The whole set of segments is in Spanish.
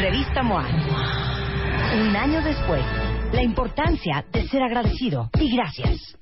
Revista MOA. Un año después, la importancia de ser agradecido y gracias.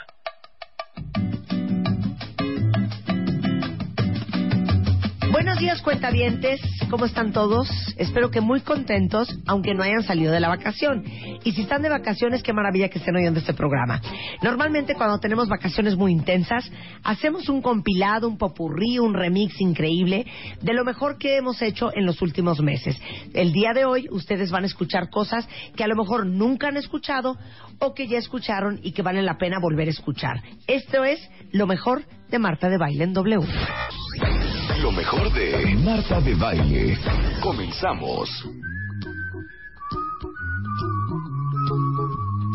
Buenos días, cuentavientes. ¿Cómo están todos? Espero que muy contentos, aunque no hayan salido de la vacación. Y si están de vacaciones, qué maravilla que estén oyendo este programa. Normalmente, cuando tenemos vacaciones muy intensas, hacemos un compilado, un popurrí, un remix increíble de lo mejor que hemos hecho en los últimos meses. El día de hoy, ustedes van a escuchar cosas que a lo mejor nunca han escuchado o que ya escucharon y que valen la pena volver a escuchar. Esto es lo mejor de Marta de Baile en W. Lo mejor de Marta de Baile. Comenzamos.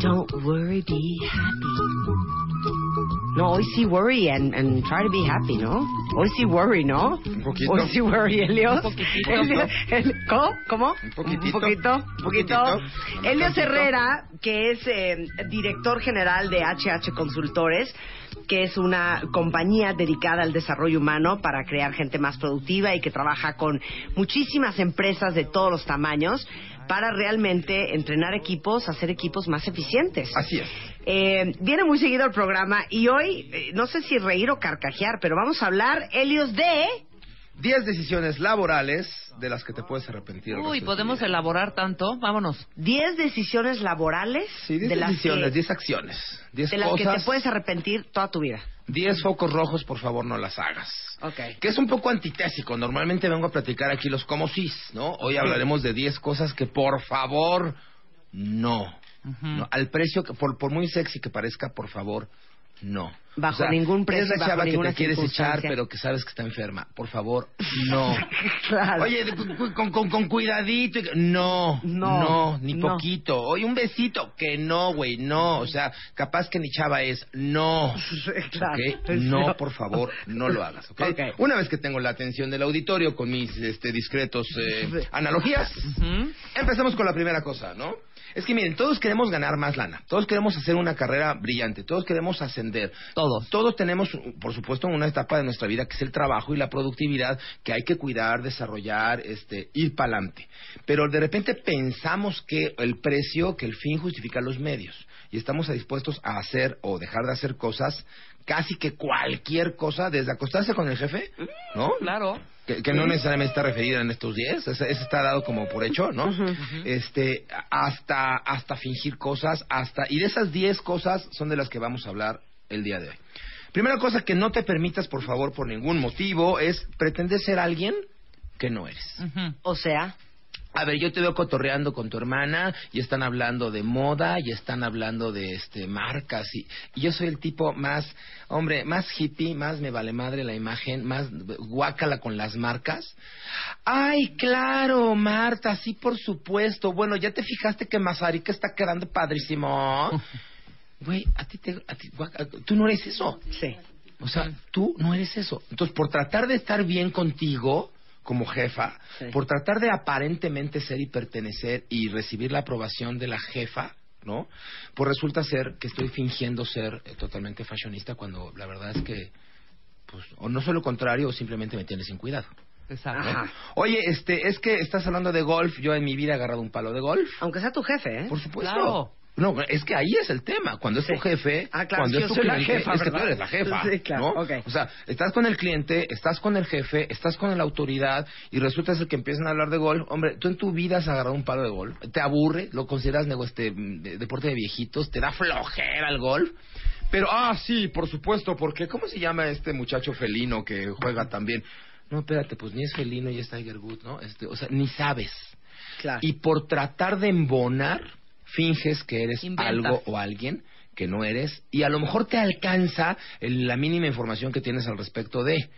Don't worry, be happy. No, hoy sí worry and, and try to be happy, ¿no? Hoy sí worry, ¿no? Un poquito. Hoy sí worry, Helios. Un poquitito. El- ¿Cómo? ¿Cómo? Un poquitito. Un poquito. Un poquito. Un Herrera, que es eh, director general de HH Consultores, que es una compañía dedicada al desarrollo humano para crear gente más productiva y que trabaja con muchísimas empresas de todos los tamaños para realmente entrenar equipos, hacer equipos más eficientes. Así es. Eh, viene muy seguido al programa y hoy, eh, no sé si reír o carcajear, pero vamos a hablar, Helios, de... 10 decisiones laborales de las que te puedes arrepentir. el Uy, podemos elaborar tanto. Vámonos. 10 decisiones laborales Sí, 10 de las decisiones, que, 10 acciones, 10 de las que te puedes arrepentir toda tu vida. 10 focos rojos, por favor, no las hagas. Ok. Que es un poco antitésico. Normalmente vengo a platicar aquí los como sís, ¿no? Hoy hablaremos de 10 cosas que, por favor, no. No, Al precio, que por, por muy sexy que parezca, por favor, no. Bajo ningún precio, Es la chava que te quieres echar, pero que sabes que está enferma. Por favor, no. Claro. Oye, con, con, con cuidadito. y- No, No, no, ni no. poquito. Oye, un besito. Que no, güey, no. O sea, capaz que ni chava es. No. Claro. No, por favor, no lo hagas. ¿ok? Ok. Una vez que tengo la atención del auditorio con mis este, discretos eh, analogías, empecemos con la primera cosa, ¿no? Es que miren, todos queremos ganar más lana, todos queremos hacer una carrera brillante, todos queremos ascender. Todos. Todos tenemos, por supuesto, una etapa de nuestra vida que es el trabajo y la productividad que hay que cuidar, desarrollar, este, ir para adelante. Pero de repente pensamos que el precio, que el fin justifica los medios. Y estamos dispuestos a hacer o dejar de hacer cosas, casi que cualquier cosa, desde acostarse con el jefe, ¿no? Claro. Que, que no necesariamente está referida en estos 10, ese, ese está dado como por hecho, ¿no? Este, hasta, hasta fingir cosas, hasta, y de esas 10 cosas son de las que vamos a hablar el día de hoy. Primera cosa que no te permitas, por favor, por ningún motivo, es pretender ser alguien que no eres. O sea, A ver, yo te veo cotorreando con tu hermana y están hablando de moda y están hablando de este marcas y, y yo soy el tipo más, hombre, más hippie, más me vale madre la imagen, más guácala con las marcas. Ay, claro, Marta, sí, por supuesto. Bueno, ya te fijaste que Mazarica está quedando padrísimo. Güey, a ti te, a ti, guaca- tú no eres eso. sí. O sea, tú no eres eso. Entonces, por tratar de estar bien contigo como jefa, Sí. por tratar de aparentemente ser y pertenecer y recibir la aprobación de la jefa, ¿no? Pues resulta ser que estoy fingiendo ser eh, totalmente fashionista cuando la verdad es que, pues, o no soy lo contrario o simplemente me tienes sin cuidado. Exacto. Ajá. Oye, este, es que estás hablando de golf. Yo en mi vida he agarrado un palo de golf. Aunque sea tu jefe, ¿eh? Por supuesto. Claro. No, es que ahí es el tema. Cuando es tu jefe, Ah, claro, cuando es tu cliente, jefa, es que tú eres la jefa. Sí, claro, ¿no? ok. O sea, estás con el cliente, estás con el jefe, estás con la autoridad y resulta ser que empiezan a hablar de golf. Hombre, tú en tu vida has agarrado un palo de golf, te aburre, lo consideras nego, este, de- deporte de viejitos, te da flojera el golf. Pero, ah, sí, por supuesto, porque ¿cómo se llama este muchacho felino que juega también? No, espérate, pues ni es felino y es Tiger Woods, ¿no? Este, o sea, ni sabes. Claro. Y por tratar de embonar, finges que eres Inventas. algo o alguien que no eres. Y a lo mejor te alcanza el- la mínima información que tienes al respecto de.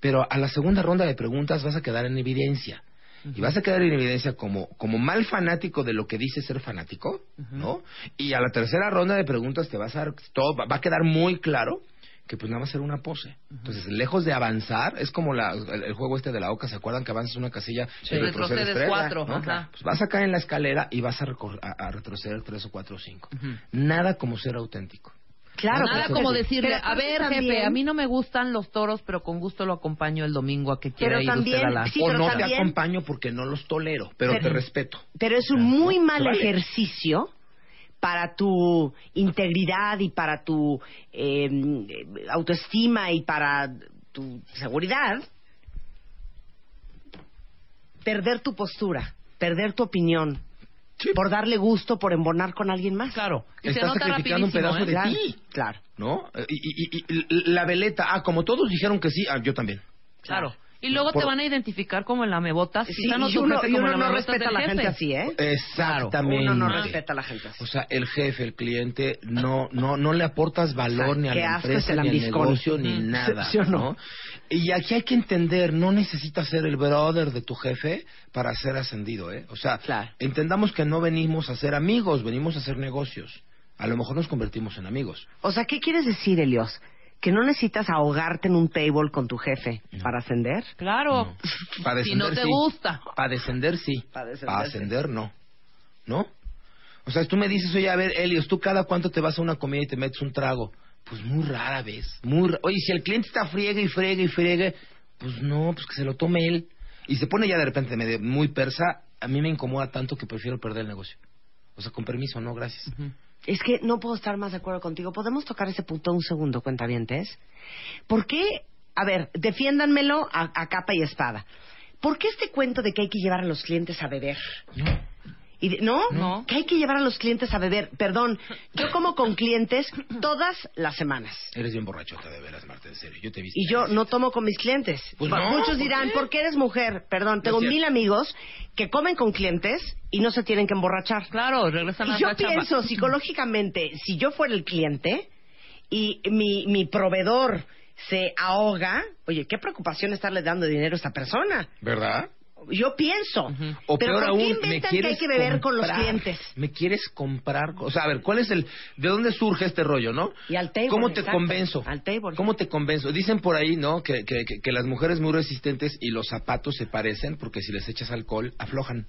Pero a la segunda ronda de preguntas vas a quedar en evidencia. Y vas a quedar en evidencia como, como mal fanático de lo que dice ser fanático, ¿no? Y a la tercera ronda de preguntas te vas a dar, todo, va a quedar muy claro que pues nada más era una pose. Entonces, lejos de avanzar, es como la, el, el juego este de la oca, ¿se acuerdan que avanzas una casilla Sí. y retrocedes Retrocedes tres? cuatro, ¿no? ajá. Pues vas a caer en la escalera y vas a, recor- a, a retroceder tres o cuatro o cinco. Nada como ser auténtico. Claro, Nada pero- como decirle, pero a ver, también- jefe, a mí no me gustan los toros, pero con gusto lo acompaño el domingo a que quiera Pero ir también- usted a la... Sí, o no también- te acompaño porque no los tolero, pero, Pero- te respeto. Pero es un muy mal ejercicio para tu integridad y para tu eh, autoestima y para tu seguridad perder tu postura, perder tu opinión Sí. por darle gusto, por embonar con alguien más. Claro. Y se Estás nota sacrificando un pedazo ¿eh? de Claro, ti. claro. ¿No? Eh, Y, y- y- y la veleta, ah, como todos dijeron que sí, ah, yo también. Claro. Y luego Por- te van a identificar como el lamebotas. Sí, no y uno, y uno no lamebotas respeta a la gente así, ¿eh? Exactamente. Uno no respeta a la gente así. O sea, el jefe, el cliente, no, no, no le aportas valor O sea, ni a la empresa, ni al negocio, ni Ujú. nada. ¿Sí o no? Y aquí hay que entender, no necesitas ser el brother de tu jefe para ser ascendido, ¿eh? O sea, Claro. entendamos que no venimos a ser amigos, venimos a hacer negocios. A lo mejor nos convertimos en amigos. O sea, ¿qué quieres decir, Elios? ¿Que no necesitas ahogarte en un table con tu jefe para ascender? Claro. Para Si no descender, te sí. gusta. Para descender, sí. Para descender, ascender, no. ¿No? O sea, tú me dices, oye, a ver, Elios, ¿tú cada cuánto te vas a una comida y te metes un trago? Pues muy rara vez. Muy ra- Oye, si el cliente está friegue y friegue y friegue, pues no, pues que se lo tome él. Y se pone ya de repente medio- muy persa, a mí me incomoda tanto que prefiero perder el negocio. O sea, con permiso, no, gracias. Es que no puedo estar más de acuerdo contigo. ¿Podemos tocar ese punto un segundo, cuentavientes? ¿Por qué? A ver, defiéndanmelo a, a capa y espada. ¿Por qué este cuento de que hay que llevar a los clientes a beber? No. Y de- ¿no? No. Que hay que llevar a los clientes a beber. Perdón, yo como con clientes todas las semanas. Eres bien borrachota de veras, Marta, en serio. Yo te he visto. Y yo no tomo con mis clientes. Pues no, Muchos ¿por dirán, qué? ¿por qué eres mujer? Perdón, tengo mil amigos que comen con clientes y no se tienen que emborrachar. Claro, regresan a Y yo la chamba. pienso psicológicamente, si yo fuera el cliente y mi, mi proveedor se ahoga, oye, qué preocupación estarle dando dinero a esta persona. ¿Verdad? Yo pienso. O Pero peor ¿por qué aún, me inventan que quieres hay que beber con los clientes? Me quieres comprar. O sea, a ver, ¿cuál es el. ¿De dónde surge este rollo, no? Y al table, ¿Cómo te exacto, convenzo? al table. ¿Cómo te convenzo? Dicen por ahí, ¿no? Que, que, que, que las mujeres muy resistentes y los zapatos se parecen porque si les echas alcohol, aflojan.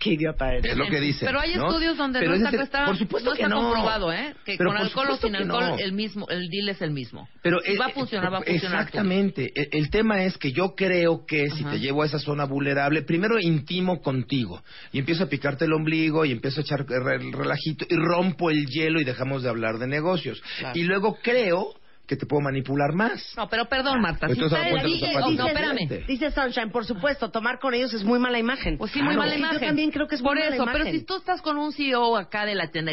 Qué idiota eres. Es lo que dicen. Pero hay ¿no? estudios donde Pero no está, es el- está- por supuesto no que está no. comprobado, ¿eh? Que Pero con alcohol o sin alcohol no. el mismo, el deal es el mismo. Pero Y va a funcionar, va a funcionar. Exactamente. El, el tema es que yo creo que si Ajá. te llevo a esa zona vulnerable, primero intimo contigo y empiezo a picarte el ombligo y empiezo a echar re- relajito y rompo el hielo y dejamos de hablar de negocios. Claro. Y luego creo que te puedo manipular más. No, pero perdón, Marta. Pero Si te de los eh, no, espérame. diferentes. Dice Sunshine, por supuesto, tomar con ellos es muy mala imagen. Pues sí, muy mala Sí, yo imagen. también creo que es muy Por mala eso, pero imagen. si tú estás con un CEO acá de la tienda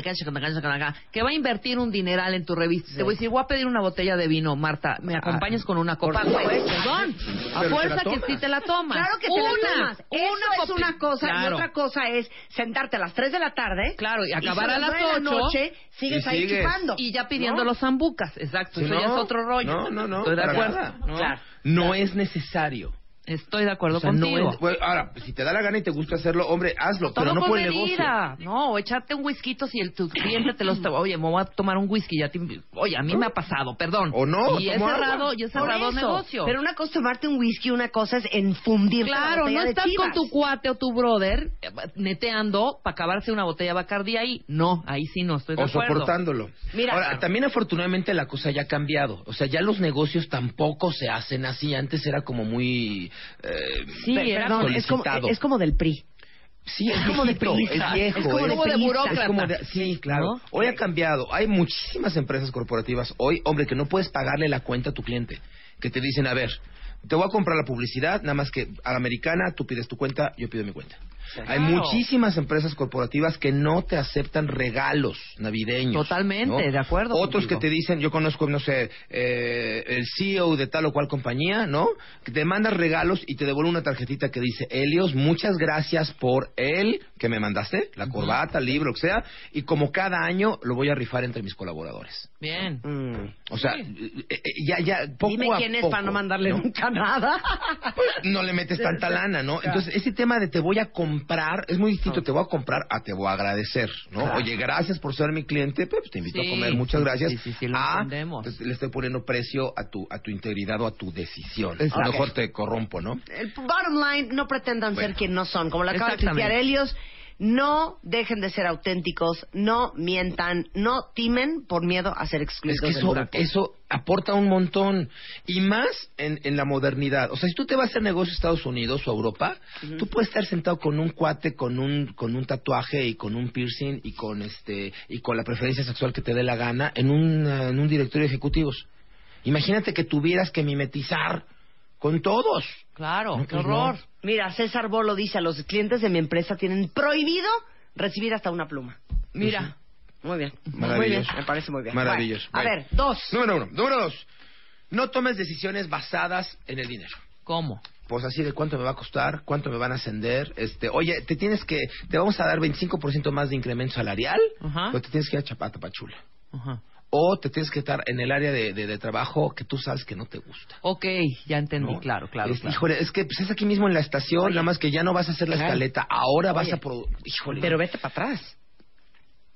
que va a invertir un dineral en tu revista, te voy a decir, voy a pedir una botella de vino, Marta, ¿me acompañas con una copa? Ah, por. Perdón, a Pero te fuerza que sí te la tomas. Claro que te una, la tomas. Una Eso es una cosa y otra cosa es sentarte a las 3 de la tarde. Claro, y acabar a las nueve de la 8, noche, sigues y ahí sigues. chupando. Y ya pidiendo ¿no? los zambucas, exacto, no, es otro rollo. No, no, no. Estoy de acuerdo. ¿no? Claro. No es necesario. Estoy de acuerdo O sea, no contigo. es- bueno, ahora, si te da la gana y te gusta hacerlo, hombre, hazlo, Todo pero no por el negocio. no, o echarte un whisky si el, tu cliente te lo está, oye, me voy a tomar un whisky, ya te, oye, a mí me ha pasado, perdón. O no, y he cerrado, y he cerrado eso. negocio. Pero una cosa es tomarte un whisky, una cosa es enfundirte la Claro, botella no de estás Chivas. con tu cuate o tu brother eh, neteando para acabarse una botella de Bacardi ahí. No, ahí sí no estoy de o acuerdo. soportándolo. Mira- Ahora, también afortunadamente la cosa ya ha cambiado. O sea, ya los negocios tampoco se hacen así. Antes era como muy eh, Sí, perdón, es como, es como del PRI. Sí, es como de es viejo. Es como de es como de- sí, claro. ¿No? Hoy ha cambiado. Hay muchísimas empresas corporativas hoy, hombre, que no puedes pagarle la cuenta a tu cliente. Que te dicen, a ver, te voy a comprar la publicidad, nada más que a la americana, tú pides tu cuenta, yo pido mi cuenta. Hay muchísimas empresas corporativas que no te aceptan regalos navideños. Totalmente, ¿no? de acuerdo Otros contigo. que te dicen, yo conozco, no sé, eh, el CEO de tal o cual compañía, ¿no? Que te manda regalos y te devuelve una tarjetita que dice, Helios, muchas gracias por el que me mandaste, la corbata, el libro, lo que sea, y como cada año lo voy a rifar entre mis colaboradores. Bien. Mm. O sea, eh, eh, ya, ya, poco Dime a quién es para no mandarle ¿no? nunca nada. no le metes tanta lana, ¿no? Entonces, ese tema de te voy a comprar es muy distinto. Te voy a comprar a te voy a agradecer, ¿no? Claro. Oye, gracias por ser mi cliente, pues te invito Sí, a comer, muchas sí, gracias. sí, sí, sí, lo a, entendemos. pues, le estoy poniendo precio a tu, a tu integridad o a tu decisión. Exacto. A lo mejor te corrompo, ¿no? El bottom line, no pretendan ser quien no son. Como lo acaba de Exactamente. No dejen de ser auténticos, no mientan, no timen por miedo a ser Es excluidos que eso, eso aporta un montón. Y más en, en la modernidad. O sea, si tú te vas a hacer negocio a Estados Unidos o a Europa, tú puedes estar sentado con un cuate, con un, con un tatuaje y con un piercing y con este, y con la preferencia sexual que te dé la gana en un, en un directorio de ejecutivos. Imagínate que tuvieras que mimetizar con todos. Claro, No, qué pues horror. no. Mira, César Bolo dice, a los clientes de mi empresa tienen prohibido recibir hasta una pluma. Mira, Muy bien. Muy bien, me parece muy bien. Maravilloso. Bueno, a ver, dos. Número uno. Número dos. No tomes decisiones basadas en el dinero. ¿cómo? pues así de cuánto me va a costar, cuánto me van a ascender, este, oye, te tienes que, te vamos a dar 25% más de incremento salarial, Ajá. o te tienes que ir a Chapata Pachula, Ajá. O te tienes que estar en el área de, de- de trabajo que tú sabes que no te gusta. Ok, ya entendí, ¿no? claro, claro. Es- claro. Híjole, es que pues, es aquí mismo en la estación, nada más que ya no vas a hacer la Claro. escaleta, ahora vas Oye, a produ- híjole. Pero vete para atrás.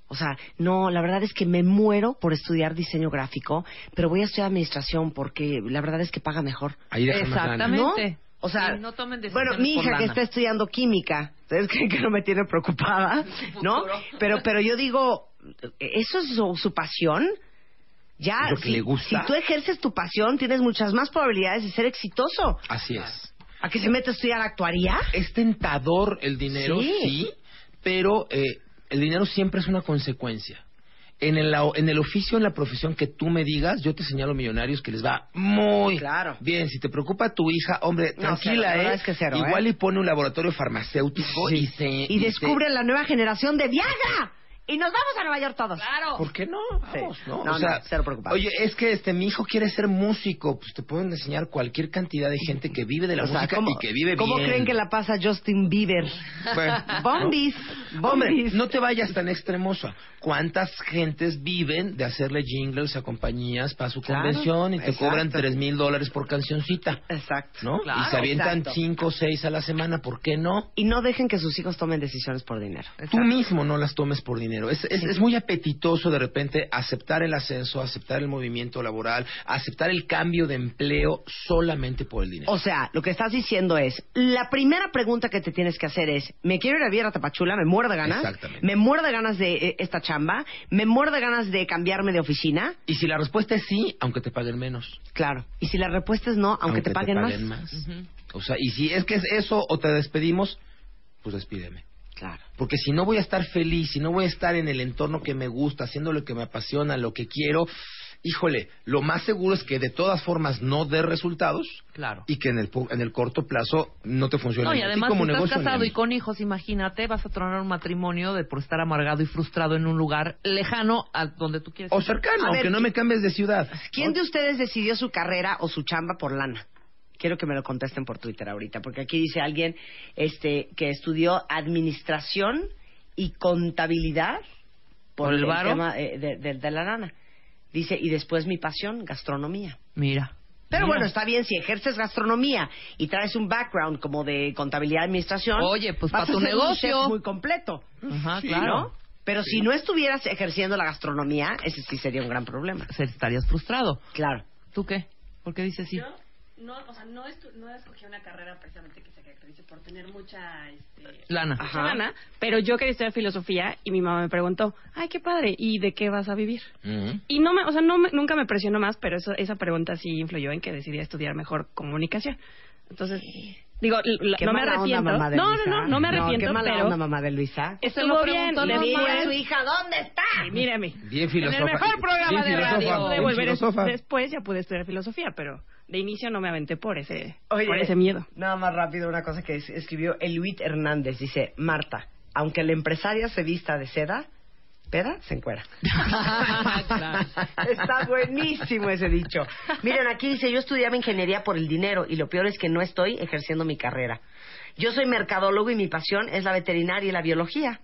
O sea, no, la verdad es que me muero por estudiar diseño gráfico, pero voy a estudiar administración porque la verdad es que paga mejor. ahí. Exactamente. ¿No? O sea, Sí, no tomen decisiones bueno, mi hija que está estudiando química, ustedes creen que no me tiene preocupada, ¿no? Pero, pero yo digo, eso es su, su pasión. Ya, lo que si, le gusta. si tú ejerces tu pasión, tienes muchas más probabilidades de ser exitoso. Así es. ¿A qué se mete a estudiar actuaría? Es tentador el dinero, Sí. sí, pero eh, el dinero siempre es una consecuencia. En el, en el oficio, en la profesión que tú me digas, yo te señalo millonarios que les va muy Claro. bien. Si te preocupa tu hija, hombre, No, tranquila, cero, ¿eh? es que cero, Igual ¿eh? y pone un laboratorio farmacéutico y se... Y descubre la nueva generación de Viagra. Y nos vamos a Nueva York todos. Claro. ¿Por qué no? Vamos, Sí. ¿no? No, o sea, no, cero preocupado. Oye, es que este mi hijo quiere ser músico, pues te pueden enseñar cualquier cantidad de gente que vive de la O sea, música ¿cómo, y que vive ¿Cómo bien. creen que la pasa Justin Bieber? Bueno, Bombis. Hombre, Bombis. no te vayas tan extremosa. ¿Cuántas gentes viven de hacerle jingles a compañías para su Claro, convención y te exacto. cobran tres mil dólares por cancioncita? Exacto. ¿No? Claro, y se avientan exacto. cinco o seis a la semana, ¿por qué no? Y no dejen que sus hijos tomen decisiones por dinero. Tú mismo no las tomes por dinero. Es, es, es muy apetitoso de repente aceptar el ascenso, aceptar el movimiento laboral, aceptar el cambio de empleo solamente por el dinero. O sea, lo que estás diciendo es, la primera pregunta que te tienes que hacer es, ¿me quiero ir a vivir a Tapachula? ¿Me muero de ganas? Exactamente. ¿Me muero de ganas de eh, esta chamba? ¿Me muero de ganas de cambiarme de oficina? Y si la respuesta es sí, aunque te paguen menos. Claro. Y si la respuesta es no, aunque, te paguen, más. O sea, y si es que es eso o te despedimos, pues despídeme. Claro. Porque si no voy a estar feliz, si no voy a estar en el entorno que me gusta, haciendo lo que me apasiona, lo que quiero, híjole, lo más seguro es que de todas formas no dé resultados Claro. y que en el, en el corto plazo no te funcione. No, y además, como si estás negocio casado y con hijos, imagínate, vas a tronar un matrimonio de por estar amargado y frustrado en un lugar lejano a donde tú quieres. O cercano, A aunque no me cambies de ciudad. ¿Quién ¿no? de ustedes decidió su carrera o su chamba por lana? Quiero que me lo contesten por Twitter ahorita, porque aquí dice alguien este, que estudió administración y contabilidad ¿Por el varo? tema eh, de, de- de la lana. Dice, y después mi pasión, gastronomía. Mira. Pero Mira. bueno, está bien, si ejerces gastronomía y traes un background como de contabilidad y administración, Oye, pues, vas pa' tu a ser un negocio. chef muy completo. Ajá, Sí, claro. ¿no? Pero si no estuvieras ejerciendo la gastronomía, ese sí sería un gran problema. Estarías frustrado. Claro. ¿Tú qué? ¿Por qué dices sí? Yo no, o sea, no, estu- no escogí una carrera precisamente que se caracterice por tener mucha, este, Lana. mucha Ajá. lana, pero yo quería estudiar filosofía y mi mamá me preguntó, ay, qué padre, ¿y de qué vas a vivir? Y no me, o sea, no me- nunca me presionó más, pero eso, esa pregunta sí influyó en que decidí estudiar mejor comunicación. Entonces, digo, Qué no me onda, arrepiento. mamá de no, no, no, no me arrepiento, qué mala pero onda, mamá de Luisa. estuvo bien. preguntó Le dije a su hija, ¿dónde está? Sí, mírame. Bien En filósofa. el mejor programa Bien de radio. bien De volver filósofa. después ya pude estudiar filosofía, pero de inicio no me aventé por ese, Oye, por ese miedo. Nada más rápido, una cosa que es- escribió Eluit Hernández. Dice, Marta, aunque la empresaria se vista de seda, peda, se encuera. Está buenísimo ese dicho. Miren, aquí dice, yo estudiaba ingeniería por el dinero y lo peor es que no estoy ejerciendo mi carrera. Yo soy mercadólogo y mi pasión es la veterinaria y la biología.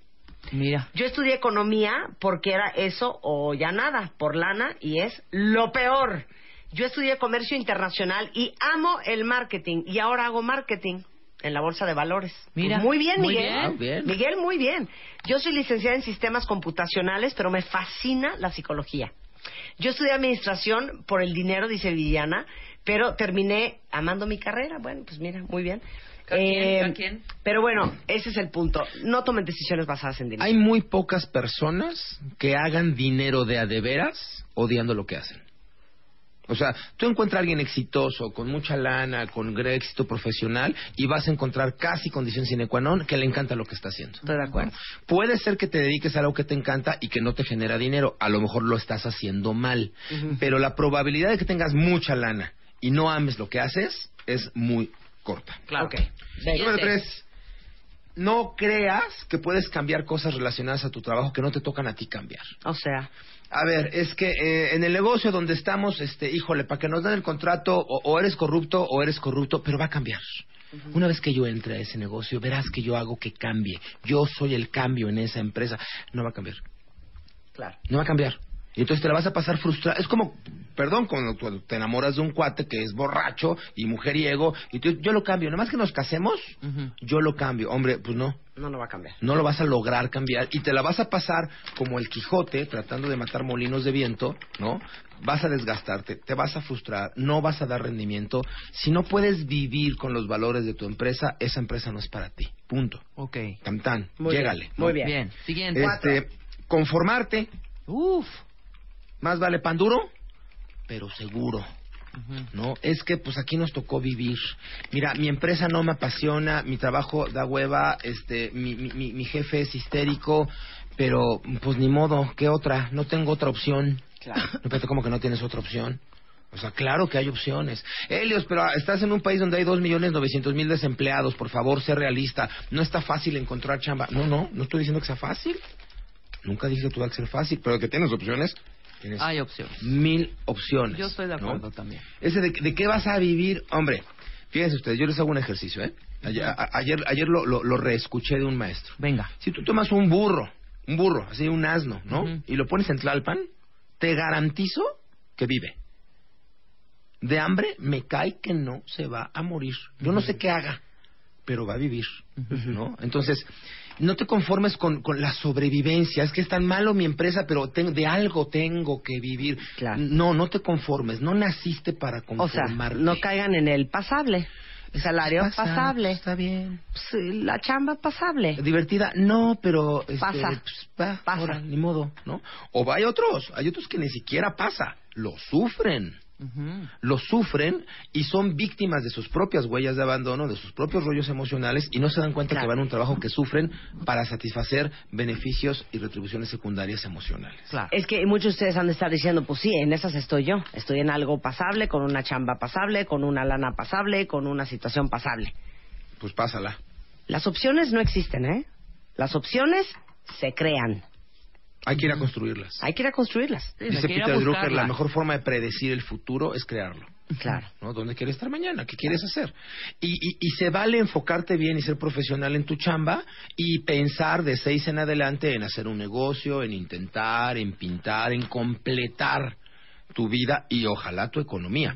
Mira. Yo estudié economía porque era eso o ya nada, por lana, y es lo peor. Yo estudié comercio internacional y amo el marketing y ahora hago marketing en la bolsa de valores. Mira, Pues muy bien, muy Miguel. bien. Ah, bien. Miguel, muy bien. Yo soy licenciada en sistemas computacionales, pero me fascina la psicología. Yo estudié administración por el dinero, dice Viviana, pero terminé amando mi carrera. Bueno, pues mira, muy bien. Eh. ¿Cada quien? Pero bueno, ese es el punto. No tomen decisiones basadas en dinero. Hay muy pocas personas que hagan dinero de a de veras odiando lo que hacen. O sea, tú encuentras a alguien exitoso, con mucha lana, con gran éxito profesional, y vas a encontrar casi condición sine qua non que le encanta lo que está haciendo. Estoy de acuerdo. Puede ser que te dediques a algo que te encanta y que no te genera dinero. A lo mejor lo estás haciendo mal. Pero la probabilidad de que tengas mucha lana y no ames lo que haces es muy corta. Claro. Número tres. No creas que puedes cambiar cosas relacionadas a tu trabajo que no te tocan a ti cambiar. O sea, A ver, es que eh, en el negocio donde estamos, este, híjole, para que nos den el contrato, o, o eres corrupto o eres corrupto, pero va a cambiar. Una vez que yo entre a ese negocio, verás que yo hago que cambie. Yo soy el cambio en esa empresa. No va a cambiar. claro. No va a cambiar. Y entonces te la vas a pasar frustrada. Es como, perdón, cuando tú te enamoras de un cuate que es borracho y mujeriego, y tú- yo lo cambio. Nada más que nos casemos, yo lo cambio. Hombre, pues no. No, no va a cambiar. No lo vas a lograr cambiar y te la vas a pasar como el Quijote tratando de matar molinos de viento, ¿no? Vas a desgastarte, te vas a frustrar, no vas a dar rendimiento. Si no puedes vivir con los valores de tu empresa, esa empresa no es para ti. Punto. Ok. Tan tan, Muy bien, muy bien. Bien. Siguiente. Este, conformarte, Uf. Más vale pan duro, pero seguro. ¿no? Es que pues aquí nos tocó vivir. Mira, mi empresa no me apasiona, mi trabajo da hueva, este, mi, mi, mi- jefe es histérico, pero pues ni modo, ¿qué otra? No tengo otra opción. Claro. Repito, como que no tienes otra opción. O sea, claro que hay opciones. Helios, pero estás en un país donde hay dos millones novecientos mil desempleados. Por favor, sé realista. No está fácil encontrar chamba. No, no, no estoy diciendo que sea fácil. Nunca dije que tuviera que ser fácil, pero que tienes opciones. Tienes Hay opción. mil opciones. Yo estoy de ¿no? acuerdo también. Ese de, de qué vas a vivir, hombre. Fíjense ustedes, yo les hago un ejercicio, ¿eh? Ayer, a- ayer, ayer lo, lo, lo reescuché de un maestro. Venga. Si tú tomas un burro, un burro, así un asno, ¿no? Y lo pones en Tlalpan, te garantizo que vive. De hambre me cae que no se va a morir. Yo no sé qué haga, pero va a vivir, ¿no? Entonces, no te conformes con, con la sobrevivencia. Es que es tan malo mi empresa, pero tengo- de algo tengo que vivir. Claro. No, no te conformes. No naciste para O sea, conformarte. no caigan en el pasable. Salario Pasa, pasable. Está bien. Pues, la chamba pasable. Divertida, no, pero este, Pasa. pues, va, Pasa. ahora, ni modo, ¿no? O hay otros, hay otros que ni siquiera pasa, lo sufren. Lo sufren y son víctimas de sus propias huellas de abandono, de sus propios rollos emocionales y no se dan cuenta Claro. que van a un trabajo que sufren para satisfacer beneficios y retribuciones secundarias emocionales. Claro. Es que muchos de ustedes han de estar diciendo, pues sí, en esas estoy yo. Estoy en algo pasable, con una chamba pasable, con una lana pasable, con una situación pasable. Pues pásala. Las opciones no existen, ¿eh? Las opciones se crean. Hay que ir a construirlas. Hay que ir a construirlas. Sí, Dice a Peter Drucker, la mejor forma de predecir el futuro es crearlo. Claro. ¿no? ¿Dónde quieres estar mañana? ¿Qué quieres hacer? Y, y, y se vale enfocarte bien y ser profesional en tu chamba y pensar de seis en adelante en hacer un negocio, en intentar, en pintar, en completar tu vida y ojalá tu economía.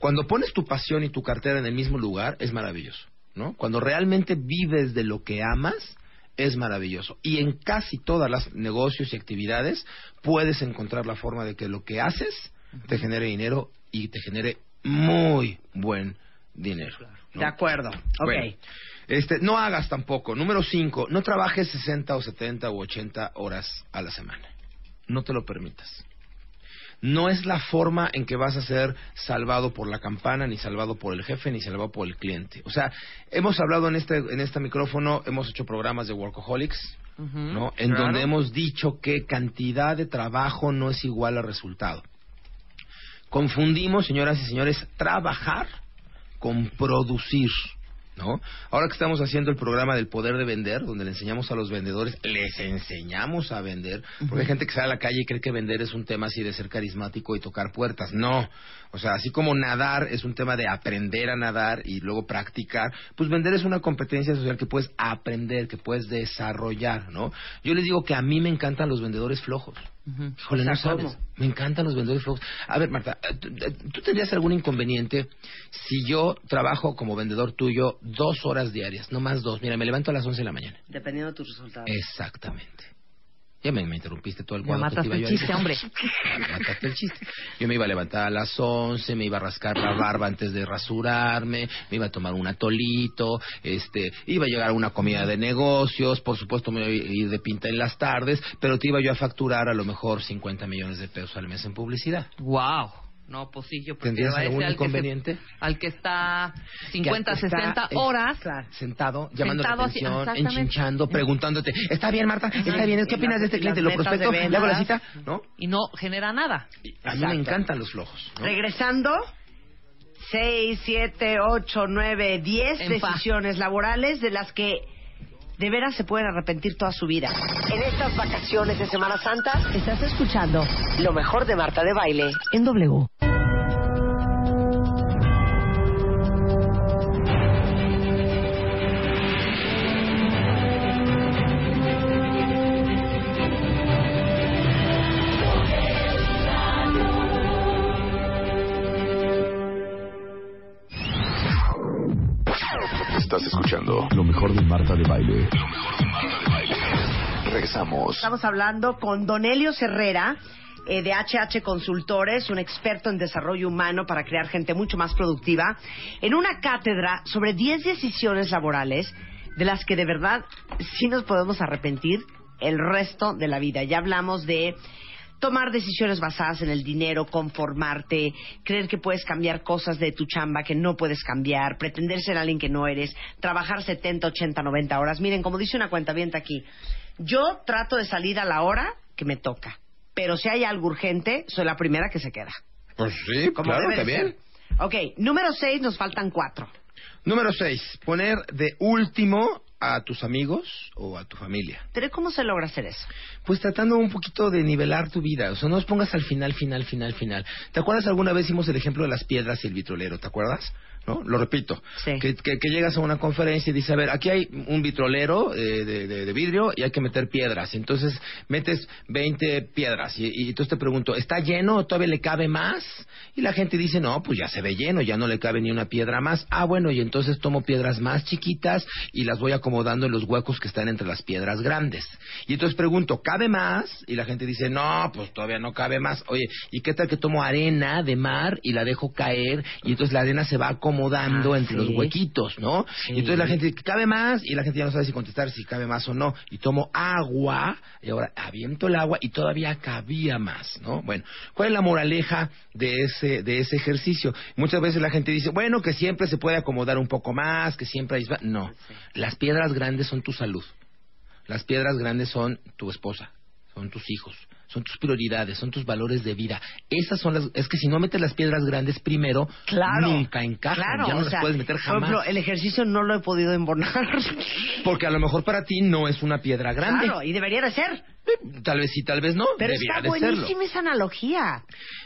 Cuando pones tu pasión y tu cartera en el mismo lugar, es maravilloso, ¿no? Cuando realmente vives de lo que amas, es maravilloso. Y en casi todas las negocios y actividades puedes encontrar la forma de que lo que haces te genere dinero y te genere muy buen dinero. ¿no? De acuerdo. Ok. Bueno, este, no hagas tampoco. Número cinco, no trabajes 60 o 70 o 80 horas a la semana. No te lo permitas. No es la forma en que vas a ser salvado por la campana, ni salvado por el jefe, ni salvado por el cliente. O sea, hemos hablado en este, en este micrófono, hemos hecho programas de Workaholics, ¿no? En Claro. donde hemos dicho que cantidad de trabajo no es igual a resultado. Confundimos, señoras y señores, trabajar con producir. ¿No? Ahora que estamos haciendo el programa del poder de vender, donde le enseñamos a los vendedores, les enseñamos a vender, porque hay gente que sale a la calle y cree que vender es un tema así de ser carismático y tocar puertas. No. O sea, así como nadar es un tema de aprender a nadar y luego practicar, pues vender es una competencia social que puedes aprender, que puedes desarrollar, ¿no? Yo les digo que a mí me encantan los vendedores flojos. Híjole, O sea, no sabes. ¿cómo? Me encantan los vendedores flojos. A ver, Marta, ¿tú, ¿tú tendrías algún inconveniente si yo trabajo como vendedor tuyo dos horas diarias, no más dos? Mira, me levanto a las 11 de la mañana. Dependiendo de tus resultados. Exactamente. Ya me, me interrumpiste todo el cuadro. te mataste iba el chiste, hombre. Mataste el chiste. Yo me iba a levantar a las 11, me iba a rascar la barba antes de rasurarme, me iba a tomar un atolito, este, iba a llegar a una comida de negocios, por supuesto me iba a ir de pinta en las tardes, pero te iba yo a facturar a lo mejor 50 millones de pesos al mes en publicidad. Wow. No, pues sí, yo prefiero ¿Tendrías a ese algún al que, inconveniente? se- al que está 50, Que está, 60 eh, horas. Sentado, llamando Sentado la así, atención, exactamente. enchinchando, preguntándote, ¿está bien, Marta? ¿Está bien? ¿Qué Y opinas de este cliente? ¿Lo prospecto? ¿Le hago la cita? ¿No? Y no genera nada. A mí me encantan los flojos. ¿no? Regresando, 6, 7, 8, 9, 10 En paz. decisiones laborales de las que de veras se pueden arrepentir toda su vida. En estas vacaciones de Semana Santa, estás escuchando lo mejor de Marta de Baile en W. Estamos hablando con Donelio Herrera eh, de HH Consultores, un experto en desarrollo humano para crear gente mucho más productiva, en una cátedra sobre 10 decisiones laborales de las que de verdad sí nos podemos arrepentir el resto de la vida. Ya hablamos de tomar decisiones basadas en el dinero, conformarte, creer que puedes cambiar cosas de tu chamba que no puedes cambiar, pretender ser alguien que no eres, trabajar 70, 80, 90 horas. Miren, como dice una cuenta aquí, yo trato de salir a la hora que me toca, pero si hay algo urgente, soy la primera que se queda. Pues sí, Como claro, debe de también. ser. Ok, número 6, nos faltan cuatro. Número 6. Poner de último a tus amigos o a tu familia. Pero ¿cómo se logra hacer eso? Pues tratando un poquito de nivelar tu vida. O sea, no los pongas al final, final, final, final. ¿Te acuerdas alguna vez hicimos el ejemplo de las piedras y el vitrolero? ¿Te acuerdas? ¿No? Lo repito. Sí. Que, que- que llegas a una conferencia y dices, a ver, aquí hay un vitrolero eh, de, de- de vidrio y hay que meter piedras. Entonces metes 20 piedras y, y entonces te pregunto, ¿está lleno o todavía le cabe más? Y la gente dice, no, pues ya se ve lleno, ya no le cabe ni una piedra más. Ah, bueno, y entonces tomo piedras más chiquitas y las voy acomodando en los huecos que están entre las piedras grandes. Y entonces pregunto, ¿cabe más? Y la gente dice, no, pues todavía no cabe más. Oye, ¿y qué tal que tomo arena de mar y la dejo caer? Y entonces la arena se va acomodando Ah, entre sí. los huequitos, ¿no? Sí. Y entonces la gente dice, ¿cabe más? Y la gente ya no sabe si contestar si cabe más o no. Y tomo agua, y ahora aviento el agua y todavía cabía más, ¿no? Bueno, ¿cuál es la moraleja de ese, de ese ejercicio? Muchas veces la gente dice, bueno, que siempre se puede acomodar un poco más, que siempre hay... No, las piedras grandes son tu salud. Las piedras grandes son tu esposa, son tus hijos, son tus prioridades, son tus valores de vida. Esas son las... Es que si no metes las piedras grandes primero, Claro. nunca encajan. Claro, ya no las sea, puedes meter Por jamás. ejemplo, el ejercicio no lo he podido embonar. Porque a lo mejor para ti no es una piedra grande. Claro, y debería de ser. Tal vez sí, tal vez no. Pero Debería está de serlo. buenísima esa analogía.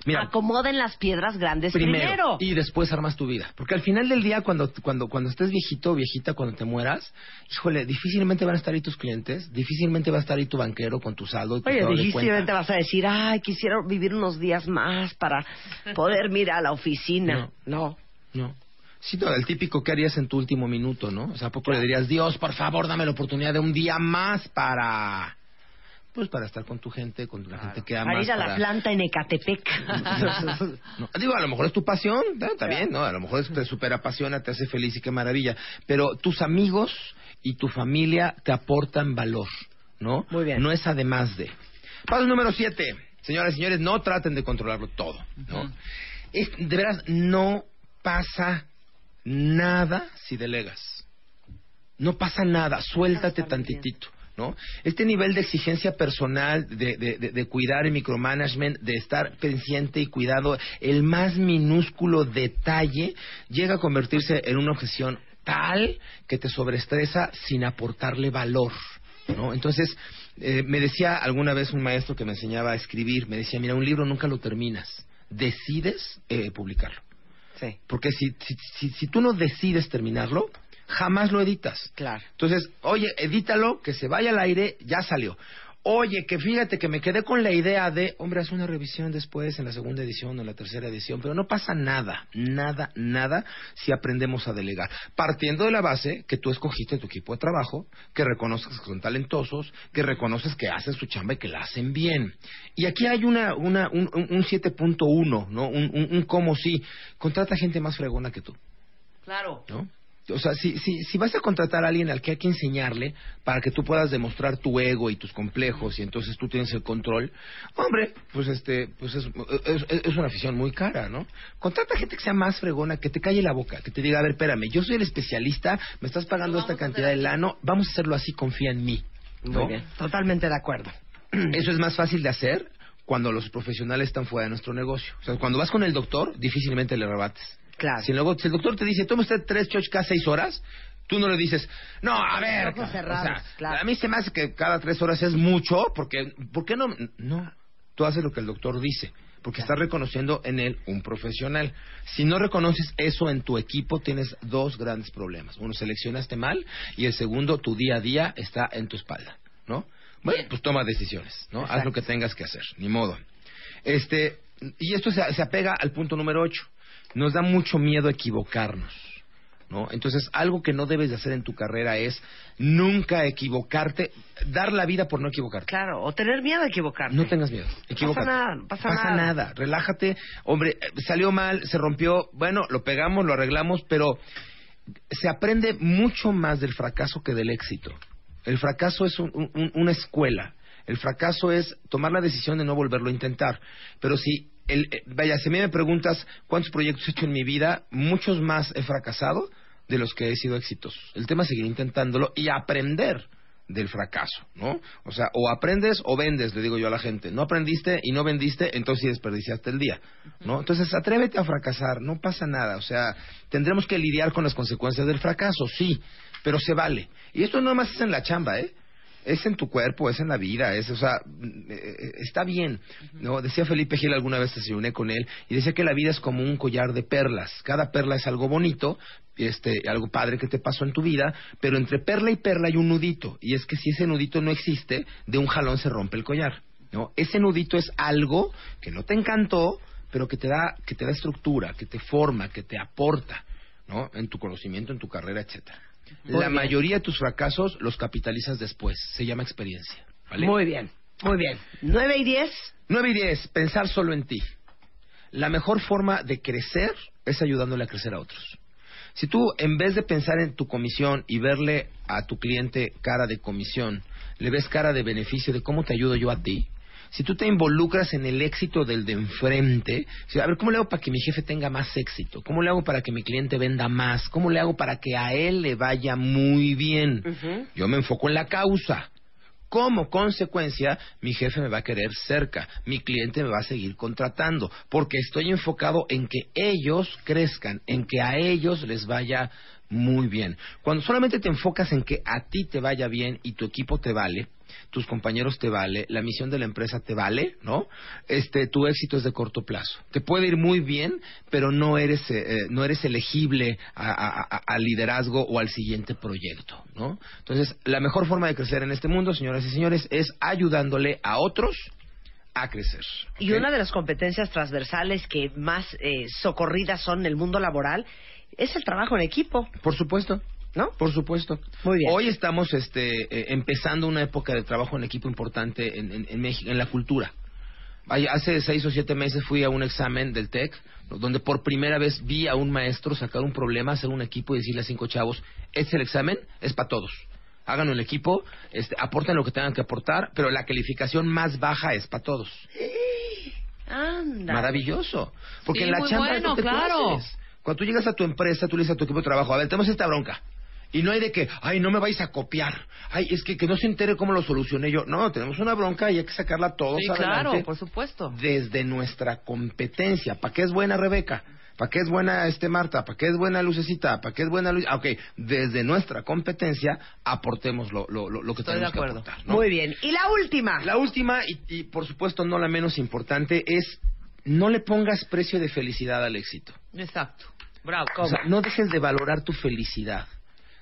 Mira, Acomoden las piedras grandes primero, primero. y después armas tu vida. Porque al final del día, cuando, cuando, cuando estés viejito o viejita, cuando te mueras, híjole, difícilmente van a estar ahí tus clientes, difícilmente va a estar ahí tu banquero con tu saldo tu Oye, difícilmente vas a decir, ay, quisiera vivir unos días más para poder mirar a la oficina. No. No. Sí, no, el típico que harías en tu último minuto, ¿no? O sea, ¿a poco le dirías, Dios, por favor, dame la oportunidad de un día más para... Pues para estar con tu gente, con la gente que amas. Para ir a la para- planta en Ecatepec. No, digo, a lo mejor es tu pasión, ¿no? está bien, ¿no? A lo mejor es- te super apasiona, te hace feliz y qué maravilla. Pero tus amigos y tu familia te aportan valor, ¿no? Muy bien. No es además de. Paso número siete. Señoras y señores, no traten de controlarlo todo, ¿no? Es- de veras, no pasa nada si delegas. No pasa nada, suéltate tantitito, ¿no? Este nivel de exigencia personal, de, de, de- de cuidar el micromanagement, de estar pendiente y cuidado, el más minúsculo detalle llega a convertirse en una obsesión tal que te sobreestresa sin aportarle valor, ¿no? Entonces, eh, me decía alguna vez un maestro que me enseñaba a escribir, me decía, mira, un libro nunca lo terminas, decides eh, publicarlo. Sí. Porque si, si, si, si tú no decides terminarlo, jamás lo editas. Claro. Entonces, oye, edítalo, que se vaya al aire, ya salió. Oye, que fíjate que me quedé con la idea de, hombre, haz una revisión después en la segunda edición o en la tercera edición, pero no pasa nada, nada, nada si aprendemos a delegar. Partiendo de la base que tú escogiste tu equipo de trabajo, que reconoces que son talentosos, que reconoces que hacen su chamba y que la hacen bien. Y aquí hay una, una, un, un- un 7.1, ¿no? Un, un, un cómo sí. Contrata gente más fregona que tú. Claro. ¿no? O sea, si, si, si vas a contratar a alguien al que hay que enseñarle para que tú puedas demostrar tu ego y tus complejos y entonces tú tienes el control, hombre, pues este, pues es, es, es una afición muy cara, ¿no? Contrata gente que sea más fregona, que te calle la boca, que te diga, a ver, espérame, yo soy el especialista, me estás pagando esta cantidad de lano, vamos a hacerlo así, confía en mí. ¿no? Muy bien. Totalmente de acuerdo. Eso es más fácil de hacer cuando los profesionales están fuera de nuestro negocio. O sea, cuando vas con el doctor, difícilmente le rebates. Claro. Si, luego, si el doctor te dice, toma usted tres choch cada seis horas, tú no le dices, no, a ver, o sea, claro. a mí se me hace que cada tres horas es mucho, porque, ¿por qué no? No, tú haces lo que el doctor dice, porque estás reconociendo en él un profesional. Si no reconoces eso en tu equipo, tienes dos grandes problemas. Uno, seleccionaste mal, y el segundo, tu día a día está en tu espalda, ¿no? Bueno, pues toma decisiones, ¿no? Haz lo que tengas que hacer, ni modo. Este, y esto se, se apega al punto número ocho. Nos da mucho miedo equivocarnos. ¿no? Entonces, algo que no debes de hacer en tu carrera es nunca equivocarte, dar la vida por no equivocarte. Claro, o tener miedo a equivocarte. No tengas miedo, equivócate. nada, no pasa nada. relájate. Hombre, salió mal, se rompió, bueno, lo pegamos, lo arreglamos, pero se aprende mucho más del fracaso que del éxito. El fracaso es un- un- una escuela. El fracaso es tomar la decisión de no volverlo a intentar. Pero si, el, eh, vaya, si a mí me preguntas cuántos proyectos he hecho en mi vida, muchos más he fracasado de los que he sido exitosos. El tema es seguir intentándolo y aprender del fracaso, ¿no? O sea, o aprendes o vendes, le digo yo a la gente. No aprendiste y no vendiste, entonces sí desperdiciaste el día, ¿no? Entonces, atrévete a fracasar, no pasa nada. O sea, tendremos que lidiar con las consecuencias del fracaso, sí, pero se vale. Y esto no más es en la chamba, ¿eh? Es en tu cuerpo, es en la vida, es, o sea, mm, eh, está bien, ¿no? Decía Felipe Gil alguna vez, desayuné con él, y decía que la vida es como un collar de perlas. Cada perla es algo bonito, este, algo padre que te pasó en tu vida, pero entre perla y perla hay un nudito, y es que si ese nudito no existe, de un jalón se rompe el collar, ¿no? Ese nudito es algo que no te encantó, pero que te da, que te da estructura, que te forma, que te aporta, ¿no? En tu conocimiento, en tu carrera, etcétera. Muy La bien. mayoría de tus fracasos los capitalizas después. Se llama experiencia. ¿vale? Muy bien, muy bien. ¿Nueve y diez? 9 y 10. Pensar solo en ti. La mejor forma de crecer es ayudándole a crecer a otros. Si tú, en vez de pensar en tu comisión y verle a tu cliente cara de comisión, le ves cara de beneficio de cómo te ayudo yo a ti, si tú te involucras en el éxito del de enfrente, si- a ver, ¿cómo le hago para que mi jefe tenga más éxito? ¿Cómo le hago para que mi cliente venda más? ¿Cómo le hago para que a él le vaya muy bien? Yo me enfoco en la causa. Como consecuencia, mi jefe me va a querer cerca, mi cliente me va a seguir contratando, porque estoy enfocado en que ellos crezcan, en que a ellos les vaya muy bien. Cuando solamente te enfocas en que a ti te vaya bien y tu equipo te vale, tus compañeros te vale, la misión de la empresa te vale, ¿no? Este, tu éxito es de corto plazo. Te puede ir muy bien, pero no eres, eh, eh, no eres elegible al liderazgo o al siguiente proyecto, ¿no? Entonces, la mejor forma de crecer en este mundo, señoras y señores, es ayudándole a otros a crecer. Y una de las competencias transversales que más eh, socorridas son en el mundo laboral es el trabajo en equipo. Por supuesto. ¿No? Por supuesto. Muy bien. Hoy estamos este, eh, empezando una época de trabajo en equipo importante en, en- en México, en la cultura. Hace seis o siete meses fui a un examen del TEC, donde por primera vez vi a un maestro sacar un problema, hacer un equipo y decirle a cinco chavos, este es el examen, es para todos. Háganlo el equipo, este, aporten lo que tengan que aportar, pero la calificación más baja es para todos. Anda. Maravilloso. Porque Sí, en la chamba bueno, eso te claro. Cuando tú llegas a tu empresa, tú le dices a tu equipo de trabajo, a ver, tenemos esta bronca. Y no hay de que, ay, no me vais a copiar. Ay, es que, que no se entere cómo lo solucioné yo. No, tenemos una bronca y hay que sacarla todos Sí, adelante claro, por supuesto. desde nuestra competencia. ¿Para qué es buena Rebeca? ¿Para qué es buena este Marta? ¿Para qué es buena Lucecita? ¿Para qué es buena Luis? Ah, ok, desde nuestra competencia aportemos lo, lo, lo, lo que Estoy de tenemos que acuerdo. aportar. ¿no? Muy bien. Y la última. La última, y, y por supuesto no la menos importante, es no le pongas precio de felicidad al éxito. Exacto. Bravo. O sea, no dejes de valorar tu felicidad.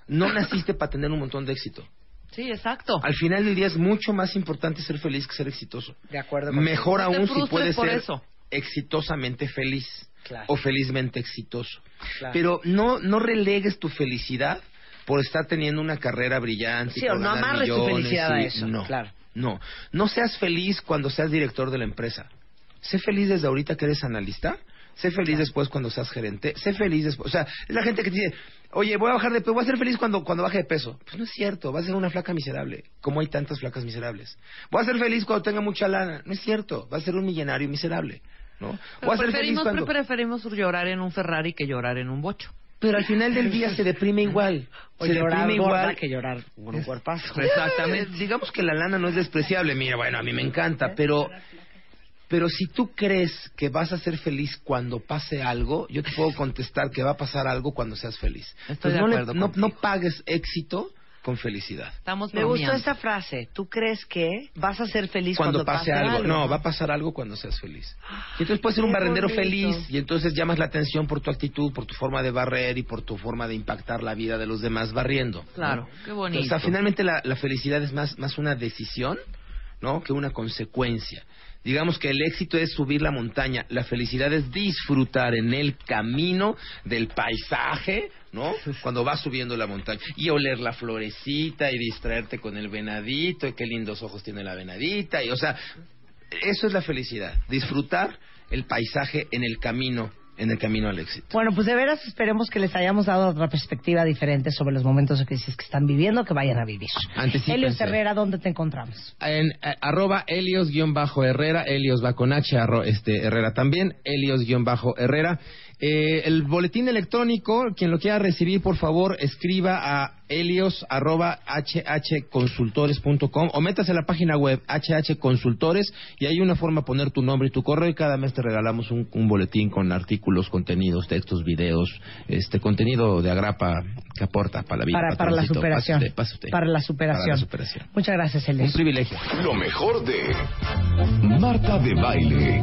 No naciste para tener un montón de éxito. Sí, exacto. Al final del día es mucho más importante ser feliz que ser exitoso. De acuerdo. Mejor aún si puedes ser eso. exitosamente feliz Claro. o felizmente exitoso. Claro. Pero no, no relegues tu felicidad por estar teniendo una carrera brillante. Sí, o no amarres tu felicidad a y- eso, No, claro. no. No seas feliz cuando seas director de la empresa. Sé feliz desde ahorita que eres analista. Sé feliz después cuando seas gerente. Sé feliz después. O sea, es la gente que te dice, oye, voy a bajar de peso, voy a ser feliz cuando, cuando baje de peso. Pues no es cierto, vas a ser una flaca miserable. Como hay tantas flacas miserables. Voy a ser feliz cuando tenga mucha lana. No es cierto, vas a ser un millonario miserable. ¿no? Voy a ser feliz preferimos, cuando... preferimos llorar en un Ferrari que llorar en un bocho. Pero al final del día se deprime igual. O se llorar deprime igual. que llorar con un cuerpazo. Exactamente. Digamos que la lana no es despreciable. Mira, bueno, a mí me encanta, pero pero si tú crees que vas a ser feliz cuando pase algo, yo te puedo contestar que va a pasar algo cuando seas feliz. Estoy de no, le- no, no pagues éxito con felicidad. Estamos Me gustó esta frase. ¿Tú crees que vas a ser feliz Cuando, cuando, pase algo. No, va a pasar algo cuando seas feliz. Y entonces puedes ser un barrendero bonito. feliz y entonces llamas la atención por tu actitud, por tu forma de barrer y por tu forma de impactar la vida de los demás barriendo. ¿no? Claro, qué bonito. O sea, finalmente la, la felicidad es más, más una decisión, ¿no? Que una consecuencia. Digamos que el éxito es subir la montaña, la felicidad es disfrutar en el camino del paisaje, ¿no? Cuando vas subiendo la montaña y oler la florecita y distraerte con el venadito y qué lindos ojos tiene la venadita y o sea, eso es la felicidad, disfrutar el paisaje en el camino, en el camino al éxito. Bueno, pues de veras esperemos que les hayamos dado otra perspectiva diferente sobre los momentos de crisis que están viviendo, que vayan a vivir. Anticípense. Helios Herrera, ¿dónde te encontramos? en eh, arroba Helios-Herrera, Helios va con H, arro- este, Herrera también, Helios-Herrera. Eh, el boletín electrónico, quien lo quiera recibir, por favor, escriba a helios arroba hhconsultores.com o métase a la página web HH Consultores y hay una forma de poner tu nombre y tu correo y cada mes te regalamos un, un boletín con artículos, contenidos, textos, videos, este contenido de agrapa que aporta para la vida. Para, para la superación. Para la superación. Para la superación. Muchas gracias, Un Helios. privilegio. Lo mejor de Marta de Baile.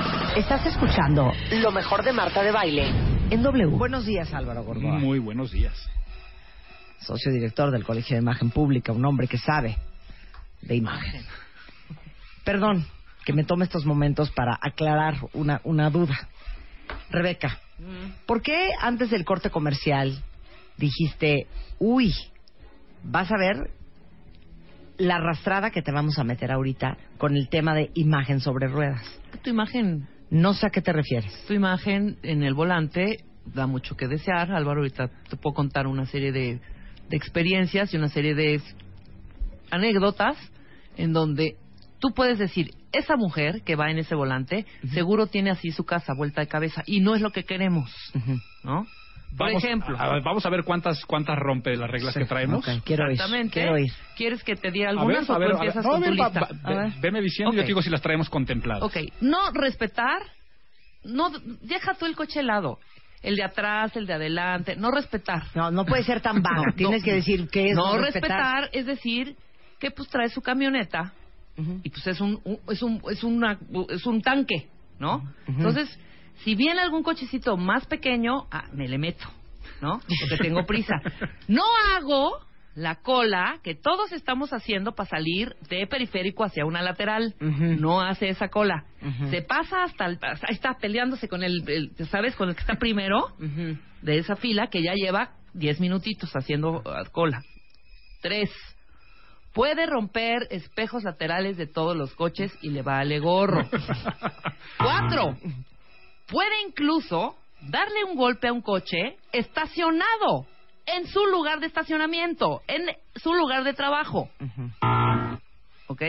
Estás escuchando lo mejor de Marta de Baile en W. Buenos días, Álvaro Gordoa. Muy buenos días. Socio director del Colegio de Imagen Pública, un hombre que sabe de imagen. Perdón que me tome estos momentos para aclarar una, una duda. Rebeca, ¿por qué antes del corte comercial dijiste, uy, vas a ver la arrastrada que te vamos a meter ahorita con el tema de imagen sobre ruedas? Tu imagen, No sé a qué te refieres. tu imagen en el volante da mucho que desear. Álvaro, ahorita te puedo contar una serie de, de experiencias y una serie de anécdotas en donde tú puedes decir, esa mujer que va en ese volante seguro tiene así su casa vuelta de cabeza y no es lo que queremos, ¿no? Por Vamos, ejemplo, a vamos a ver cuántas cuántas rompe las reglas que traemos. Ok, quiero exactamente. quiero oír. ¿Quieres que te diga A algunas a o ver, tú a ver. empiezas No, tu va- lista? va- A ve- veme diciendo y yo te digo si las traemos contempladas. Ok, no respetar, no deja tú el coche helado, el de atrás, el de adelante, no respetar. No, no puede ser tan vago. No, Tienes no. que decir que es no respetar. es decir que pues trae su camioneta y pues es un, un- es un es una es un tanque, ¿no? Entonces, si viene algún cochecito más pequeño, ah, me le meto, ¿no? Porque tengo prisa. No hago la cola que todos estamos haciendo para salir de periférico hacia una lateral. No hace esa cola. Se pasa hasta el, hasta- está peleándose con el, el- ¿sabes? Con el que está primero de esa fila que ya lleva 10 minutitos haciendo ah, cola. Tres. Puede romper espejos laterales de todos los coches y le vale gorro. Cuatro. Puede incluso darle un golpe a un coche estacionado en su lugar de estacionamiento, en su lugar de trabajo. ¿Ok?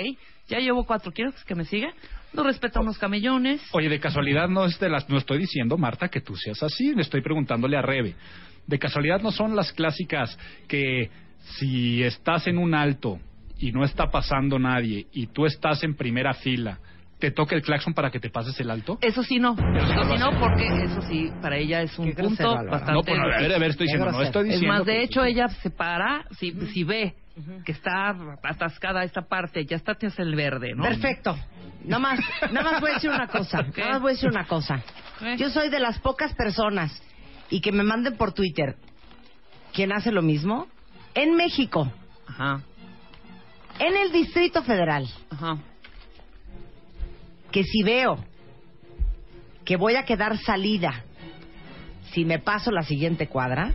Ya llevo cuatro. ¿Quieres que me siga? No respeta unos camellones. Oye, de casualidad no es de las, no estoy diciendo, Marta, que tú seas así, le estoy preguntándole a Rebe. De casualidad no son las clásicas que si estás en un alto y no está pasando nadie y tú estás en primera fila, te toca el claxon para que te pases el alto. Eso sí no. Eso lo sí no, porque eso sí, para ella es un Qué punto bastante... No, a ver, a ver, estoy diciendo, no estoy Es diciendo. más, de hecho, ella se para, si, si ve que está atascada esta parte, ya está hacia el verde, ¿no? Perfecto. Nada más, nada más voy a decir una cosa. ¿Qué? Nada más voy a decir una cosa. ¿Qué? Yo soy de las pocas personas y que me manden por Twitter quien hace lo mismo en México, Ajá, en el Distrito Federal, ajá. Que si veo que voy a quedar salida si me paso la siguiente cuadra,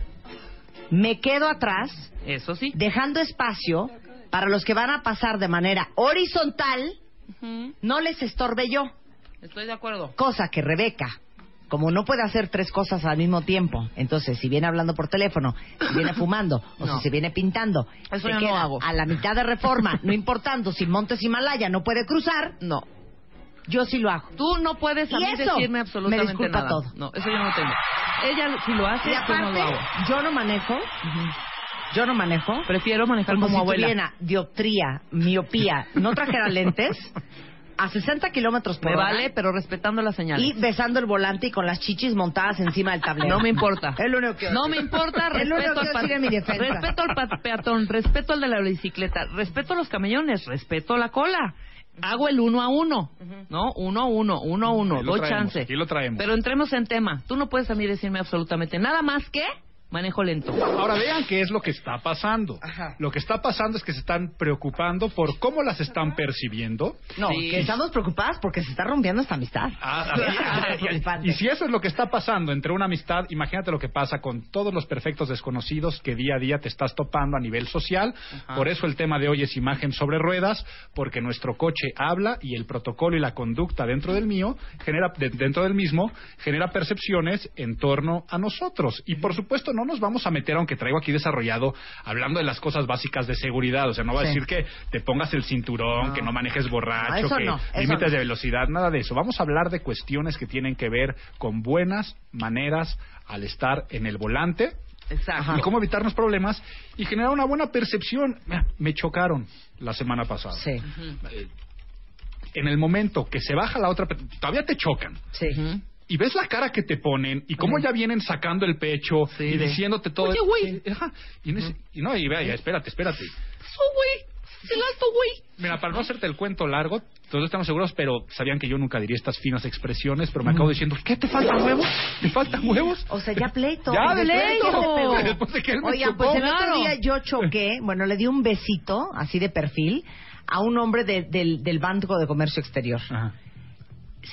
me quedo atrás Eso sí. dejando espacio para los que van a pasar de manera horizontal, no les estorbe yo. Estoy de acuerdo. Cosa que Rebeca, como no puede hacer tres cosas al mismo tiempo, entonces si viene hablando por teléfono, si viene fumando o No. si se viene pintando, Eso se no hago. a la mitad de reforma, no importando si Montes Himalaya no puede cruzar, No. Yo sí lo hago. Tú no puedes a ¿Y mí eso? decirme Me absolutamente disculpa nada. todo. No, eso yo no tengo. Ella sí lo hace, Y no lo aparte, hago. yo no manejo, yo no manejo, Prefiero manejar como, como, si abuela. tuviera dioptría, miopía, no trajera lentes, a 60 kilómetros por Me hora vale, pero respetando las señales. y besando el volante y con las chichis montadas encima del tablero. No me importa. Es lo único que No me importa, lo respeto que al, mi defensa. respeto al peatón, respeto al de la bicicleta, respeto a los camellones, respeto a la cola. Hago el uno a uno, ¿no? Uno a uno, uno a uno, doy traemos, chance. lo traemos. Pero entremos en tema. Tú no puedes a mí decirme absolutamente nada más que manejo lento. Ahora vean qué es lo que está pasando. Lo que está pasando es que se están preocupando por cómo las están percibiendo. No, Sí. que estamos preocupadas porque se está rompiendo esta amistad. Ah, ah, y- si eso es lo que está pasando entre una amistad, imagínate lo que pasa con todos los perfectos desconocidos que día a día te estás topando a nivel social. Por eso el tema de hoy es imagen sobre ruedas, porque nuestro coche habla y el protocolo y la conducta dentro del mío genera de- dentro del mismo genera percepciones en torno a nosotros. Y por supuesto no nos vamos a meter, aunque traigo aquí desarrollado, hablando de las cosas básicas de seguridad. O sea, no va a decir que te pongas el cinturón, No. que no manejes borracho, que no, límites de velocidad, nada de eso. Vamos a hablar de cuestiones que tienen que ver con buenas maneras al estar en el volante Exacto. y cómo evitarnos problemas y generar una buena percepción. Mira, me chocaron la semana pasada. Sí, Eh, En el momento que se baja la otra, todavía te chocan. sí. Y ves la cara que te ponen y cómo ya vienen sacando el pecho Sí, y diciéndote todo. "Oye, güey". Y, no, y no, y vea, ya, espérate, espérate. Eso, güey. El alto, güey. Mira, para no hacerte el cuento largo, todos estamos seguros, pero sabían que yo nunca diría estas finas expresiones, pero me acabo diciendo, ¿qué te faltan huevos? ¿Te faltan huevos? O sea, ya pleito. Ya, de pleito. Después de que él me Oigan, chocó. pues el otro día yo choqué, bueno, le di un besito, así de perfil, a un hombre de- del, del Banco de Comercio Exterior. Ajá.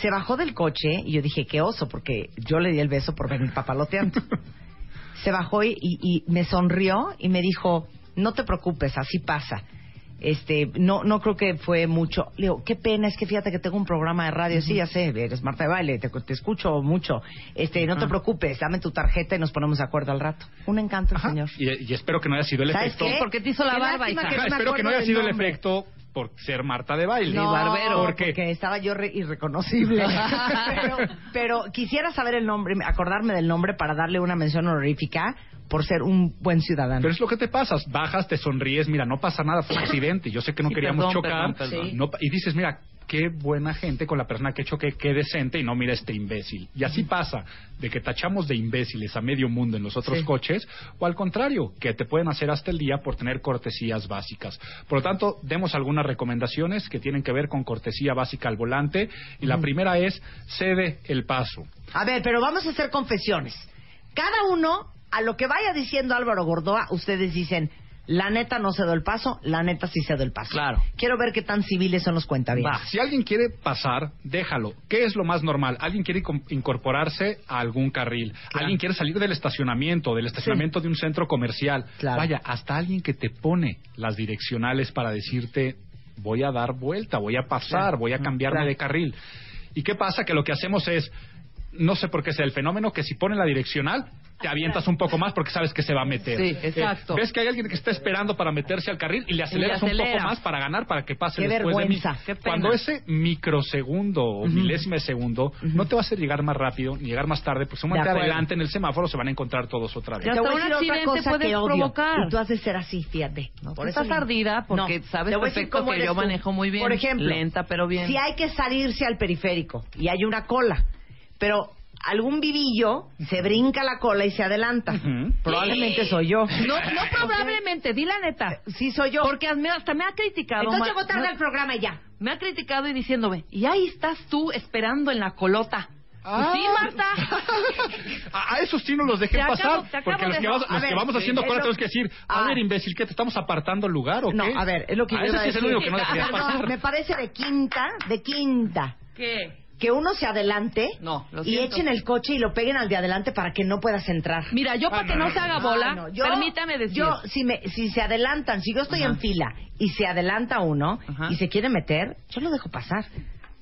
Se bajó del coche y yo dije, qué oso, porque yo le di el beso por venir papaloteando. Se bajó y, y- y me sonrió y me dijo, no te preocupes, así pasa. Este, no, no creo que fue mucho. Le digo, qué pena, es que fíjate que tengo un programa de radio. Sí, ya sé, eres Marta de Baile, te, te escucho mucho. Este, no te preocupes, dame tu tarjeta y nos ponemos de acuerdo al rato. Un encanto, el señor. Y, y espero que no haya sido el ¿Sabes efecto. qué? Porque te hizo la Qué barba, hija. que no espero que no haya sido el efecto por ser Marta de baile. No, barbero. Porque, porque estaba yo re- irreconocible. pero, pero quisiera saber el nombre, acordarme del nombre para darle una mención honorífica por ser un buen ciudadano. Pero es lo que te pasa, bajas, te sonríes, mira, no pasa nada, fue un accidente, yo sé que no Sí, queríamos perdón, chocar, perdón, perdón. no y dices, mira, qué buena gente con la persona que choqué, qué decente, y no mira este imbécil. Y así pasa, de que tachamos de imbéciles a medio mundo en los otros Sí. coches, o al contrario, que te pueden hacer hasta el día por tener cortesías básicas. Por lo tanto, demos algunas recomendaciones que tienen que ver con cortesía básica al volante, y la primera es, cede el paso. A ver, pero vamos a hacer confesiones. Cada uno, a lo que vaya diciendo Álvaro Gordoa, ustedes dicen, la neta no cedo el paso, la neta sí cedo el paso. Claro. Quiero ver qué tan civiles son los cuentavientes. Si alguien quiere pasar, déjalo. ¿Qué es lo más normal? Alguien quiere incorporarse a algún carril. Alguien quiere salir del estacionamiento, del estacionamiento de un centro comercial. Claro. Vaya, hasta alguien que te pone las direccionales para decirte, voy a dar vuelta, voy a pasar, voy a cambiarme Claro. de carril. ¿Y qué pasa? Que lo que hacemos es, no sé por qué sea el fenómeno, que si ponen la direccional, te avientas un poco más porque sabes que se va a meter. Sí, exacto. Eh, ves que hay alguien que está esperando para meterse al carril y le aceleras un acelera. poco más para ganar, para que pase Qué después de mí. vergüenza, qué pena. Cuando ese microsegundo o milésima de segundo no te va a hacer llegar más rápido ni llegar más tarde, porque acuerdo. adelante en el semáforo se van a encontrar todos otra vez. Ya hasta un accidente puedes provocar. Y tú has de ser así, fíjate. No, Por estás ardida porque sabes a decir perfecto cómo que yo tú. manejo muy bien. Por ejemplo, Lenta, pero bien. Si hay que salirse al periférico y hay una cola, pero algún vivillo se brinca la cola y se adelanta. Probablemente soy yo. No, no probablemente, di la neta. Sí soy yo. Porque hasta me ha criticado. Entonces llegó tarde al programa y ya. Me ha criticado y diciéndome, y ahí estás tú esperando en la colota. Pues Ah. sí, Marta. A, a esos sí no los acabo- pasar, porque los de- que, vamos, a los que vamos haciendo cola tenemos que decir, a Ah. ver, imbécil, ¿qué te estamos apartando el lugar o No, qué? a ver, es lo que Ah, yo ese iba a sí es el decir. único que no deberías No, pasar. me parece de quinta, de quinta, ¿Qué? Que uno se adelante No, lo y echen el coche y lo peguen al de adelante para que no puedas entrar. Mira, yo para que no se haga bola, Ah, no, yo- permítame decir. Yo, si, me, si se adelantan, si yo estoy Ajá. en fila y se adelanta uno Ajá. y se quiere meter, yo lo dejo pasar.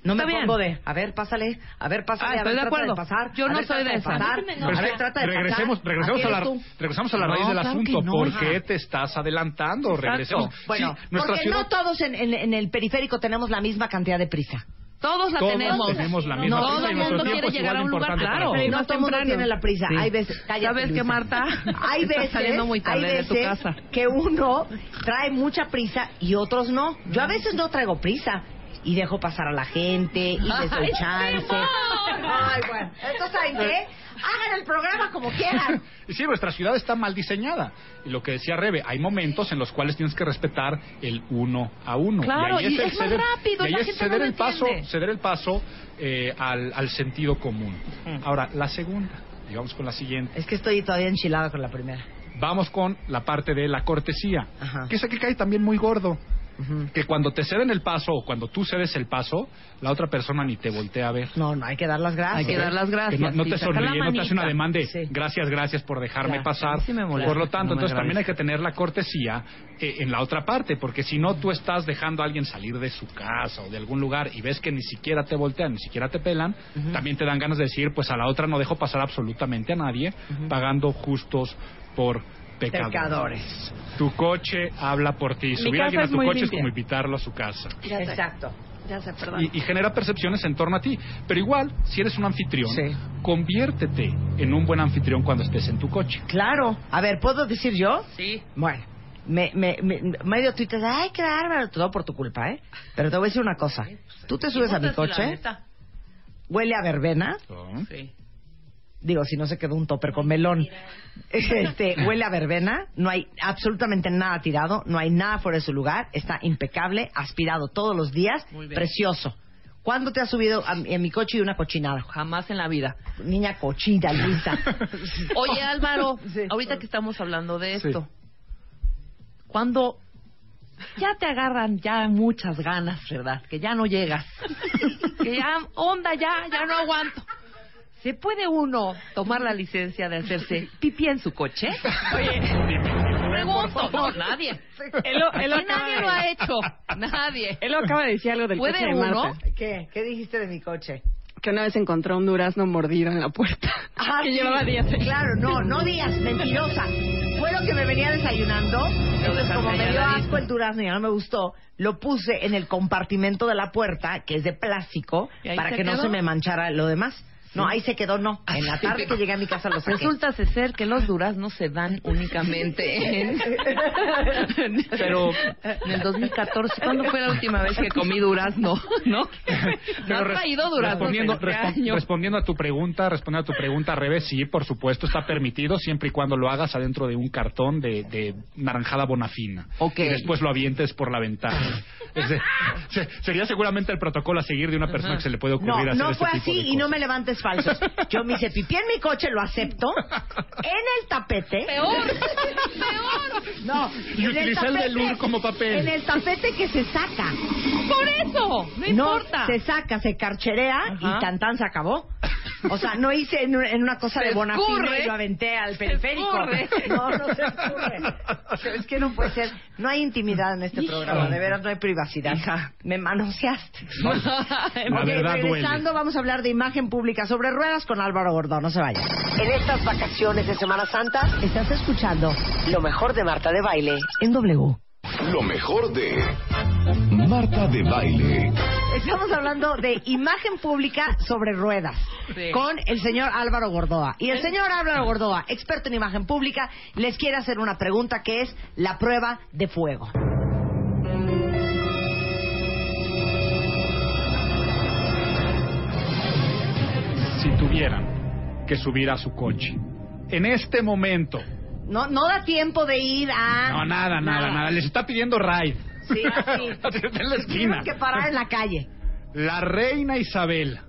No Está me bien. pongo de, a ver, pásale, a ver, pásale, Ah, a ver, estoy de acuerdo. pasar. Yo no ver, soy de esas. pasar. A ver, trata de regresemos, pasar. regresemos, a la, regresamos a la No, raíz del claro asunto. no. ¿Por qué te estás adelantando? Exacto. Regresemos. Bueno, Sí, nuestra porque ciudad... no todos en, en- en el periférico tenemos la misma cantidad de prisa. Todos la Todos tenemos. tenemos la misma no, prisa todo el mundo quiere llegar a un lugar, claro. todos. Pero no todo el mundo tiene la prisa. Sí. Hay veces, cállate, ¿Sabes qué, Luisa. Marta? Hay veces, saliendo muy tarde hay de tu casa. que uno trae mucha prisa y otros no. Yo a veces no traigo prisa y dejo pasar a la gente y les doy ¡Ay, chance. Ay, bueno. Entonces, ¿saben qué? Hagan el programa como quieran. Y sí, nuestra ciudad está mal diseñada. Y lo que decía Rebe, hay momentos en los cuales tienes que respetar el uno a uno. Claro, y, ahí y el es más rápido, y ahí la es gente ceder no el paso, ceder el paso eh, al, al sentido común. Ahora, la segunda, y vamos con la siguiente. Es que estoy todavía enchilada con la primera. Vamos con la parte de la cortesía, Ajá. que es que cae también muy gordo. Que cuando te ceden el paso o cuando tú cedes el paso, la otra persona ni te voltea a ver. No, no, hay que dar las gracias. Hay que dar las Que gracias. no, te sonríe, no te hace una demanda de Sí. gracias, gracias por dejarme Ya, pasar. sí me molesta por lo tanto, no entonces también hay que tener la cortesía eh, en la otra parte, porque si no tú estás dejando a alguien salir de su casa o de algún lugar y ves que ni siquiera te voltean, ni siquiera te pelan, también te dan ganas de decir, pues a la otra no dejo pasar absolutamente a nadie, pagando justos por pecadores. Pecadores. Tu coche habla por ti. Subir a casa alguien a tu coche limpia. es como invitarlo a su casa. Exacto. Ya sé, perdón. Y, y genera percepciones en torno a ti. Pero igual, si eres un anfitrión, Sí. conviértete en un buen anfitrión cuando estés en tu coche. Claro. A ver, ¿puedo decir yo? Sí. Bueno, me, me, me- medio tuitas, ay, qué bárbaro, todo por tu culpa, ¿eh? Pero te voy a decir una cosa. Tú te subes a mi coche, huele a verbena, Sí. Digo, si no se quedó un topper con melón, este, huele a verbena, no hay absolutamente nada tirado, no hay nada fuera de su lugar, está impecable, aspirado todos los días, Muy bien. precioso. ¿Cuándo te has subido a, mi- a mi coche y una cochinada? Jamás en la vida. Niña cochina, Luisa. Oye, Álvaro, Sí. ahorita que estamos hablando de Sí. esto, cuando ya te agarran ya muchas ganas, ¿verdad? Que ya no llegas. que ya, onda, ya, ya no aguanto. ¿Se puede uno tomar la licencia de hacerse pipí en su coche? Oye, pregunto. No, nadie. Él lo, él Aquí nadie de- lo ha hecho. Nadie. Él lo acaba de decir algo del ¿Puede coche de uno? Marta. ¿Qué? ¿Qué dijiste de mi coche? Que una vez encontró un durazno mordido en la puerta. Ah, que sí. llevaba días. Claro, no, no digas, mentirosa. fue lo que me venía desayunando. Entonces, como me dio asco el durazno y no me gustó, lo puse en el compartimento de la puerta, que es de plástico, para que no se me manchara lo demás. No, ahí se quedó, no. En la tarde que llegué a mi casa lo saqué. Resulta ser que los duraznos se dan únicamente en... Pero... En el 2014, ¿cuándo fue la última vez que comí durazno? ¿No? ¿No has traído durazno respondiendo, este respon- respondiendo a tu pregunta, respondiendo a tu pregunta al revés, sí, por supuesto, está permitido siempre y cuando lo hagas adentro de un cartón de, de naranjada bonafina. Ok. Y después lo avientes por la ventana. Sería seguramente el protocolo a seguir de una persona que se le puede ocurrir No, hacer no este fue tipo así de y no me levantes falsos. Yo me hice pipí en mi coche, lo acepto. En el tapete. Peor, peor. No. Y utilicé el velour como papel. En el tapete que se saca. Por eso, no importa. se saca, se carcherea Ajá. y tantán se acabó. O sea, no hice en, un- en una cosa Se de bonafina y lo aventé al periférico. No, no se escurre. Es que no puede ser. No hay intimidad en este programa, de veras no hay privacidad. Me manoseaste. La Ok, verdad duele. regresando vamos a hablar de imagen pública sobre ruedas con Álvaro Gordón. No se vayan. En estas vacaciones de Semana Santa estás escuchando lo mejor de Marta de Baile en W. Lo mejor de Marta de Baile. Estamos hablando de imagen pública sobre ruedas Sí. con el señor Álvaro Gordoa. Y el señor Álvaro Gordoa, experto en imagen pública, les quiere hacer una pregunta que es la prueba de fuego. Si tuvieran que subir a su coche, en este momento, No, no da tiempo de ir a... no, nada, nada, nada, les está pidiendo ride. Sí, así. en la esquina. Tienes que parar en la calle. La reina Isabel.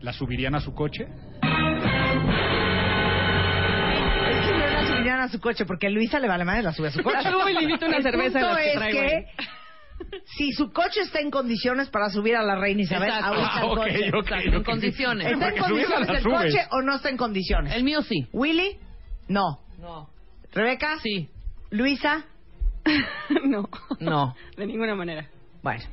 ¿La subirían a su coche? Es que no la subirían a su coche porque Luisa le vale madre la sube a su coche. La subo y le invito una El cerveza de punto las que es traigo que ahí. Si su coche está en condiciones para subir a la reina Isabel, Exacto. ahorita Ah, el ok, coche. ok, Exacto, en ok. condiciones. ¿Está en Porque subirla condiciones la el subes. coche o no está en condiciones? El mío sí. ¿Willy? No. No. ¿Rebeca? Sí. ¿Luisa? no. No. De ninguna manera. Bueno.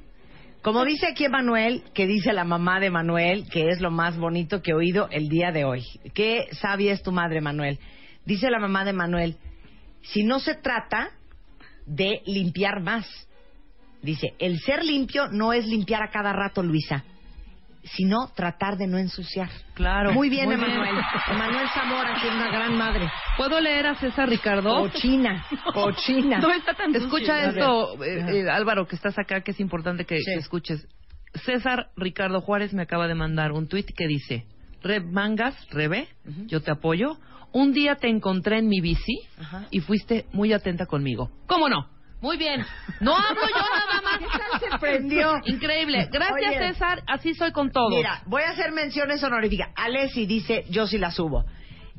Como dice aquí Manuel, que dice la mamá de Manuel, que es lo más bonito que he oído el día de hoy. Qué sabia es tu madre, Manuel. Dice la mamá de Manuel, si no se trata de limpiar más. Dice, el ser limpio no es limpiar a cada rato, Luisa, sino tratar de no ensuciar. Claro. Muy bien, Muy bien. Emanuel. Emanuel Zamora, que es una gran madre. ¿Puedo leer a César Ricardo? Cochina, cochina. No está tan Escucha esto, eh, eh, Álvaro, que estás acá, que es importante que, Sí. que escuches. César Ricardo Juárez me acaba de mandar un tuit que dice, Reb Mangas, Rebe, yo te apoyo. Un día te encontré en mi bici y fuiste muy atenta conmigo. ¿Cómo no? Muy bien. No hablo yo nada más. ¿Qué tal se prendió? Increíble. Gracias, Oye. César. Así soy con todo. Mira, voy a hacer menciones honoríficas. Alessi dice, yo sí la subo.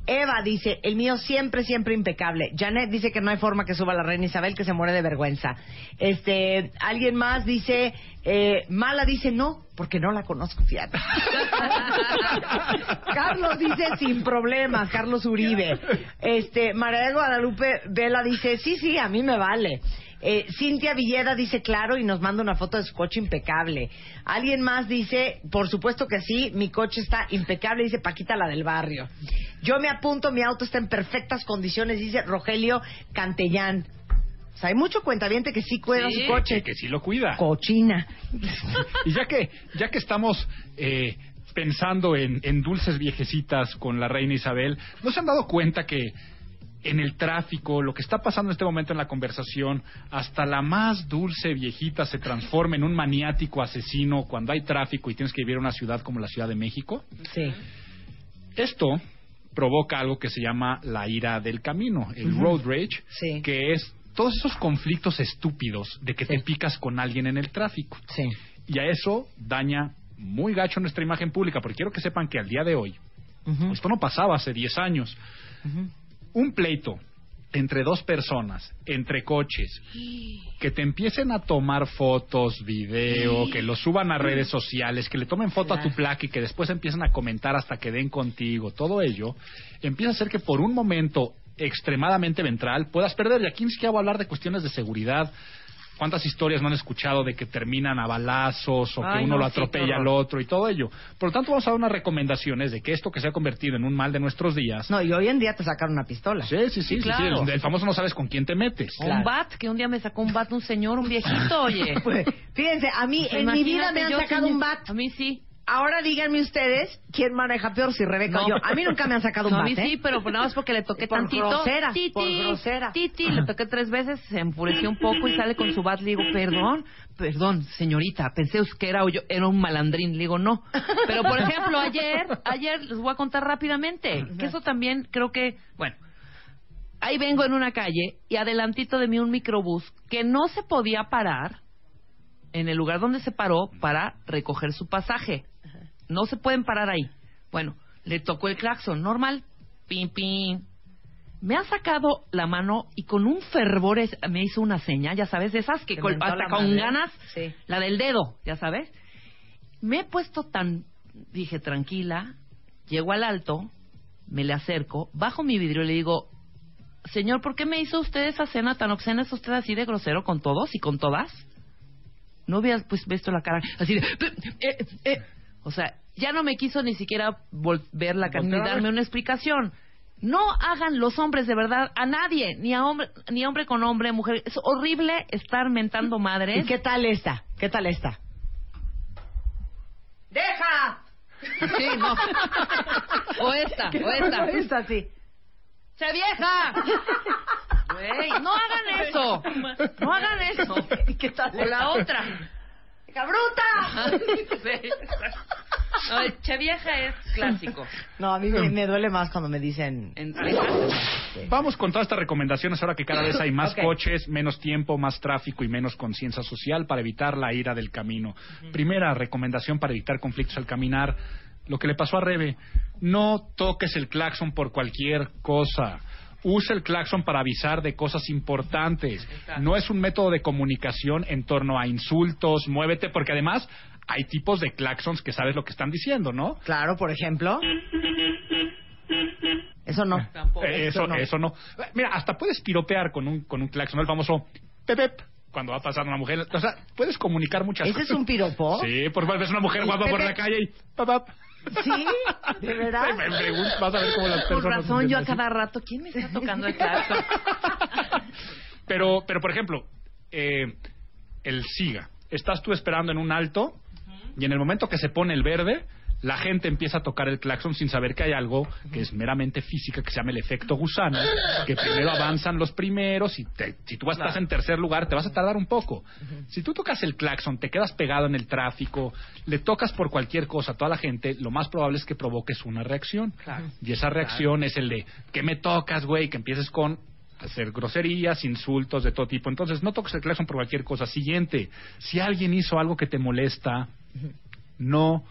Eva dice, el mío siempre, siempre impecable. Janet dice que no hay forma que suba la reina Isabel, que se muere de vergüenza. Este, alguien más dice, eh, Mala dice no, porque no la conozco, fíjate. Carlos dice sin problemas, Carlos Uribe. Este, María de Guadalupe Vela dice, sí, sí, a mí me vale. Eh, Cintia Villeda dice claro y nos manda una foto de su coche impecable. Alguien más dice, por supuesto que sí, mi coche está impecable, dice Paquita la del barrio. Yo me apunto, mi auto está en perfectas condiciones, dice Rogelio Cantellán. O sea, hay mucho cuentaviente que sí cuida Sí. su coche. Que, que sí lo cuida. Cochina. Y ya que, ya que estamos eh, pensando en, en dulces viejecitas con la reina Isabel, ¿no se han dado cuenta que en el tráfico, lo que está pasando en este momento en la conversación, hasta la más dulce viejita se transforma en un maniático asesino cuando hay tráfico y tienes que vivir en una ciudad como la Ciudad de México? Sí. Esto provoca algo que se llama la ira del camino, el road rage, Sí. que es todos esos conflictos estúpidos de que te picas con alguien en el tráfico. Sí. Y a eso daña muy gacho nuestra imagen pública, porque quiero que sepan que al día de hoy, esto no pasaba hace 10 años, un pleito entre dos personas, entre coches, que te empiecen a tomar fotos, video, que lo suban a redes sociales, que le tomen foto a tu placa y que después empiecen a comentar hasta que den contigo, todo ello, empieza a hacer que por un momento extremadamente ventral puedas perder. Y aquí ni siquiera voy a hablar de cuestiones de seguridad ¿Cuántas historias no han escuchado de que terminan a balazos o que uno no, lo sí, atropella al otro y todo ello? Por lo tanto, vamos a dar unas recomendaciones de que esto que se ha convertido en un mal de nuestros días. No, y hoy en día te sacaron una pistola. Sí, sí, sí. sí, sí, claro. el, el famoso no sabes con quién te metes. Un bat, que un día me sacó un bat un señor, un viejito, oye. Pues, fíjense, a mí Pues en mi vida me han sacado un bat. A mí sí. Ahora díganme ustedes quién maneja peor, si Rebeca o yo. A mí nunca me han sacado un No, a mí ¿eh? sí, pero nada más porque le toqué Por tantito. grosera, Titi, por grosera. Titi, le toqué tres veces, se enfureció un poco y sale con su bat. Le digo, perdón, perdón, señorita, pensé que era, yo, era un malandrín. Le digo, no. Pero, por ejemplo, ayer, ayer les voy a contar rápidamente, que eso también creo que, bueno, ahí vengo en una calle y adelantito de mí un microbús que no se podía parar en el lugar donde se paró para recoger su pasaje. No se pueden parar ahí. Bueno, le tocó el claxon, normal. Pim, pim. Me ha sacado la mano y con un fervor es- me hizo una seña, ya sabes, de esas que Te con- mentó hasta la con madre. ganas, Sí. la del dedo, ya sabes. Me he puesto tan, dije, tranquila, llego al alto, me le acerco, bajo mi vidrio y le digo, señor, ¿por qué me hizo usted esa cena tan obscena? ¿Es usted así de grosero con todos y con todas? No habías pues visto la cara así de... "Eh, eh". O sea, ya no me quiso ni siquiera vol- ver la cara ni darme una explicación. No hagan los hombres de verdad a nadie, ni a hombre, ni hombre con hombre, mujer. Es horrible estar mentando madres. ¿Y qué tal esta? ¿Qué tal esta? ¡Deja! Sí, no. O esta, ¿Qué o esta. esta, sí. ¡Se vieja! Güey, no hagan eso. No hagan eso. ¿Qué tal O la otra. ¡Cabruta! Sí. No, el che vieja es clásico. No, a mí me, me duele más cuando me dicen... En- Vamos con todas estas recomendaciones ahora que cada vez hay más coches, menos tiempo, más tráfico y menos conciencia social para evitar la ira del camino. Primera recomendación para evitar conflictos al caminar, lo que le pasó a Rebe, no toques el claxon por cualquier cosa. Usa el claxon para avisar de cosas importantes. No es un método de comunicación en torno a insultos, muévete, porque además hay tipos de claxons que sabes lo que están diciendo, ¿no? Claro, por ejemplo. Eso no. Tampoco. Eh, eso, eso no. Mira, hasta puedes piropear con un, con un claxon, el famoso pepep, cuando va pasando una mujer. O sea, puedes comunicar muchas ¿Ese cosas. es un piropo? Sí, por ejemplo, ves una mujer guapa por la calle y papap. ¿Sí? ¿De verdad? Me pregunto, vas a ver cómo las Por personas... razón, yo a cada rato, ¿quién me está tocando el claxon? Pero, pero por ejemplo, eh, el siga. Estás tú esperando en un alto y en el momento que se pone el verde, la gente empieza a tocar el claxon sin saber que hay algo que es meramente física, que se llama el efecto gusano, que primero avanzan los primeros y te- si tú estás en tercer lugar te vas a tardar un poco. Si tú tocas el claxon, te quedas pegado en el tráfico, le tocas por cualquier cosa a toda la gente, lo más probable es que provoques una reacción. Y esa reacción es el de, ¿qué me tocas, güey? Que empieces con hacer groserías, insultos de todo tipo. Entonces, no toques el claxon por cualquier cosa. Siguiente, si alguien hizo algo que te molesta, no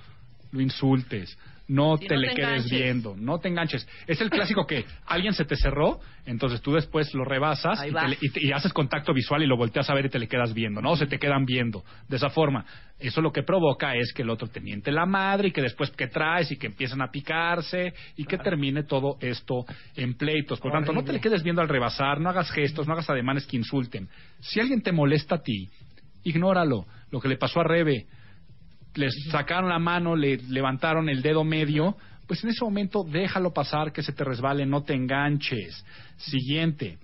lo insultes, no te no le te quedes viendo, no te enganches. Es el clásico que alguien se te cerró, entonces tú después lo rebasas y, te le- y te- y haces contacto visual y lo volteas a ver y te le quedas viendo, ¿no? O se te quedan viendo. De esa forma, eso lo que provoca es que el otro te miente la madre y que después que traes y que empiezan a picarse y que termine todo esto en pleitos. Por lo tanto, no te le quedes viendo al rebasar, no hagas gestos, no hagas ademanes que insulten. Si alguien te molesta a ti, ignóralo. Lo que le pasó a Rebe, les sacaron la mano, le levantaron el dedo medio, pues en ese momento déjalo pasar, que se te resbale, no te enganches. Siguiente,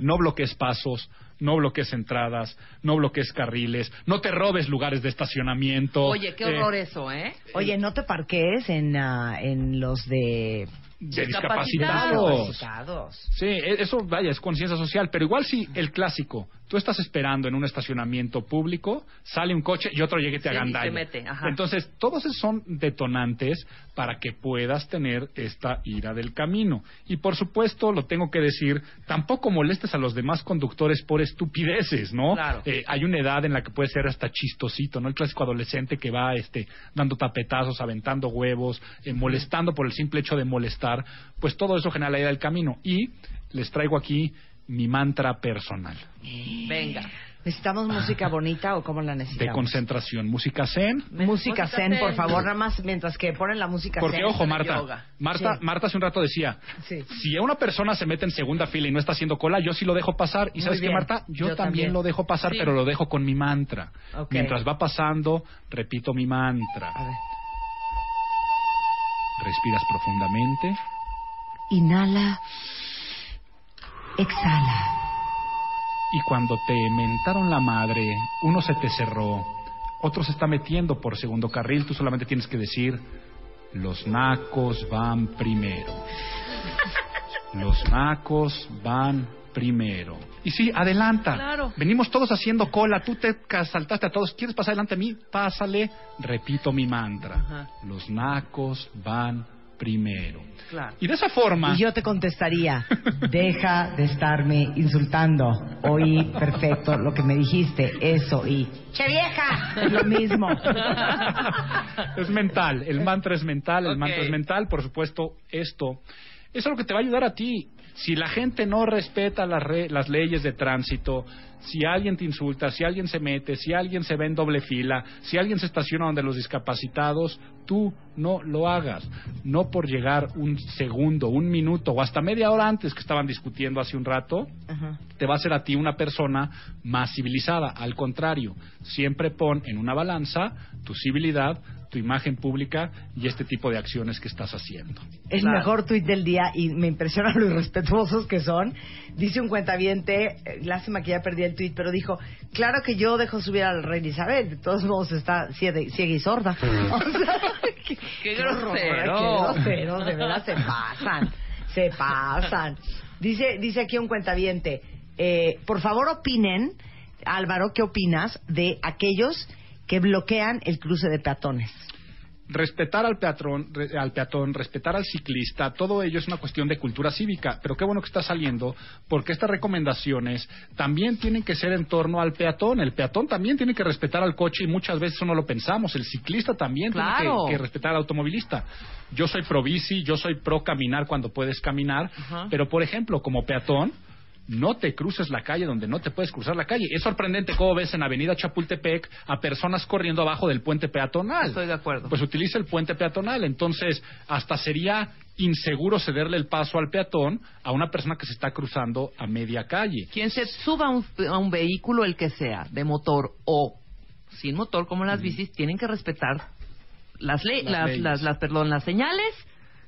no bloquees pasos, no bloquees entradas, no bloquees carriles, no te robes lugares de estacionamiento. Oye, qué Eh, horror eso, ¿eh? Oye, no te parques en, ah, en los de... de Discapacitados. Sí, e- eso, vaya, es conciencia social. Pero igual si el clásico, tú estás esperando en un estacionamiento público, sale un coche y otro llegue y te Sí, agandalla. se mete, ajá. Entonces, todos esos son detonantes para que puedas tener esta ira del camino. Y por supuesto, lo tengo que decir, tampoco molestes a los demás conductores por estupideces, ¿no? Claro. Eh, hay una edad en la que puede ser hasta chistosito, ¿no? El clásico adolescente que va este, dando tapetazos, aventando huevos, eh, molestando por el simple hecho de molestar, pues todo eso genera del camino. Y les traigo aquí mi mantra personal. Venga. ¿Necesitamos música bonita o cómo la De necesitamos? concentración. Música zen. Música zen, por favor, nada más mientras que ponen la música Porque, zen. ojo, suena Marta, yoga. Marta, Sí. Marta hace un rato decía, Sí. si una persona se mete en segunda fila y no está haciendo cola, yo sí lo dejo pasar. ¿Y Muy sabes qué, bien. Marta? Yo, Yo también, también. lo dejo pasar, Sí. pero lo dejo con mi mantra. Mientras va pasando, repito mi mantra. A ver. Respiras profundamente. Inhala. Exhala. Y cuando te mentaron la madre, uno se te cerró, otro se está metiendo por segundo carril, tú solamente tienes que decir, los nacos van primero. Los nacos van primero. Y sí, adelanta. Claro. Venimos todos haciendo cola, tú te saltaste a todos, ¿quieres pasar adelante a mí? Pásale, repito mi mantra. Ajá. Los nacos van primero. Claro. Y de esa forma... Y yo te contestaría, deja de estarme insultando. Oí perfecto lo que me dijiste, eso y... ¡Che vieja! Es lo mismo. es mental, el mantra es mental, el mantra es mental, por supuesto, esto eso es lo que te va a ayudar a ti. Si la gente no respeta las, re- las leyes de tránsito, si alguien te insulta, si alguien se mete, si alguien se ve en doble fila, si alguien se estaciona donde los discapacitados, tú no lo hagas. No por llegar un segundo, un minuto o hasta media hora antes que estaban discutiendo hace un rato, te va a hacer a ti una persona más civilizada. Al contrario, siempre pon en una balanza tu civilidad, tu imagen pública y este tipo de acciones que estás haciendo. El Claro. mejor tuit del día y me impresiona lo irrespetuosos que son. Dice un cuentaviente, eh, lástima que ya perdí el tuit, pero dijo, claro que yo dejo subir a la reina Isabel, de todos modos está ciega, ciega y sorda. O sea, qué, Qué grosero. Qué grosero, de verdad se pasan, se pasan. Dice, dice aquí un cuentaviente, eh, por favor opinen, Álvaro, ¿qué opinas de aquellos que bloquean el cruce de peatones? Respetar al peatón, re- al peatón, respetar al ciclista, todo ello es una cuestión de cultura cívica. Pero qué bueno que está saliendo, porque estas recomendaciones también tienen que ser en torno al peatón. El peatón también tiene que respetar al coche y muchas veces eso no lo pensamos. El ciclista también Claro. tiene que, que respetar al automovilista. Yo soy pro bici, yo soy pro caminar cuando puedes caminar, pero por ejemplo, como peatón, no te cruces la calle donde no te puedes cruzar la calle. Es sorprendente cómo ves en Avenida Chapultepec a personas corriendo abajo del puente peatonal. Estoy de acuerdo. Pues utiliza el puente peatonal. Entonces, hasta sería inseguro cederle el paso al peatón a una persona que se está cruzando a media calle. Quien se suba a un, a un vehículo, el que sea, de motor o sin motor, como las bicis, tienen que respetar las, le- Las las, leyes. las, las- perdón, las señales,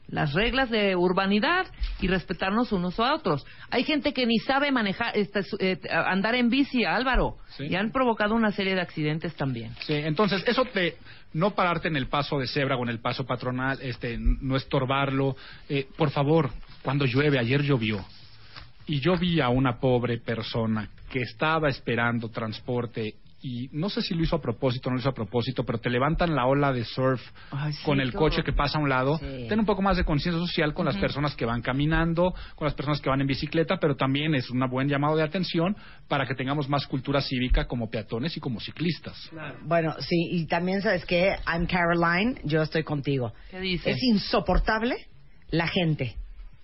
las reglas de urbanidad y respetarnos unos a otros. Hay gente que ni sabe manejar, este, eh, andar en bici, Álvaro, Sí. y han provocado una serie de accidentes también. Sí, entonces eso te no pararte en el paso de cebra o en el paso patronal, este, no estorbarlo. Eh, por favor, cuando llueve, ayer llovió y yo vi a una pobre persona que estaba esperando transporte y no sé si lo hizo a propósito o no lo hizo a propósito, pero te levantan la ola de surf Ay, sí, con el coche que pasa a un lado. Sí. Ten un poco más de conciencia social con las personas que van caminando, con las personas que van en bicicleta, pero también es un buen llamado de atención para que tengamos más cultura cívica como peatones y como ciclistas. Bueno, sí, y también sabes que I'm Caroline, yo estoy contigo. ¿Qué dice? Es insoportable la gente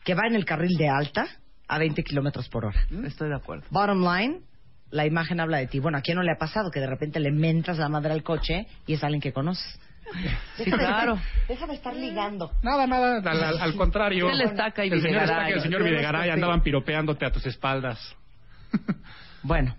que va en el carril de alta a 20 kilómetros por hora. Estoy de acuerdo. Bottom line, la imagen habla de ti. Bueno, ¿a quién no le ha pasado que de repente le mentas la madre al coche y es alguien que conoces? Sí, Déjame claro. estar- déjame estar ligando. Nada, nada, al, al- al contrario. El Estaca y el señor. Estaca y el señor Videgaray andaban piropeándote a tus espaldas. Bueno,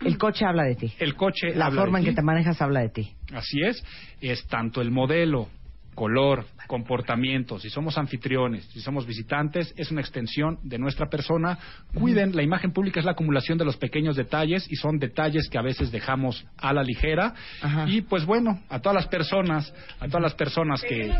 el coche habla de ti. El coche La habla forma de en que te manejas habla de ti. Así es, es tanto el modelo, color, comportamiento, si somos anfitriones, si somos visitantes, es una extensión de nuestra persona. Cuiden, la imagen pública es la acumulación de los pequeños detalles y son detalles que a veces dejamos a la ligera. Ajá. Y pues bueno, a todas las personas, a todas las personas que...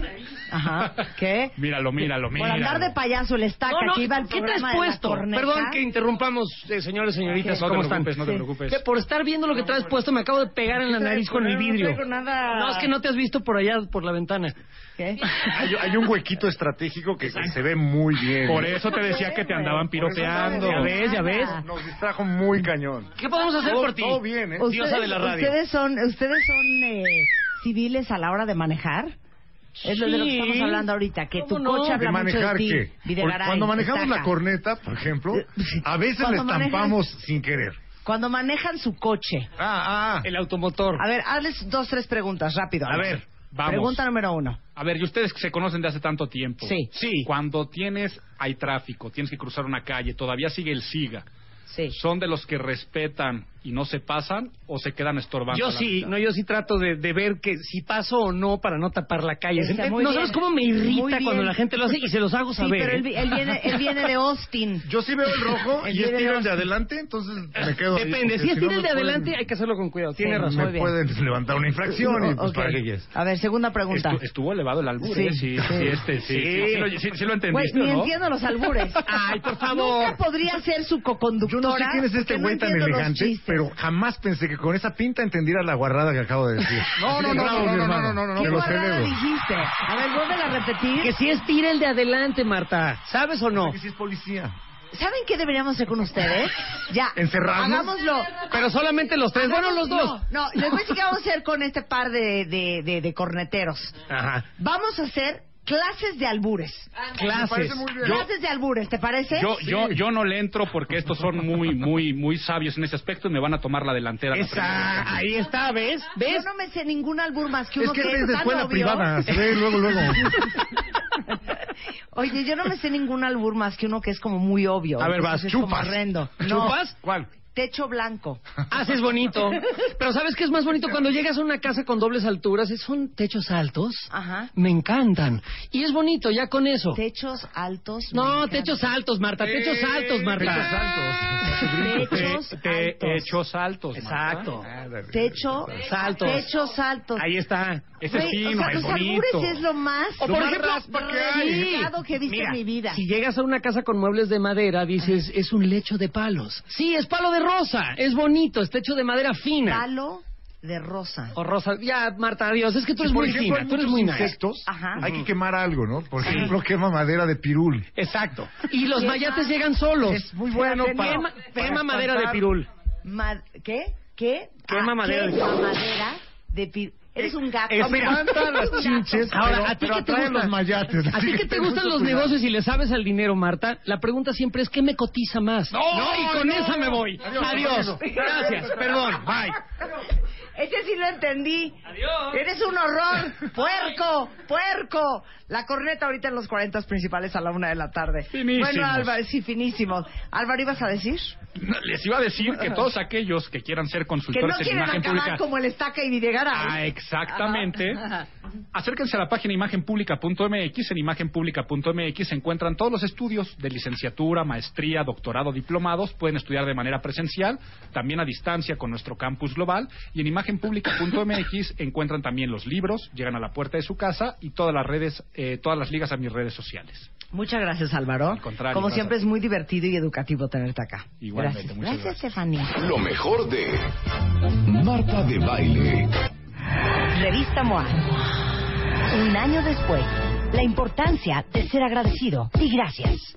Ajá. ¿Qué? Míralo, míralo, Por míralo. andar de payaso el estaca No, no, que iba al ¿qué te has programa de la puesto? Perdón que interrumpamos, eh, señores, señoritas, No te ¿cómo están? preocupes, no te preocupes. Que por estar viendo lo que traes puesto me acabo de pegar en la ¿Qué nariz con el No vidrio. No, es que no te has visto por allá, por la ventana. ¿Qué? Hay, hay un huequito estratégico que, que se ve muy bien. Por eso te decía que te andaban piropeando. Ya ves, ya ves. Nos distrajo muy cañón. ¿Qué podemos hacer Todo- por ti? todo bien, ¿eh? Diosa de la radio. ¿Ustedes son, ustedes son eh, civiles a la hora de manejar? Es lo de lo que estamos hablando ahorita, que tu ¿Cómo no? coche ¿De habla mucho de manejar ti. qué? Videgaray, Cuando manejamos Estaca. la corneta, por ejemplo, a veces le manejas- estampamos sin querer. Cuando manejan su coche. Ah, ah. El automotor. A ver, hazles dos, tres preguntas, rápido. A ver, vamos. Pregunta número uno. A ver, y ustedes que se conocen de hace tanto tiempo. Sí. Sí. Cuando tienes, hay tráfico, tienes que cruzar una calle, todavía sigue el SIGA. Sí. ¿Son de los que respetan y no se pasan o se quedan estorbando? Yo sí, mitad? no, yo sí trato de, de ver que si paso o no para no tapar la calle. Está muy no bien. sabes cómo me irrita cuando la gente lo hace y se los hago Sí, saber. pero él, ¿eh? él viene, él viene de Austin. Yo sí veo el rojo y es de el de adelante, entonces me quedo ahí, Depende, porque si es no tira el me de pueden- adelante hay que hacerlo con cuidado. Tiene Sí, razón. Me pueden levantar una infracción y pues Ok. para qué quieres. A ver, segunda pregunta. Estu- estuvo elevado el albur, Sí, ¿eh? Sí, sí. sí, este, sí. Sí, Sí. sí, lo, sí- sí entendiste, ni ¿no? entiendo los albures. Ay, por favor. Nunca podría ser su Yo coconductora. no sé quién es este no güey tan elegante. Pero jamás pensé que con esa pinta entendiera la guarrada que acabo de decir. No, no, no, no, no, no, no, no, ¿Qué guarrada dijiste? A ver, vuelve a repetir. Que si es tira el de adelante, Marta. ¿Sabes o no? Que sí es policía. ¿Saben qué deberíamos hacer con ustedes? Ya. ¿Encerrarnos? Hagámoslo. Pero solamente los tres. Bueno, los dos. No, no, les voy a decir qué vamos a hacer con este par de, de, de, de corneteros. Ajá. Vamos a hacer clases de albures. Clases. Clases de albures, ¿te parece? Yo, yo, yo no le entro porque estos son muy, muy, muy sabios en ese aspecto y me van a tomar la delantera. la Esa, ahí está, ¿ves? Yo ¿Ves? no me sé ningún albur más que Es uno que que, es de escuela obvio. privada, se ve luego, luego. Oye, yo no me sé ningún albur más que uno que es como muy obvio. A ver, vas, es como chupas. horrendo. No, ¿Chupas? ¿Cuál? Techo blanco. Haces bonito. Pero ¿sabes qué es más bonito? Cuando llegas a una casa con dobles alturas, es- son techos altos. Ajá. Me encantan. Y es bonito, ya con eso. Techos altos. No, techos altos, Marta. Techos altos, Marta. Techos altos. Techos Te- te- altos. Techos altos. Exacto. Techo Saltos. Techos altos. Ahí está. Ese es Güey, o fino, sea, es los bonito. es lo más, O por lo ejemplo, que en mi vida. Si llegas a una casa con muebles de madera, dices, es un lecho de palos. Sí, es palo de rosa. Es bonito, es techo de madera fina. Palo de rosa. O rosa. Ya, Marta, adiós. Es que tú eres por muy ejemplo, fina. hay Tú eres muy nice. insectos, Ajá. hay que quemar algo, ¿no? Por ejemplo, quema madera de pirul. Exacto. Y los Quema- mayates llegan solos. Es muy bueno para... Quema, para quema madera de pirul. Ma- ¿Qué? ¿Qué? Quema Ah, madera de- quema madera de pi- Eres un gato. Espanta las chinches, Ahora, pero, ¿a ti pero qué te atrae gusta? los mayates. A ti que te gustan los negocios y le sabes al dinero, Marta, la pregunta siempre es ¿qué me cotiza más? No, y con no. esa me voy. Adiós, Adiós. adiós. Gracias. Perdón. Bye. Ese sí lo entendí. Adiós. Eres un horror. Puerco, puerco. La corneta ahorita en los 40 principales a la una de la tarde. Finísimos. Bueno, Álvaro, sí, finísimos. Álvaro, ¿ibas a decir? Les iba a decir que todos aquellos que quieran ser Que consultores no en imagen acabar pública. como el estaca y Videgaray. Ah, exactamente. Ajá. Acérquense a la página imagenpublica.mx. En imagenpublica.mx se encuentran todos los estudios de licenciatura, maestría, doctorado, diplomados. Pueden estudiar de manera presencial, también a distancia con nuestro campus global. Y en imagenpublica.mx encuentran también los libros, llegan a la puerta de su casa y todas las redes, eh, todas las ligas a mis redes sociales. Muchas gracias, Álvaro. Al contrario, Como siempre es muy divertido y educativo tenerte acá. Igualmente, gracias. muchas gracias, Stephanie. Lo mejor de Marta de Baile. Revista MOA. Un año después, la importancia de ser agradecido y gracias.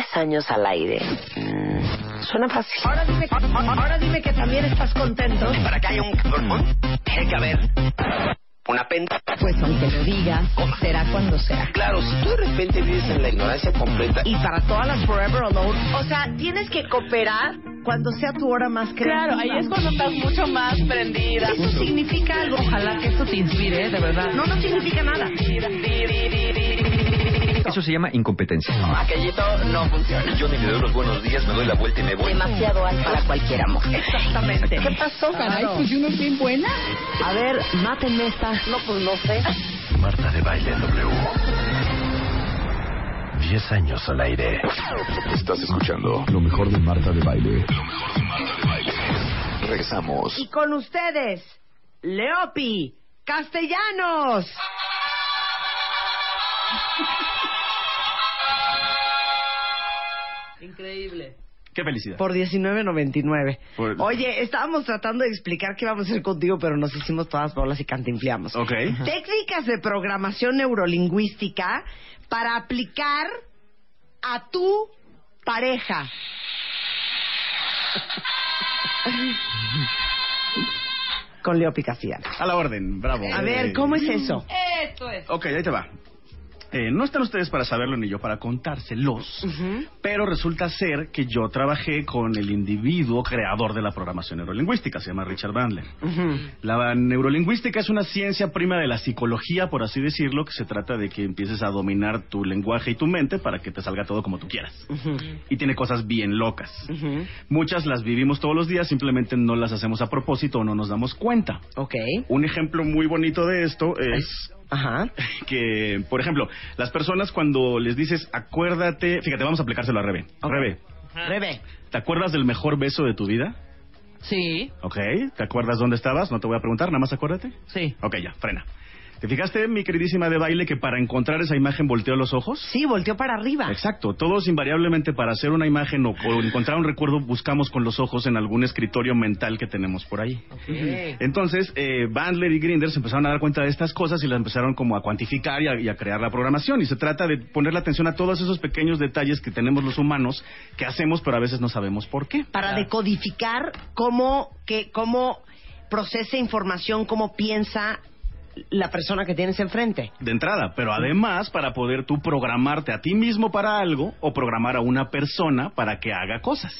10 años al aire. suena fácil. Ahora dime, ahora dime que también estás contento. Para que haya un cabrón, tiene que haber una penta. Pues aunque lo digas, será cuando sea. Claro, si tú de repente vives en la ignorancia completa. Y para todas las Forever Alone, o sea, tienes que cooperar cuando sea tu hora más creativa. Claro, ahí es cuando estás mucho más prendida. Eso significa algo. Ojalá que esto te inspire, de verdad. No, no significa nada. Eso se llama incompetencia. Aquellito no funciona. Yo ni le doy los buenos días, me doy la vuelta y me voy. Demasiado alto para cualquier amor. Exactamente. ¿Qué pasó, caray? Claro. Pues uno es bien buena. A ver, mátenme esta. No, pues no sé. Marta de Baile W. 10 años al aire. Estás escuchando lo mejor de Marta de Baile. Lo mejor de Marta de Baile. Regresamos. Y con ustedes, Leopi Castellanos. Increíble. Qué felicidad. Por 19.99. Por- Oye, estábamos tratando de explicar qué íbamos a hacer contigo, pero nos hicimos todas bolas y cantinfliamos. Ok. Técnicas de programación neurolingüística para aplicar a tu pareja. Con Leo Castellanos. A la orden, bravo. A ver, ¿cómo es eso? Esto es. Ok, ahí te va. Eh, no están ustedes para saberlo ni yo para contárselos, pero resulta ser que yo trabajé con el individuo creador de la programación neurolingüística, se llama Richard Bandler. La neurolingüística es una ciencia prima de la psicología, por así decirlo, que se trata de que empieces a dominar tu lenguaje y tu mente para que te salga todo como tú quieras. Y tiene cosas bien locas. Muchas las vivimos todos los días, simplemente no las hacemos a propósito o no nos damos cuenta. Ok. Un ejemplo muy bonito de esto es que, por ejemplo, las personas cuando les dices, acuérdate, fíjate, vamos a aplicárselo a Rebe. Rebe, Rebe. ¿te acuerdas del mejor beso de tu vida? Sí. Ok, ¿te acuerdas dónde estabas? No te voy a preguntar, nada más acuérdate. Sí. Ok, ya, frena. ¿Te fijaste, mi queridísima de baile, que para encontrar esa imagen volteó los ojos? Sí, volteó para arriba. Exacto. Todos invariablemente para hacer una imagen o, o encontrar un recuerdo buscamos con los ojos en algún escritorio mental que tenemos por ahí. Entonces, eh, Bandler y Grinder se empezaron a dar cuenta de estas cosas y las empezaron como a cuantificar y a, y a crear la programación. Y se trata de ponerle atención a todos esos pequeños detalles que tenemos los humanos, que hacemos pero a veces no sabemos por qué. Para decodificar cómo, que, cómo procesa información, cómo piensa la persona que tienes enfrente. De entrada, pero además para poder tú programarte a ti mismo para algo o programar a una persona para que haga cosas.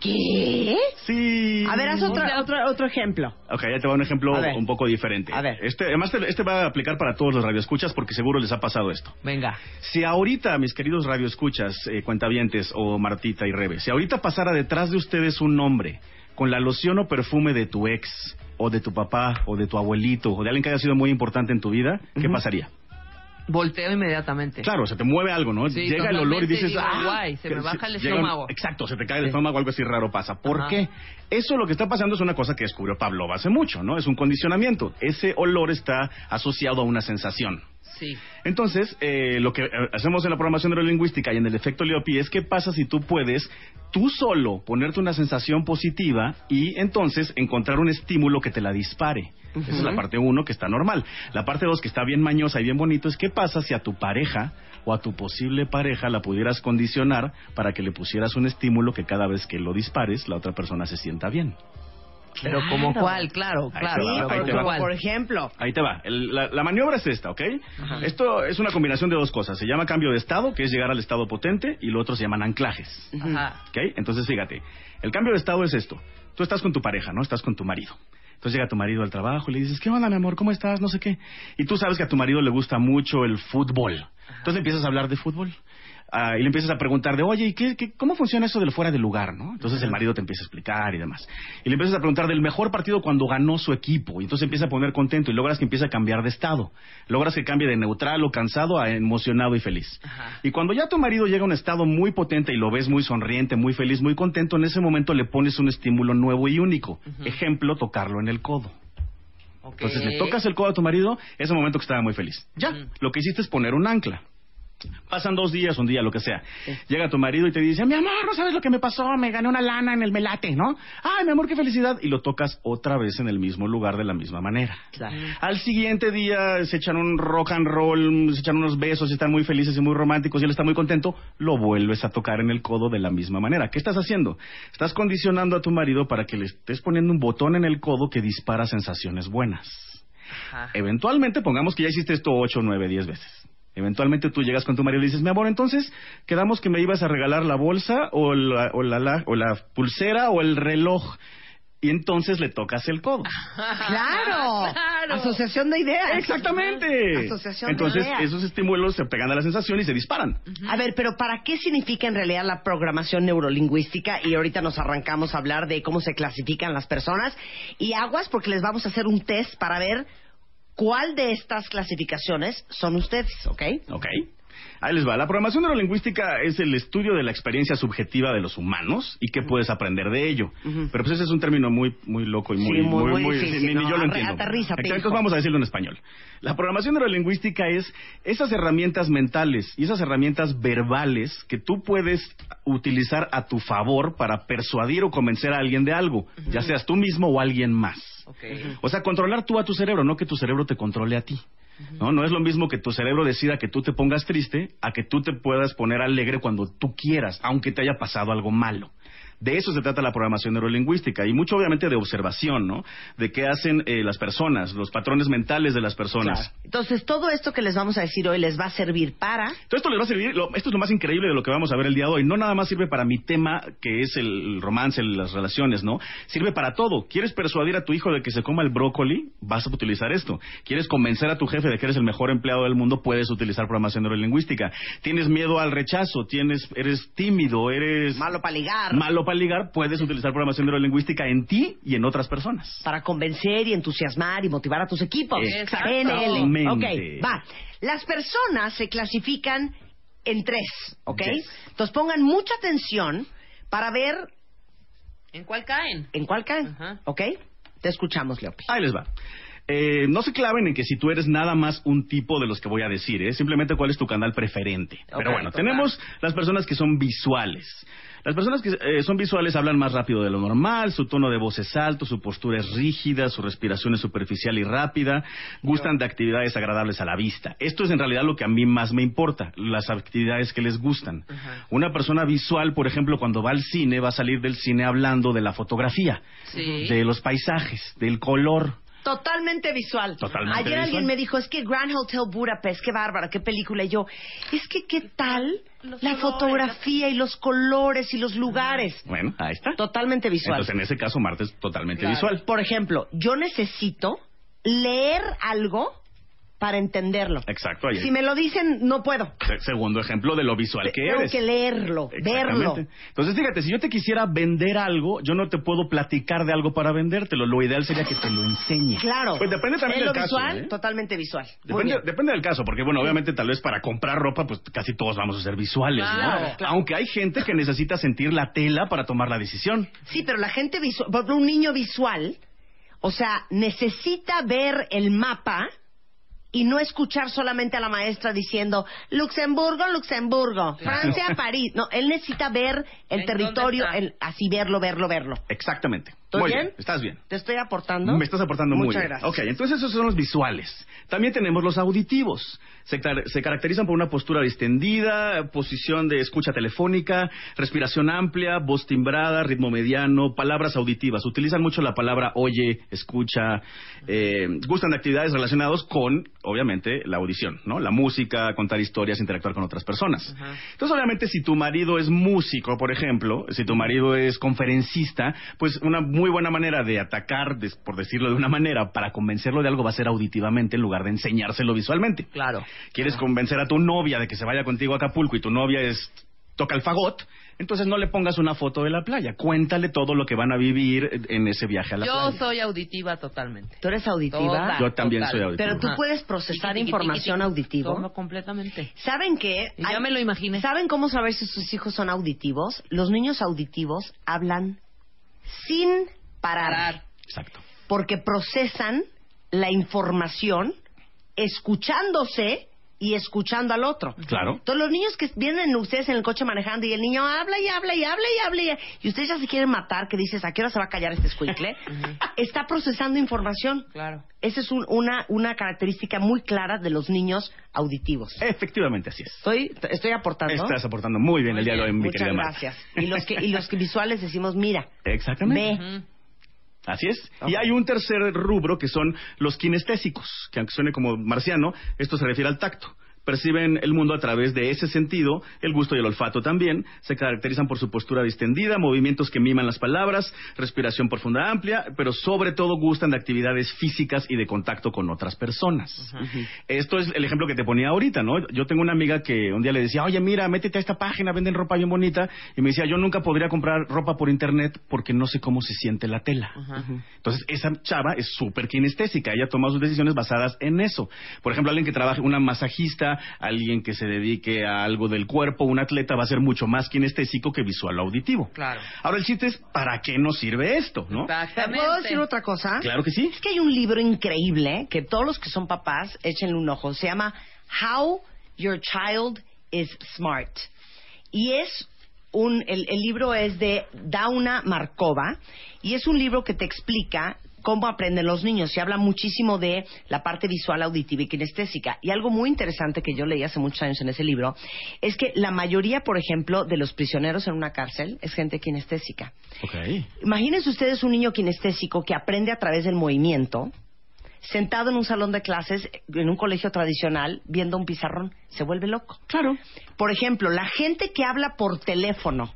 ¿Qué? Sí. A ver, haz otro, otro, otro ejemplo. Ok, ya te va un ejemplo un poco diferente. A ver. Este, además, te- este va a aplicar para todos los radioescuchas porque seguro les ha pasado esto. Venga. Si ahorita, mis queridos radioescuchas, eh, cuentavientes o Martita y Rebe, si ahorita pasara detrás de ustedes un hombre con la loción o perfume de tu ex, o de tu papá, o de tu abuelito, o de alguien que haya sido muy importante en tu vida, ¿qué pasaría? Volteo inmediatamente. Claro, se te mueve algo, ¿no? Sí, Llega el olor y dices, digo, ¡ah! guay, se me baja el un- estómago. exacto, se te cae el estómago, algo así raro pasa. ¿Por Ajá. qué? Eso lo que está pasando es una cosa que descubrió Pavlov hace mucho, ¿no? Es un condicionamiento. Ese olor está asociado a una sensación. Sí. Entonces, eh, lo que hacemos en la programación neurolingüística y en el efecto Leopi es qué pasa si tú puedes tú solo ponerte una sensación positiva y entonces encontrar un estímulo que te la dispare. Esa es la parte uno que está normal. La parte dos que está bien mañosa y bien bonito es qué pasa si a tu pareja o a tu posible pareja la pudieras condicionar para que le pusieras un estímulo que cada vez que lo dispares la otra persona se sienta bien. Pero como cuál, claro, Ahí claro. te va, pero ahí te va. Por ejemplo. Ahí te va. El- la, la maniobra es esta, ¿ok? Esto es una combinación de dos cosas. Se llama cambio de estado, que es llegar al estado potente, y lo otro se llaman anclajes. Ajá. ¿Ok? Entonces, fíjate. El cambio de estado es esto. Tú estás con tu pareja, ¿no? Estás con tu marido. Entonces llega tu marido al trabajo y le dices, ¿qué onda, mi amor? ¿Cómo estás? No sé qué. Y tú sabes que a tu marido le gusta mucho el fútbol. Entonces empiezas a hablar de fútbol. Ah, y le empiezas a preguntar de, oye, ¿y qué, qué- cómo funciona eso del fuera de lugar, no? Entonces el marido te empieza a explicar y demás. Y le empiezas a preguntar del mejor partido cuando ganó su equipo. Y entonces empieza a poner contento y logras que empiece a cambiar de estado. Logras que cambie de neutral o cansado a emocionado y feliz. Y cuando ya tu marido llega a un estado muy potente y lo ves muy sonriente, muy feliz, muy contento, en ese momento le pones un estímulo nuevo y único. Ejemplo, tocarlo en el codo. Entonces le tocas el codo a tu marido, ese momento que estaba muy feliz. Ya, lo que hiciste es poner un ancla. Pasan dos días, un día, lo que sea. Llega tu marido y te dice, mi amor, no sabes lo que me pasó, me gané una lana en el melate, ¿no? Ay, mi amor, qué felicidad. Y lo tocas otra vez en el mismo lugar de la misma manera. Al siguiente día se echan un rock and roll, se echan unos besos y están muy felices y muy románticos y él está muy contento, lo vuelves a tocar en el codo de la misma manera. ¿Qué estás haciendo? Estás condicionando a tu marido para que le estés poniendo un botón en el codo que dispara sensaciones buenas. Eventualmente, pongamos que ya hiciste esto ocho, nueve, diez veces. Eventualmente tú llegas con tu marido y le dices, mi amor, entonces quedamos que me ibas a regalar la bolsa o la, o la, la- o la pulsera o el reloj. y entonces le tocas el codo. Claro. Asociación de ideas. Exactamente. Asociación entonces de ideas. esos estímulos se pegan a la sensación y se disparan. A ver, pero ¿para qué significa en realidad la programación neurolingüística? Y ahorita nos arrancamos a hablar de cómo se clasifican las personas. Y aguas, porque les vamos a hacer un test para ver cuál de estas clasificaciones son ustedes, ¿ok? Ahí les va. La programación neurolingüística es el estudio de la experiencia subjetiva de los humanos y qué puedes aprender de ello. Pero pues ese es un término muy muy loco y muy Sí, muy, muy difícil, ni, yo lo entiendo. Entonces vamos a decirlo en español. La programación neurolingüística es esas herramientas mentales y esas herramientas verbales que tú puedes utilizar a tu favor para persuadir o convencer a alguien de algo, ya seas tú mismo o alguien más. O sea, controlar tú a tu cerebro, no que tu cerebro te controle a ti. ¿No? no es lo mismo que tu cerebro decida que tú te pongas triste a que tú te puedas poner alegre cuando tú quieras, aunque te haya pasado algo malo. De eso se trata la programación neurolingüística y mucho obviamente de observación, ¿no? De qué hacen eh, las personas, los patrones mentales de las personas. Claro. Entonces, todo esto que les vamos a decir hoy les va a servir para... Todo esto les va a servir, lo- esto es lo más increíble de lo que vamos a ver el día de hoy. No nada más sirve para mi tema, que es el romance, las relaciones, ¿no? Sirve para todo. ¿Quieres persuadir a tu hijo de que se coma el brócoli? Vas a utilizar esto. ¿Quieres convencer a tu jefe de que eres el mejor empleado del mundo? Puedes utilizar programación neurolingüística. ¿Tienes miedo al rechazo? ¿Tienes, ¿Eres tímido? ¿Eres Malo para ligar. malo para ligar? Puedes utilizar programación neurolingüística en ti y en otras personas. Para convencer y entusiasmar y motivar a tus equipos. Exactamente. PNL. Ok, va. Las personas se clasifican en tres, ¿ok? Yes. Entonces pongan mucha atención para ver ¿En cuál caen? en cuál caen, ¿ok? Te escuchamos, Leopi. Ahí les va. Eh, no se claven en que si tú eres nada más un tipo de los que voy a decir, ¿eh? simplemente cuál es tu canal preferente. Pero bueno, total. tenemos las personas que son visuales. Las personas que eh, son visuales hablan más rápido de lo normal, su tono de voz es alto, su postura es rígida, su respiración es superficial y rápida, gustan de actividades agradables a la vista. Esto es en realidad lo que a mí más me importa, las actividades que les gustan. Una persona visual, por ejemplo, cuando va al cine, va a salir del cine hablando de la fotografía, Sí. de los paisajes, del color. Totalmente visual. Totalmente Ayer visual. alguien me dijo, es que Grand Hotel Budapest, qué bárbara, qué película. Y yo, es que qué tal la fotografía y los colores y los lugares. Bueno, ahí está. Totalmente visual. Entonces, en ese caso, Marta es totalmente Claro. visual. Por ejemplo, yo necesito leer algo para entenderlo. Exacto, ahí Si me lo dicen, no puedo. Se- Segundo ejemplo de lo visual que Tengo eres. que leerlo, verlo. Entonces, fíjate, si yo te quisiera vender algo, yo no te puedo platicar de algo para vendértelo. Lo ideal sería que te lo enseñe. Claro. Pues depende también ¿Es lo del caso. visual? ¿eh? Totalmente visual. Depende, del caso, porque bueno, obviamente tal vez para comprar ropa, pues casi todos vamos a ser visuales, Claro, ¿no? claro. Aunque hay gente que necesita sentir la tela para tomar la decisión. Sí, pero la gente visual, por ejemplo, un niño visual, o sea, necesita ver el mapa y no escuchar solamente a la maestra diciendo Luxemburgo, Luxemburgo, Francia, París. No, él necesita ver el ¿En territorio, el- así verlo, verlo, verlo. Exactamente. ¿Estoy Muy bien? Estás bien. ¿Te estoy aportando? Me estás aportando muy Muchas bien. gracias. Ok, entonces esos son los visuales. También tenemos los auditivos. Se, car- se caracterizan por una postura distendida, posición de escucha telefónica, respiración amplia, voz timbrada, ritmo mediano, palabras auditivas. Utilizan mucho la palabra oye, escucha, eh, gustan de actividades relacionadas con, obviamente, la audición, ¿no? La música, contar historias, interactuar con otras personas. Entonces, obviamente, si tu marido es músico, por ejemplo, si tu marido es conferencista, pues una muy buena manera de atacar, por decirlo de una manera, para convencerlo de algo va a ser auditivamente en lugar de enseñárselo visualmente. Claro. Quieres convencer a tu novia de que se vaya contigo a Acapulco y tu novia es toca el fagot, entonces no le pongas una foto de la playa, cuéntale todo lo que van a vivir en ese viaje a la Yo playa. soy auditiva totalmente. ¿Tú eres auditiva? Total, Yo también total. soy auditivo. Pero tú Ajá. puedes procesar Tiqui, información tiqui, auditivo. Todo completamente. ¿Saben qué? Ya me lo imaginé. ¿Saben cómo saber si sus hijos son auditivos? Los niños auditivos hablan sin parar. Exacto. Porque procesan la información escuchándose y escuchando al otro. Claro. Entonces los niños que vienen ustedes en el coche manejando y el niño habla y habla y habla y habla y, y ustedes ya se quieren matar, que dices, ¿a qué hora se va a callar este escuincle? Está procesando información. Claro. Esa es un- una, una característica muy clara de los niños auditivos. Efectivamente, así es. Estoy, estoy aportando. Estás aportando muy bien Muy el día de hoy, mi Muchas querida Marta. gracias. Y los que y los que visuales decimos, mira, Exactamente. ve. Así es. Y hay un tercer rubro que son los kinestésicos, que aunque suene como marciano, esto se refiere al tacto. Perciben el mundo a través de ese sentido, el gusto y el olfato también, se caracterizan por su postura distendida, movimientos que miman las palabras, respiración profunda amplia, pero sobre todo gustan de actividades físicas y de contacto con otras personas. Esto es el ejemplo que te ponía ahorita, ¿no? Yo tengo una amiga que un día le decía, oye, mira, métete a esta página, venden ropa bien bonita, y me decía, yo nunca podría comprar ropa por internet porque no sé cómo se siente la tela. Entonces, esa chava es súper kinestésica, ella toma sus decisiones basadas en eso. Por ejemplo, alguien que trabaje, una masajista, alguien que se dedique a algo del cuerpo, un atleta va a ser mucho más kinestésico que visual o auditivo. Claro. Ahora el chiste es, ¿para qué nos sirve esto, no? ¿Puedo decir otra cosa? Claro que sí. Es que hay un libro increíble que todos los que son papás échenle un ojo. Se llama How Your Child is Smart. Y es un, el, el libro es de Dauna Markova y es un libro que te explica cómo aprenden los niños. Se habla muchísimo de la parte visual, auditiva y kinestésica. Y algo muy interesante que yo leí hace muchos años en ese libro es que la mayoría, por ejemplo, de los prisioneros en una cárcel es gente kinestésica. Ok. Imagínense ustedes un niño kinestésico que aprende a través del movimiento, sentado en un salón de clases, en un colegio tradicional, viendo un pizarrón, se vuelve loco. Claro. Por ejemplo, la gente que habla por teléfono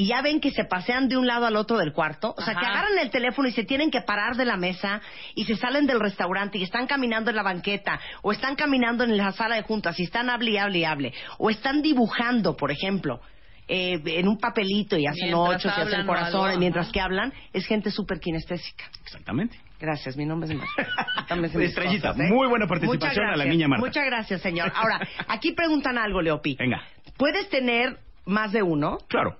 y ya ven que se pasean de un lado al otro del cuarto, o sea, que agarran el teléfono y se tienen que parar de la mesa y se salen del restaurante y están caminando en la banqueta o están caminando en la sala de juntas y están hable y hable y hable o están dibujando, por ejemplo. eh, en un papelito y hacen Mientras ocho, se hacen corazones, mientras que hablan, es gente súper kinestésica. Exactamente. Gracias, mi nombre es Mar. También se me Estrellita, cosas, ¿eh? muy buena participación a la niña Marta. Muchas gracias, señor. Ahora, aquí preguntan algo, Leopi. Venga. ¿Puedes tener más de uno? Claro.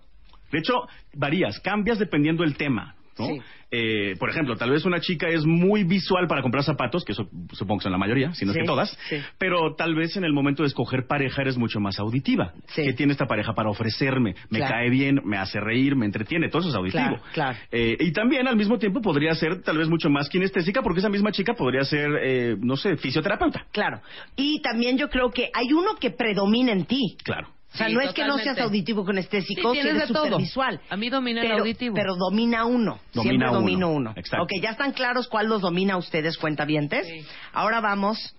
De hecho, varías, cambias dependiendo del tema. ¿no? Sí. Eh, por ejemplo, tal vez una chica es muy visual para comprar zapatos, que eso supongo que son la mayoría, si no es Sí, que todas, sí. pero tal vez en el momento de escoger pareja eres mucho más auditiva. ¿Qué tiene esta pareja para ofrecerme? Me Claro. cae bien, me hace reír, me entretiene, todo eso es auditivo. Claro, claro. Eh, y también al mismo tiempo podría ser tal vez mucho más kinestésica porque esa misma chica podría ser, eh, no sé, fisioterapeuta. Claro. Y también yo creo que hay uno que predomina en ti. Claro. O sea, Sí, no es que no seas totalmente. auditivo kinestésico, Sí, tienes de todo. supervisual. A mí domina el pero, auditivo. Pero domina uno. Domina Siempre uno. domina uno. Exacto. Ok, ¿ya están claros cuál los domina a ustedes, cuentavientes? Sí. Ahora vamos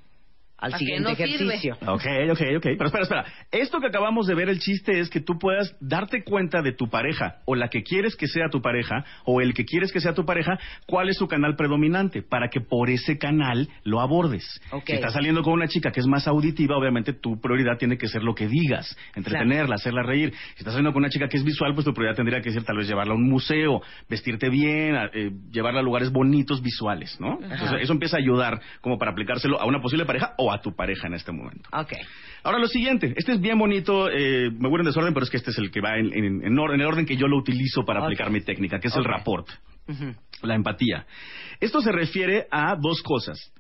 al ¿A qué siguiente nos sirve? ejercicio. Ok, ok, ok. Pero espera, espera. Esto que acabamos de ver, el chiste es que tú puedas darte cuenta de tu pareja, o la que quieres que sea tu pareja, o el que quieres que sea tu pareja, cuál es su canal predominante, para que por ese canal lo abordes. Ok. Si estás saliendo con una chica que es más auditiva, obviamente tu prioridad tiene que ser lo que digas, entretenerla, hacerla reír. Si estás saliendo con una chica que es visual, pues tu prioridad tendría que ser tal vez llevarla a un museo, vestirte bien, a- eh, llevarla a lugares bonitos visuales, ¿no? Entonces, eso empieza a ayudar como para aplicárselo a una posible pareja o a tu pareja en este momento. Ok. Ahora lo siguiente, este es bien bonito, eh, me voy en desorden, pero es que este es el que va en, en- en or- en el orden que yo lo utilizo para aplicar mi técnica, que es el rapport, la empatía. Esto se refiere a dos cosas.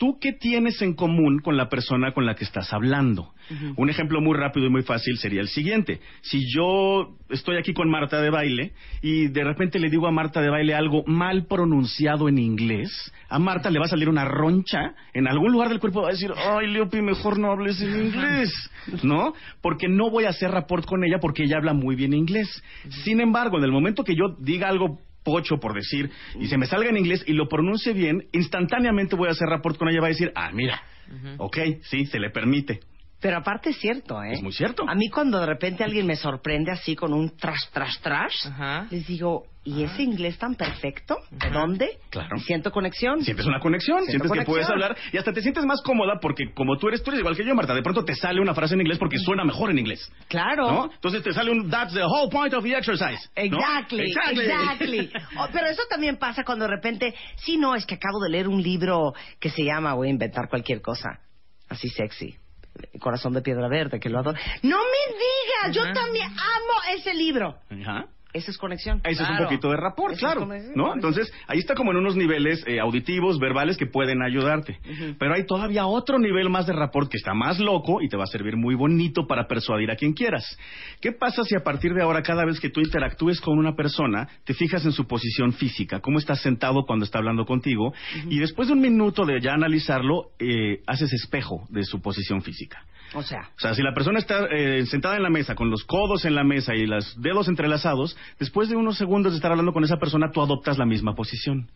¿Tú qué tienes en común con la persona con la que estás hablando? Un ejemplo muy rápido y muy fácil sería el siguiente. Si yo estoy aquí con Marta de baile y de repente le digo a Marta de baile algo mal pronunciado en inglés, a Marta le va a salir una roncha en algún lugar del cuerpo va a decir, ay Leopi, mejor no hables en inglés, ¿no? Porque no voy a hacer rapport con ella porque ella habla muy bien inglés. Sin embargo, en el momento que yo diga algo pocho por decir y se me salga en inglés y lo pronuncie bien, instantáneamente voy a hacer rapport con ella va a decir, ah, mira, ok, sí, se le permite. Pero aparte es cierto, ¿eh? Es muy cierto. A mí cuando de repente alguien me sorprende así con un trash, trash, Ajá. les digo, ¿y ese inglés tan perfecto? ¿De dónde? Claro. Siento conexión. Sientes una conexión, Siento sientes que puedes hablar y hasta te sientes más cómoda porque como tú eres, tú eres igual que yo, Marta, de pronto te sale una frase en inglés porque suena mejor en inglés. Claro. ¿No? Entonces te sale un That's the whole point of the exercise. ¿no? Exactly, exactly. Oh, pero eso también pasa cuando de repente, sí, no, es que acabo de leer un libro que se llama, voy a inventar cualquier cosa, así sexy, Corazón de Piedra Verde, que lo adoro. No me digas, yo también amo ese libro. Ajá. Esa es conexión. Eso es un poquito de rapport, Eso claro. ¿no? Entonces, ahí está como en unos niveles eh, auditivos, verbales que pueden ayudarte. Pero hay todavía otro nivel más de rapport que está más loco y te va a servir muy bonito para persuadir a quien quieras. ¿Qué pasa si a partir de ahora, cada vez que tú interactúes con una persona, te fijas en su posición física, cómo está sentado cuando está hablando contigo, y después de un minuto de ya analizarlo, eh, haces espejo de su posición física? O sea. O sea, si la persona está eh, sentada en la mesa con los codos en la mesa y los dedos entrelazados, después de unos segundos de estar hablando con esa persona, tú adoptas la misma posición.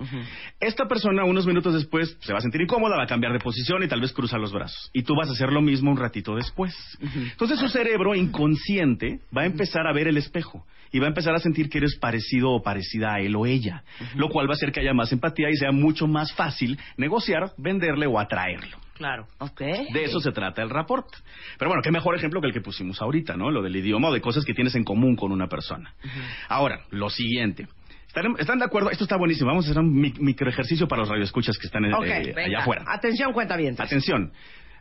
Esta persona, unos minutos después, se va a sentir incómoda, va a cambiar de posición y tal vez cruza los brazos. Y tú vas a hacer lo mismo un ratito después. Entonces su cerebro inconsciente va a empezar a ver el espejo y va a empezar a sentir que eres parecido o parecida a él o ella, lo cual va a hacer que haya más empatía y sea mucho más fácil negociar, venderle o atraerlo. Claro. Ok. De eso se trata el rapport. Pero bueno, qué mejor ejemplo que el que pusimos ahorita, ¿no? Lo del idioma o de cosas que tienes en común con una persona. Ahora, lo siguiente. ¿Están, de acuerdo? Esto está buenísimo. Vamos a hacer un mic- micro ejercicio para los radioescuchas que están eh, Ok, eh, allá afuera. Atención, cuenta bien. Atención.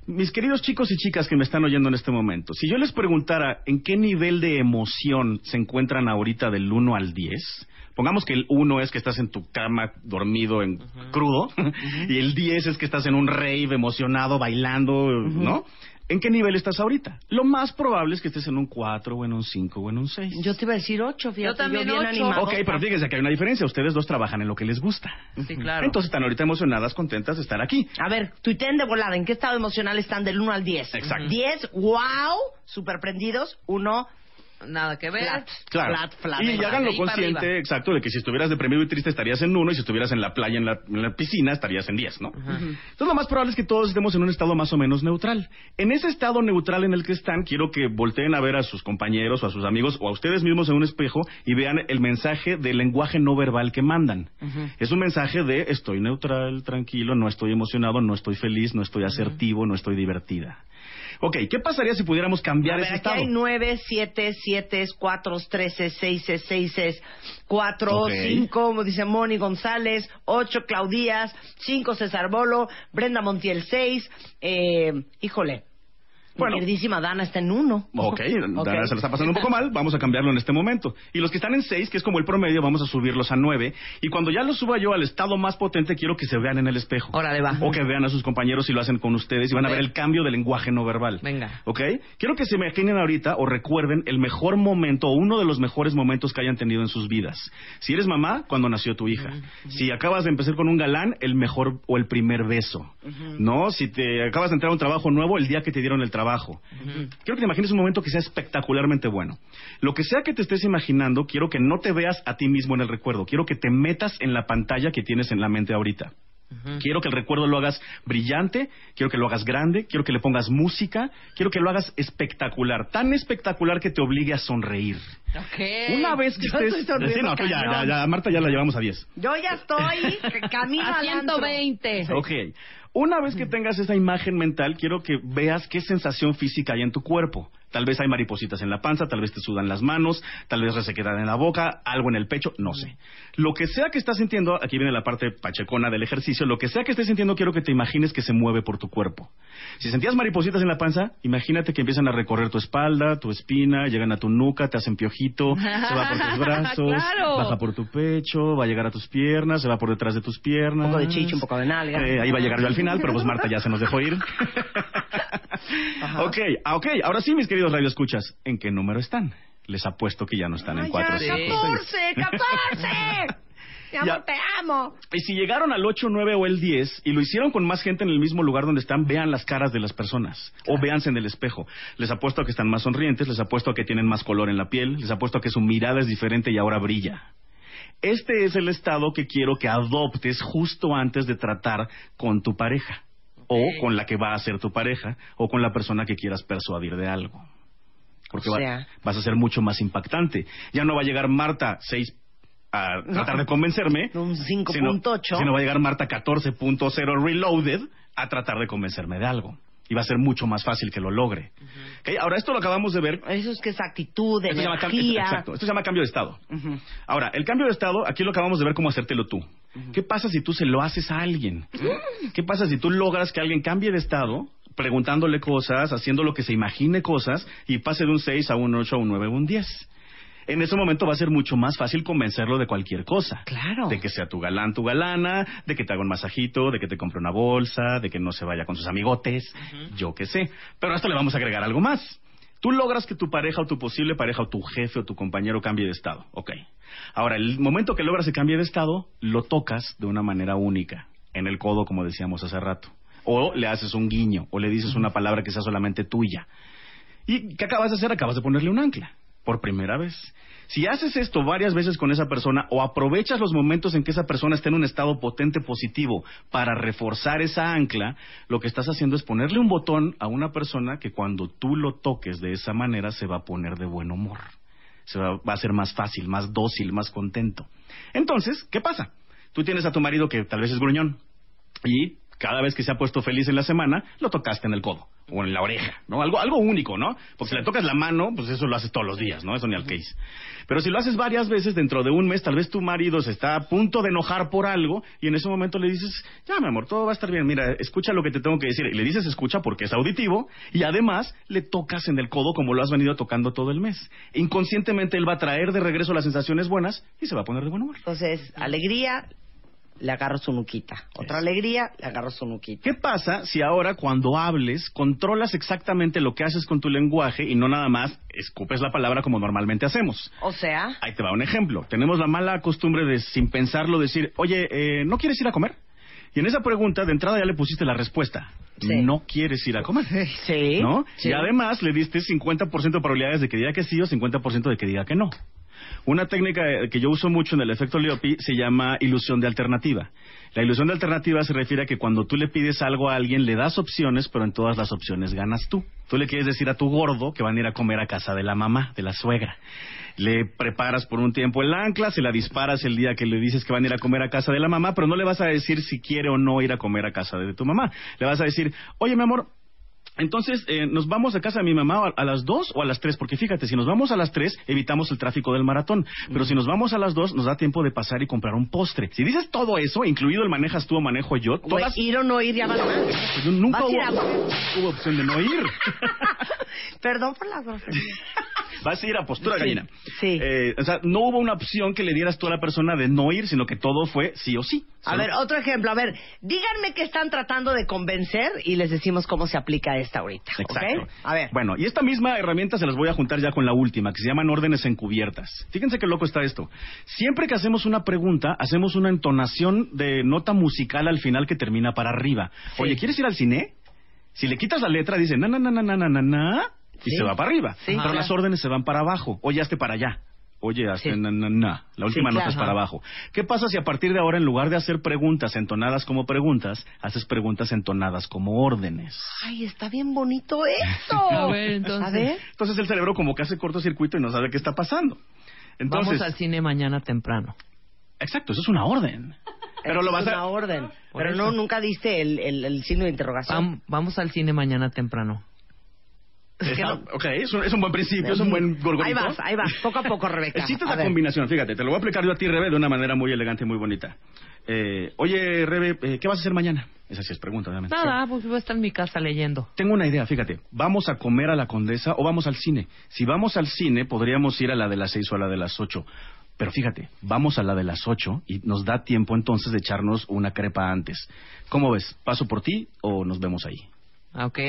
Mis queridos chicos y chicas que me están oyendo en este momento, si yo les preguntara en qué nivel de emoción se encuentran ahorita del 1 al 10, pongamos que el 1 es que estás en tu cama dormido en crudo y el 10 es que estás en un rave emocionado bailando, ¿no? ¿En qué nivel estás ahorita? Lo más probable es que estés en un 4 o en un 5 o en un 6. Yo te iba a decir 8, fíjate. Yo también bien ocho. animado. Ok, pero fíjense que hay una diferencia. Ustedes dos trabajan en lo que les gusta. Sí, claro. Entonces están ahorita emocionadas, contentas de estar aquí. A ver, tuiteen de volada. ¿En qué estado emocional están del 1 al 10? Exacto. 10, wow, super prendidos. 1, Nada que ver. flat. Claro. Flat, flat. y flat. háganlo consciente, exacto, de que si estuvieras deprimido y triste estarías en uno y si estuvieras en la playa, en la, en la piscina, estarías en 10, ¿no? Entonces lo más probable es que todos estemos en un estado más o menos neutral. En ese estado neutral en el que están, quiero que volteen a ver a sus compañeros o a sus amigos o a ustedes mismos en un espejo y vean el mensaje del lenguaje no verbal que mandan. Es un mensaje de estoy neutral, tranquilo, no estoy emocionado, no estoy feliz, no estoy asertivo, no estoy divertida. Ok, ¿qué pasaría si pudiéramos cambiar A ver, ese aquí estado? hay 9, 7, 7, 4, 13, 6, 6, 4, Ok. 5, como dice Moni González, 8, Claudías, 5, César Bolo, Brenda Montiel 6, eh, híjole, Bueno. queridísima Dana está en 1. Ok, Dana se lo está pasando un poco mal, vamos a cambiarlo en este momento. Y los que están en 6, que es como el promedio, vamos a subirlos a 9. Y cuando ya los suba yo al estado más potente, quiero que se vean en el espejo. Órale, va. O que vean a sus compañeros y lo hacen con ustedes y van a ver el cambio del lenguaje no verbal. Venga. ¿Ok? Quiero que se imaginen ahorita o recuerden el mejor momento o uno de los mejores momentos que hayan tenido en sus vidas. Si eres mamá, cuando nació tu hija. Si acabas de empezar con un galán, el mejor o el primer beso. ¿No? Si te acabas de entrar a un trabajo nuevo, el día que te dieron el trabajo. Quiero que te imagines un momento que sea espectacularmente bueno. Lo que sea que te estés imaginando, quiero que no te veas a ti mismo en el recuerdo. Quiero que te metas en la pantalla que tienes en la mente ahorita. Quiero que el recuerdo lo hagas brillante, quiero que lo hagas grande, quiero que le pongas música, quiero que lo hagas espectacular, tan espectacular que te obligue a sonreír. Ok. Una vez que Yo estés... Sí, no, tú ya, ya, ya, Marta ya la llevamos a 10. Yo ya estoy camino A al antro. 120. Ok. Una vez que tengas esa imagen mental, quiero que veas qué sensación física hay en tu cuerpo. Tal vez hay maripositas en la panza, tal vez te sudan las manos, tal vez resequedad en la boca, algo en el pecho, no sé. Lo que sea que estás sintiendo, aquí viene la parte pachecona del ejercicio, lo que sea que estés sintiendo, quiero que te imagines que se mueve por tu cuerpo. Si sentías maripositas en la panza, imagínate que empiezan a recorrer tu espalda, tu espina, llegan a tu nuca, te hacen piojito, se va por tus brazos, Claro. baja por tu pecho, va a llegar a tus piernas, se va por detrás de tus piernas. Un poco de chicho, un poco de nalga. Eh, ahí va a llegar yo al final, pero pues Marta ya se nos dejó ir. ok, ah, ok, ahora sí, mis queridos radioescuchas, ¿en qué número están? Les apuesto que ya no están en Ay, 4 ya, 14, 14. Mi amor, Ya. te amo. Y si llegaron al 8, 9 o el 10 y lo hicieron con más gente en el mismo lugar donde están, vean las caras de las personas o véanse en el espejo. Les apuesto a que están más sonrientes, les apuesto a que tienen más color en la piel, les apuesto a que su mirada es diferente y ahora brilla. Este es el estado que quiero que adoptes justo antes de tratar con tu pareja o con la que va a ser tu pareja o con la persona que quieras persuadir de algo. Porque O va- sea- vas a ser mucho más impactante. Ya no va a llegar Marta 6 a tratar de convencerme. Un Sino, 5.8. sino va a llegar Marta 14.0 Reloaded a tratar de convencerme de algo. Y va a ser mucho más fácil que lo logre. Ok, Ahora, esto lo acabamos de ver. Eso es que es actitud, Esto se, llama, energía. exacto, esto se llama cambio de estado. Ahora, el cambio de estado, aquí lo acabamos de ver cómo hacértelo tú. ¿Qué pasa si tú se lo haces a alguien? ¿Qué pasa si tú logras que alguien cambie de estado, preguntándole cosas, haciendo lo que se imagine cosas, y pase de un 6 a un 8, a un 9, a un 10? En ese momento va a ser mucho más fácil convencerlo de cualquier cosa. Claro. De que sea tu galán, tu galana, de que te haga un masajito, de que te compre una bolsa, de que no se vaya con sus amigotes, yo qué sé. Pero a esto le vamos a agregar algo más. Tú logras que tu pareja o tu posible pareja o tu jefe o tu compañero cambie de estado. Ok. Ahora, el momento que logras que cambie de estado, lo tocas de una manera única. En el codo, como decíamos hace rato. O le haces un guiño, o le dices una palabra que sea solamente tuya. ¿Y qué acabas de hacer? Acabas de ponerle un ancla, por primera vez. Si haces esto varias veces con esa persona o aprovechas los momentos en que esa persona está en un estado potente positivo para reforzar esa ancla, lo que estás haciendo es ponerle un botón a una persona que cuando tú lo toques de esa manera se va a poner de buen humor. Se va, va a ser más fácil, más dócil, más contento. Entonces, ¿qué pasa? Tú tienes a tu marido que tal vez es gruñón y cada vez que se ha puesto feliz en la semana, lo tocaste en el codo o en la oreja, ¿no? Algo, algo único, ¿no? Porque si le tocas la mano, pues eso lo haces todos los días, ¿no? Eso ni al case. Pero si lo haces varias veces dentro de un mes, tal vez tu marido se está a punto de enojar por algo y en ese momento le dices, ya, mi amor, todo va a estar bien, mira, escucha lo que te tengo que decir. Y le dices escucha porque es auditivo y además le tocas en el codo como lo has venido tocando todo el mes. Inconscientemente él va a traer de regreso las sensaciones buenas y se va a poner de buen humor. Entonces, alegría, le agarro su nuquita. Otra alegría, le agarro su nuquita. ¿Qué pasa si ahora cuando hables controlas exactamente lo que haces con tu lenguaje y no nada más escupes la palabra como normalmente hacemos? O sea, Ahí te va un ejemplo. Tenemos la mala costumbre de sin pensarlo decir, oye, eh, ¿no quieres ir a comer? Y en esa pregunta de entrada ya le pusiste la respuesta. No quieres ir a comer. Sí. ¿No? Sí. Y además le diste 50% de probabilidades de que diga que sí o 50% de que diga que no. Una técnica eh, que yo uso mucho en el efecto Leopi se llama ilusión de alternativa. La ilusión de alternativa se refiere a que cuando tú le pides algo a alguien, le das opciones, pero en todas las opciones ganas tú. Tú le quieres decir a tu gordo que van a ir a comer a casa de la mamá, de la suegra. Le preparas por un tiempo el ancla, se la disparas el día que le dices que van a ir a comer a casa de la mamá, pero no le vas a decir si quiere o no ir a comer a casa de tu mamá. Le vas a decir, oye, mi amor, entonces, eh, ¿nos vamos a casa de mi mamá a, a las dos o a las tres? Porque fíjate, si nos vamos a las tres, evitamos el tráfico del maratón. Pero si nos vamos a las dos, nos da tiempo de pasar y comprar un postre. Si dices todo eso, incluido el manejas tú o manejo yo, todas... ir o no ir ya vale más. Pues yo nunca a a- hubo, hubo opción de no ir. Perdón por la grosería. Vas a ir a postura gallina. Sí. Eh, o sea, no hubo una opción que le dieras tú a la persona de no ir, sino que todo fue sí o sí. A ver, otro ejemplo. A ver, díganme que están tratando de convencer y les decimos cómo se aplica esta ahorita. Exacto. A ver. Bueno, y esta misma herramienta se las voy a juntar ya con la última, que se llaman órdenes encubiertas. Fíjense qué loco está esto. Siempre que hacemos una pregunta, hacemos una entonación de nota musical al final que termina para arriba. Oye, ¿quieres ir al cine? Si le quitas la letra, dice na na na na na na na y Sí. se va para arriba. Sí, Pero claro. las órdenes se van para abajo. Oye, hazte para allá. Oye, hazte na na na. La última Sí, nota claro. es para abajo. ¿Qué pasa si a partir de ahora, en lugar de hacer preguntas entonadas como preguntas, haces preguntas entonadas como órdenes? Ay, está bien bonito esto. A ver, entonces. A ver. Entonces el cerebro como que hace cortocircuito y no sabe qué está pasando. Entonces, Vamos al cine mañana temprano. exacto, eso es una orden. Pero lo vas es una a... orden. Pero no, nunca diste el, el, el signo de interrogación. Vam- vamos al cine mañana temprano. Ok, es un, es un buen principio, es un buen gorgorito. Ahí vas, ahí vas. Poco a poco, Rebeca. Existe esa combinación, fíjate, te lo voy a aplicar yo a ti, Rebe, de una manera muy elegante y muy bonita. Eh, oye, Rebe, eh, ¿qué vas a hacer mañana? Esa sí es pregunta, obviamente. Nada, pues voy a estar en mi casa leyendo. Tengo una idea, fíjate. ¿Vamos a comer a la Condesa o vamos al cine? Si vamos al cine, podríamos ir a la de las seis o a la de las ocho. Pero fíjate, vamos a la de las ocho y nos da tiempo entonces de echarnos una crepa antes. ¿Cómo ves? ¿Paso por ti o nos vemos ahí? Ok.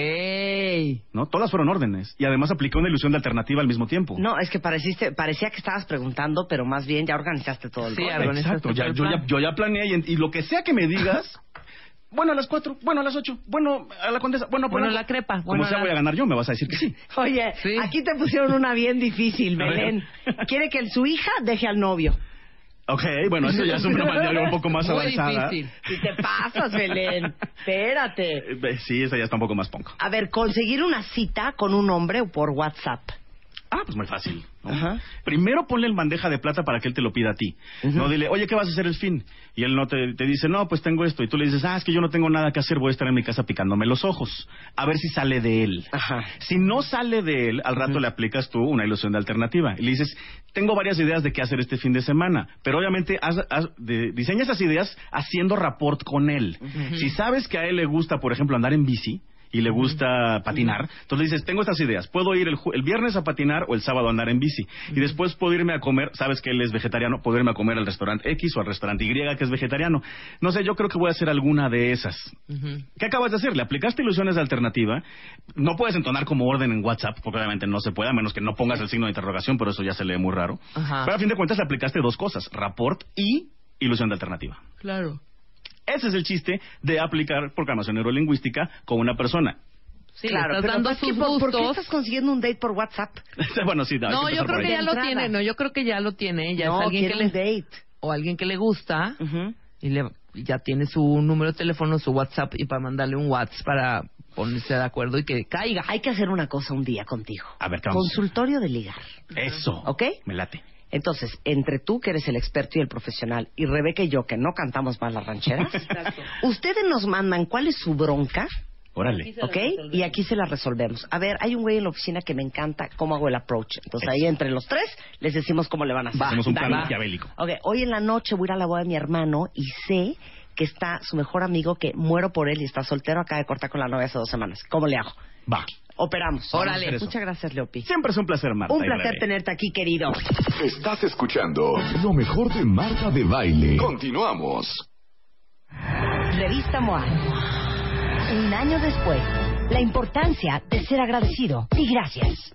¿No? Todas fueron órdenes. Y además apliqué una ilusión de alternativa al mismo tiempo. No, es que pareciste, parecía que estabas preguntando, pero más bien ya organizaste todo el Sí, organizaste Exacto, ya, todo el yo, ya, plan. yo ya planeé y, en- y lo que sea que me digas, bueno a las cuatro, bueno a las ocho, bueno a la condesa, bueno, Bueno, por la crepa, Como bueno, sea, la- voy a ganar yo, me vas a decir que sí. Oye, Sí. aquí te pusieron una bien difícil. Belén. Quiere que su hija deje al novio. Ok, bueno, eso ya es una manera un poco más Muy avanzada. difícil. Si te pasas, Belén. Espérate. Eh, Sí, esa ya está un poco más punk. A ver, conseguir una cita con un hombre por WhatsApp. Ah, pues muy fácil. ¿No? Ajá. Primero ponle en bandeja de plata para que él te lo pida a ti. No dile, oye, ¿qué vas a hacer el fin? Y él no te, te dice, no, pues tengo esto. Y tú le dices, ah, es que yo no tengo nada que hacer, voy a estar en mi casa picándome los ojos. A ver si sale de él. Ajá. Si no sale de él, al rato le aplicas tú una ilusión de alternativa. Y le dices, tengo varias ideas de qué hacer este fin de semana. Pero obviamente haz- haz- de- diseña esas ideas haciendo rapport con él. Si sabes que a él le gusta, por ejemplo, andar en bici, y le gusta patinar. Entonces le dices, tengo estas ideas. Puedo ir el, el viernes a patinar o el sábado a andar en bici. Y después puedo irme a comer, sabes que él es vegetariano, puedo irme a comer al restaurante X o al restaurante Y que es vegetariano. No sé, yo creo que voy a hacer alguna de esas. ¿Qué acabas de hacer? Le aplicaste ilusiones de alternativa. No puedes entonar como orden en WhatsApp, porque obviamente no se puede, a menos que no pongas el signo de interrogación, pero eso ya se lee muy raro. Ajá. Pero a fin de cuentas le aplicaste dos cosas, rapport y ilusión de alternativa. Claro. Ese es el chiste de aplicar programación neurolingüística con una persona. Sí, claro, estás dando sus ¿por, ¿por qué gustos. estás consiguiendo un date por WhatsApp? bueno, sí, No, yo creo que ya lo tiene, no, yo creo que ya lo tiene, ya No, es alguien que le date. o alguien que le gusta y le ya tiene su número de teléfono, su WhatsApp y para mandarle un WhatsApp para ponerse de acuerdo y que caiga. Hay que hacer una cosa un día contigo. A ver, ¿qué vamos a hacer? Consultorio de ligar. Eso. ¿Ok? Me late. Entonces, entre tú, que eres el experto y el profesional, y Rebeca y yo, que no cantamos más las rancheras, ustedes nos mandan cuál es su bronca, Órale. ¿ok? Y aquí se la resolvemos. A ver, hay un güey en la oficina que me encanta cómo hago el approach. Entonces, ahí entre los tres les decimos cómo le van a hacer. Hacemos un plan maquiavélico. Ok, hoy en la noche voy a ir a la boda de mi hermano y sé que está su mejor amigo que muero por él y está soltero, acaba de cortar con la novia hace dos semanas. ¿Cómo le hago? Va. Operamos. Eso. Muchas gracias, Leopi. Siempre es un placer, Marta. Un placer tenerte aquí, querido. Estás escuchando lo mejor de Marta de Baile. Continuamos. Revista MOA. Un año después, la importancia de ser agradecido y gracias.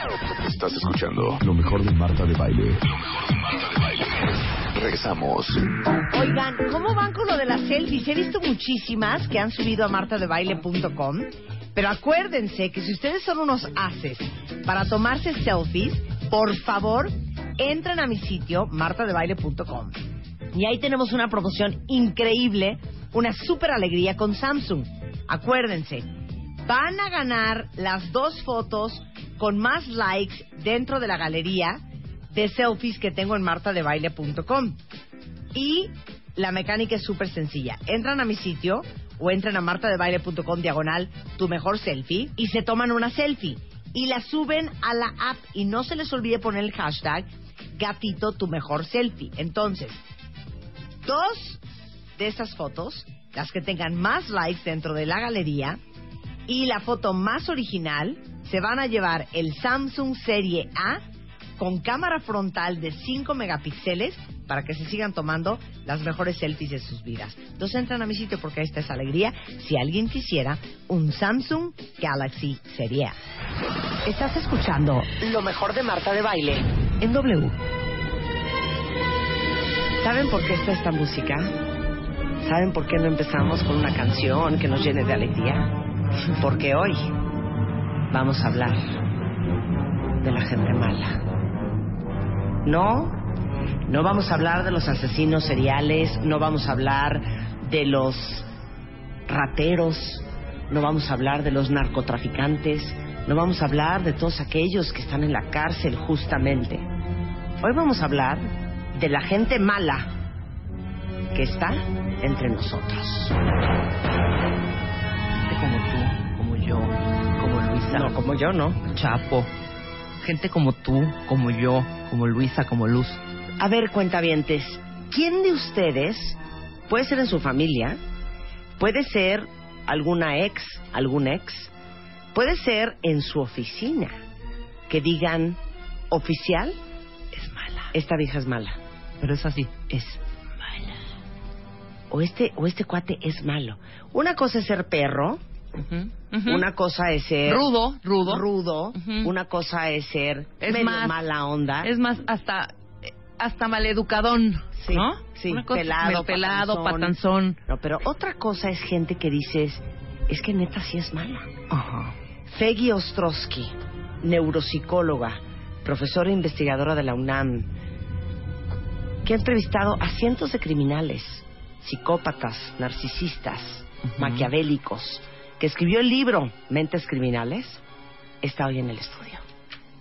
Estás escuchando lo mejor de Marta de Baile. Lo mejor de Marta de Baile. Regresamos. Oigan, ¿cómo van con lo de las selfies? He visto muchísimas que han subido a martadebaile.com, pero acuérdense que si ustedes son unos haces para tomarse selfies, por favor, entren a mi sitio martadebaile.com. Y ahí tenemos una promoción increíble, una super alegría con Samsung. Acuérdense, van a ganar las dos fotos con más likes dentro de la galería de selfies que tengo en martadebaile.com. Y la mecánica es súper sencilla. Entran a mi sitio o entran a martadebaile.com diagonal tu mejor selfie y se toman una selfie y la suben a la app y no se les olvide poner el hashtag gatito tu mejor selfie. Entonces, dos de esas fotos, las que tengan más likes dentro de la galería y la foto más original, se van a llevar el Samsung Serie A con cámara frontal de 5 megapíxeles para que se sigan tomando las mejores selfies de sus vidas. Entonces entran a mi sitio porque esta es alegría. Si alguien quisiera un Samsung Galaxy Serie A. Estás escuchando lo mejor de Marta de Baile en W. ¿Saben por qué está esta música? ¿Saben por qué no empezamos con una canción que nos llene de alegría? Porque hoy vamos a hablar de la gente mala. No, no vamos a hablar de los asesinos seriales, no vamos a hablar de los rateros, no vamos a hablar de los narcotraficantes, no vamos a hablar de todos aquellos que están en la cárcel justamente. Hoy vamos a hablar de la gente mala que está entre nosotros. Como tú, como yo, como Luisa. No, como yo no. Chapo. Gente como tú, como yo, como Luisa, como Luz. A ver, cuentavientes, ¿quién de ustedes, puede ser en su familia, puede ser alguna ex, algún ex, puede ser en su oficina, que digan, oficial, Es mala. esta vieja es mala, Pero es así, es o este, o este cuate es malo? Una cosa es ser perro, una cosa es ser rudo, rudo. rudo, una cosa es ser Es medio más- mala onda, Es más, hasta hasta maleducadón, Sí, ¿no? sí, cosa- pelado, pelado, patanzón. patanzón. No, pero otra cosa es gente que dices, es que neta sí es mala. Feggy Ostrowski, neuropsicóloga, profesora e investigadora de la UNAM, que ha entrevistado a cientos de criminales, psicópatas, narcisistas, maquiavélicos, que escribió el libro Mentes Criminales, está hoy en el estudio.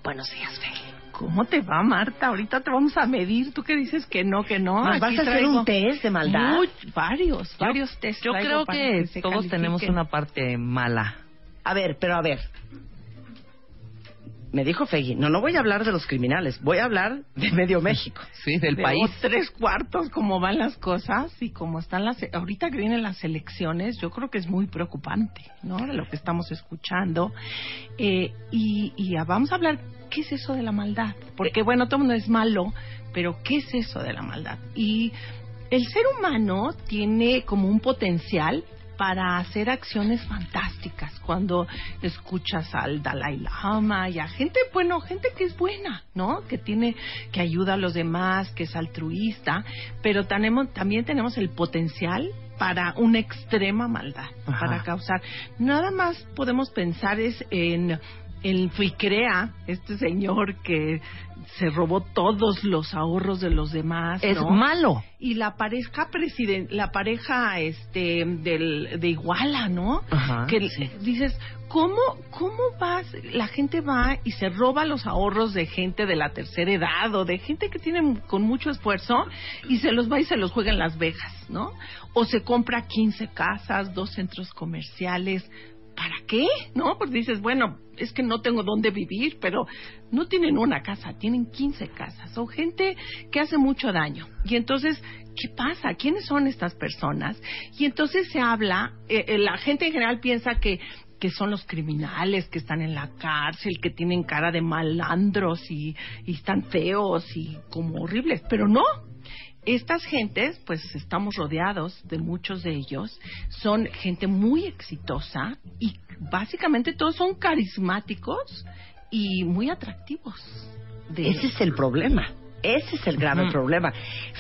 Buenos días, Feli. ¿Cómo te va, Marta? Ahorita te vamos a medir. ¿Tú qué dices que no, que no? ¿Nos vas a hacer un test de maldad? Muy- varios, varios test. Yo creo que todos tenemos una parte mala. A ver, pero a ver. Me dijo Fegui, no, no voy a hablar de los criminales, voy a hablar de medio México. Sí, del De país. tres cuartos, como van las cosas y como están las... Ahorita que vienen las elecciones, yo creo que es muy preocupante, ¿no? De lo que estamos escuchando. Eh, y, y vamos a hablar, ¿qué es eso de la maldad? Porque, bueno, todo el mundo es malo, pero ¿qué es eso de la maldad? Y el ser humano tiene como un potencial para hacer acciones fantásticas cuando escuchas al Dalai Lama y a gente, bueno, gente que es buena, ¿no? Que tiene, que ayuda a los demás, que es altruista, pero tenemos, también tenemos el potencial para una extrema maldad, Ajá. para causar. Nada más podemos pensar es en el Fuicrea, este señor que se robó todos los ahorros de los demás. Es ¿no? malo. Y la pareja presiden la pareja este del, de Iguala, ¿no? Ajá, que sí. dices, ¿cómo, ¿cómo vas? La gente va y se roba los ahorros de gente de la tercera edad o de gente que tiene con mucho esfuerzo y se los va y se los juega en Las Vegas, ¿no? O se compra 15 casas, dos centros comerciales. ¿Para qué? ¿No? Pues dices, bueno, es que no tengo dónde vivir, pero no tienen una casa, tienen 15 casas. Son gente que hace mucho daño. Y entonces, ¿qué pasa? ¿Quiénes son estas personas? Y entonces se habla, eh, eh, la gente en general piensa que que son los criminales que están en la cárcel, que tienen cara de malandros y, y están feos y como horribles, pero no, estas gentes, pues estamos rodeados de muchos de ellos, son gente muy exitosa y básicamente todos son carismáticos y muy atractivos. De- Ese es el problema. Ese es el grave problema.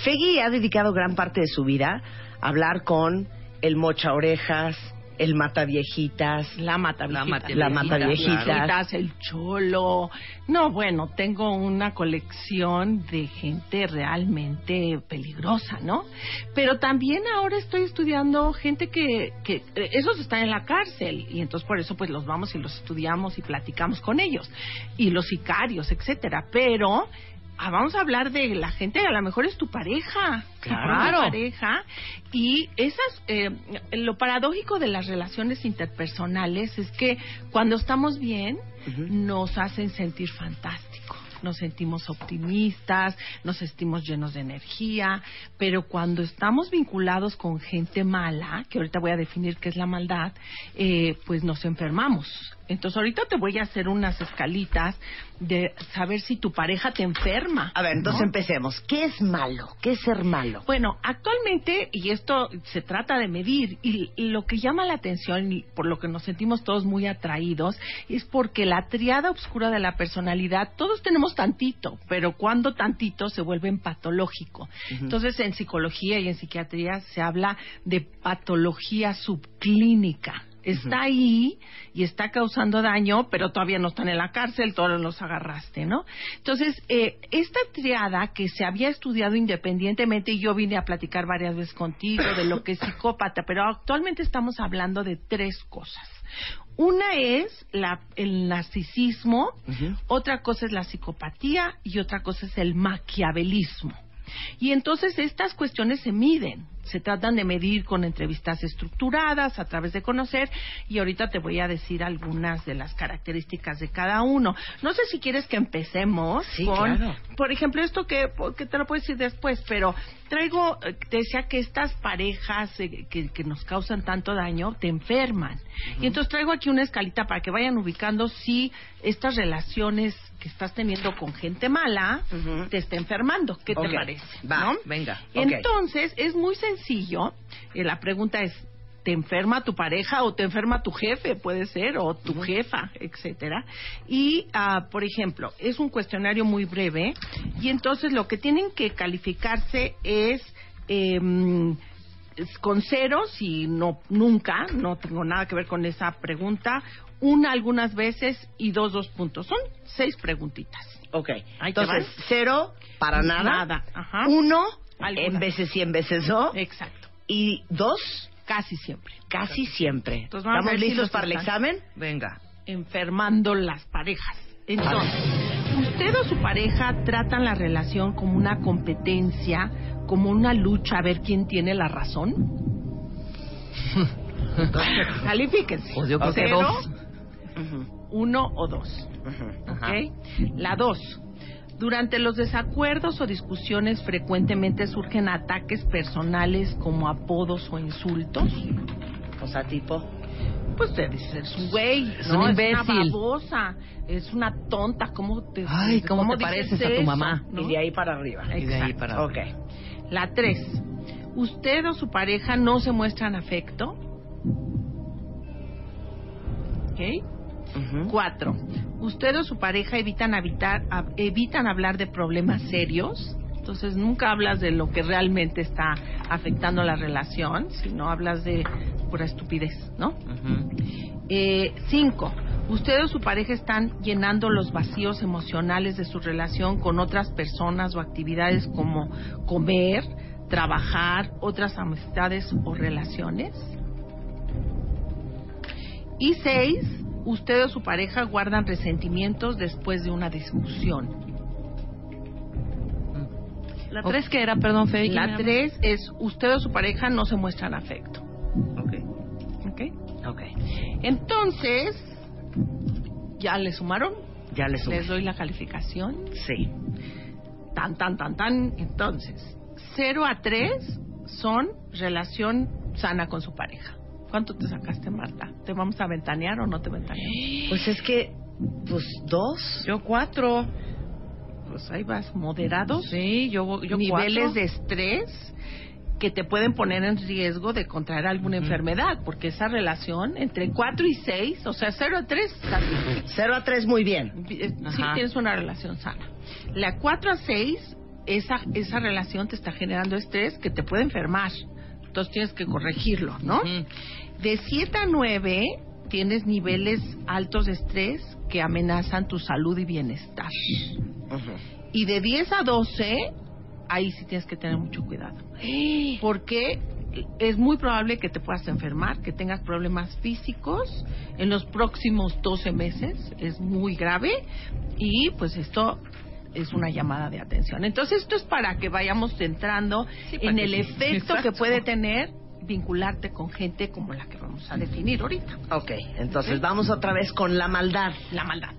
Fegui ha dedicado gran parte de su vida a hablar con el mocha orejas, el mata viejitas, la mata La mata- la mata viejitas. viejitas, el cholo. No, bueno, tengo una colección de gente realmente peligrosa, ¿no? Pero también ahora estoy estudiando gente que, que eh, esos están en la cárcel y entonces por eso pues los vamos y los estudiamos y platicamos con ellos y los sicarios, etcétera. Pero ah, vamos a hablar de la gente, a lo mejor es tu pareja, tu Claro. propia pareja y esas eh, lo paradójico de las relaciones interpersonales es que cuando estamos bien nos hacen sentir fantástico nos sentimos optimistas, nos sentimos llenos de energía, pero cuando estamos vinculados con gente mala, que ahorita voy a definir qué es la maldad, eh, pues nos enfermamos. Entonces ahorita te voy a hacer unas escalitas de saber si tu pareja te enferma. A ver, entonces ¿no? empecemos. ¿Qué es malo? ¿Qué es ser malo? Bueno, actualmente, y esto se trata de medir, y lo que llama la atención, y por lo que nos sentimos todos muy atraídos, es porque la triada oscura de la personalidad, todos tenemos tantito, pero cuando tantito se vuelve patológico. Entonces, en psicología y en psiquiatría se habla de patología subclínica. Está ahí y está causando daño, pero todavía no están en la cárcel, todos los agarraste, ¿no? Entonces, eh, esta triada que se había estudiado independientemente, y yo vine a platicar varias veces contigo de lo que es psicópata, pero actualmente estamos hablando de tres cosas. Una es la, el narcisismo, otra cosa es la psicopatía y otra cosa es el maquiavelismo. Y entonces estas cuestiones se miden, se tratan de medir con entrevistas estructuradas, a través de conocer, y ahorita te voy a decir algunas de las características de cada uno. No sé si quieres que empecemos Sí, con, claro. por ejemplo, esto que, que te lo puedo decir después, pero traigo, eh, te decía que estas parejas eh, que, que nos causan tanto daño te enferman. Y entonces traigo aquí una escalita para que vayan ubicando si estas relaciones que estás teniendo con gente mala te está enfermando. ¿Qué te parece? va, ¿No? venga. Entonces, es muy sencillo. Eh, la pregunta es, ¿te enferma tu pareja o te enferma tu jefe? Puede ser, o tu jefa, etcétera. Y, ah, por ejemplo, es un cuestionario muy breve y entonces lo que tienen que calificarse es... es con ceros y no nunca, no tengo nada que ver con esa pregunta, una algunas veces y dos dos puntos. Son seis preguntitas. Ok. Ahí te Entonces, van. cero para nada. Nada, ajá. Uno, Algunas. en veces sí, en veces no. Exacto. Y dos, Casi siempre. casi siempre. Entonces, vamos a ¿Estamos ver si listos los para el están. examen? Venga. enfermando las parejas. Entonces, usted o su pareja tratan la relación como una competencia, como una lucha a ver quién tiene la razón. Califíquense. Pues yo creo que Cero, dos. Uno o dos. ¿Ok? La dos. Durante los desacuerdos o discusiones frecuentemente surgen ataques personales como apodos o insultos. O sea, tipo. Pues te dices, es un güey, Es ¿no? un Es una babosa, es una tonta, ¿cómo te Ay, ¿cómo te pareces a tu mamá? ¿No? Y de ahí para arriba. Y de ahí Exacto. La tres, ¿usted o su pareja no se muestran afecto? ¿Ok? Cuatro, ¿usted o su pareja evitan, habitar, hab- evitan hablar de problemas serios? Entonces nunca hablas de lo que realmente está afectando la relación, sino hablas de pura estupidez, ¿no? Eh, cinco, usted o su pareja están llenando los vacíos emocionales de su relación con otras personas o actividades como comer, trabajar, otras amistades o relaciones. Y seis, usted o su pareja guardan resentimientos después de una discusión. La tres que era, perdón, Fede. ¿quién La tres es usted o su pareja no se muestran afecto. Ok. ¿Ok? Ok. Entonces, ¿ya le sumaron? Ya les Les doy la calificación. Sí. Tan, tan, tan, tan. Entonces, 0 a 3 son relación sana con su pareja. ¿Cuánto te sacaste, Marta? ¿Te vamos a ventanear o no te ventaneamos? Pues es que, pues dos. Yo cuatro. Pues ahí vas, moderados. Sí, yo, yo niveles cuatro. de estrés que te pueden poner en riesgo de contraer alguna enfermedad, porque esa relación entre 4 y 6, o sea, 0 a 3, está bien. 0 a 3, muy bien. Eh, sí Ajá. tienes una relación sana. La 4 a 6, esa, esa relación te está generando estrés que te puede enfermar. Entonces tienes que corregirlo, ¿no? Ujú. De 7 a 9 tienes niveles altos de estrés que amenazan tu salud y bienestar. Y de 10 a 12, ahí sí tienes que tener mucho cuidado. Porque es muy probable que te puedas enfermar, que tengas problemas físicos en los próximos 12 meses. Es muy grave y pues esto es una llamada de atención. Entonces esto es para que vayamos entrando para en el sí. efecto que puede tener vincularte con gente como la que vamos a definir ahorita. Ok, entonces vamos otra vez con la maldad. La maldad.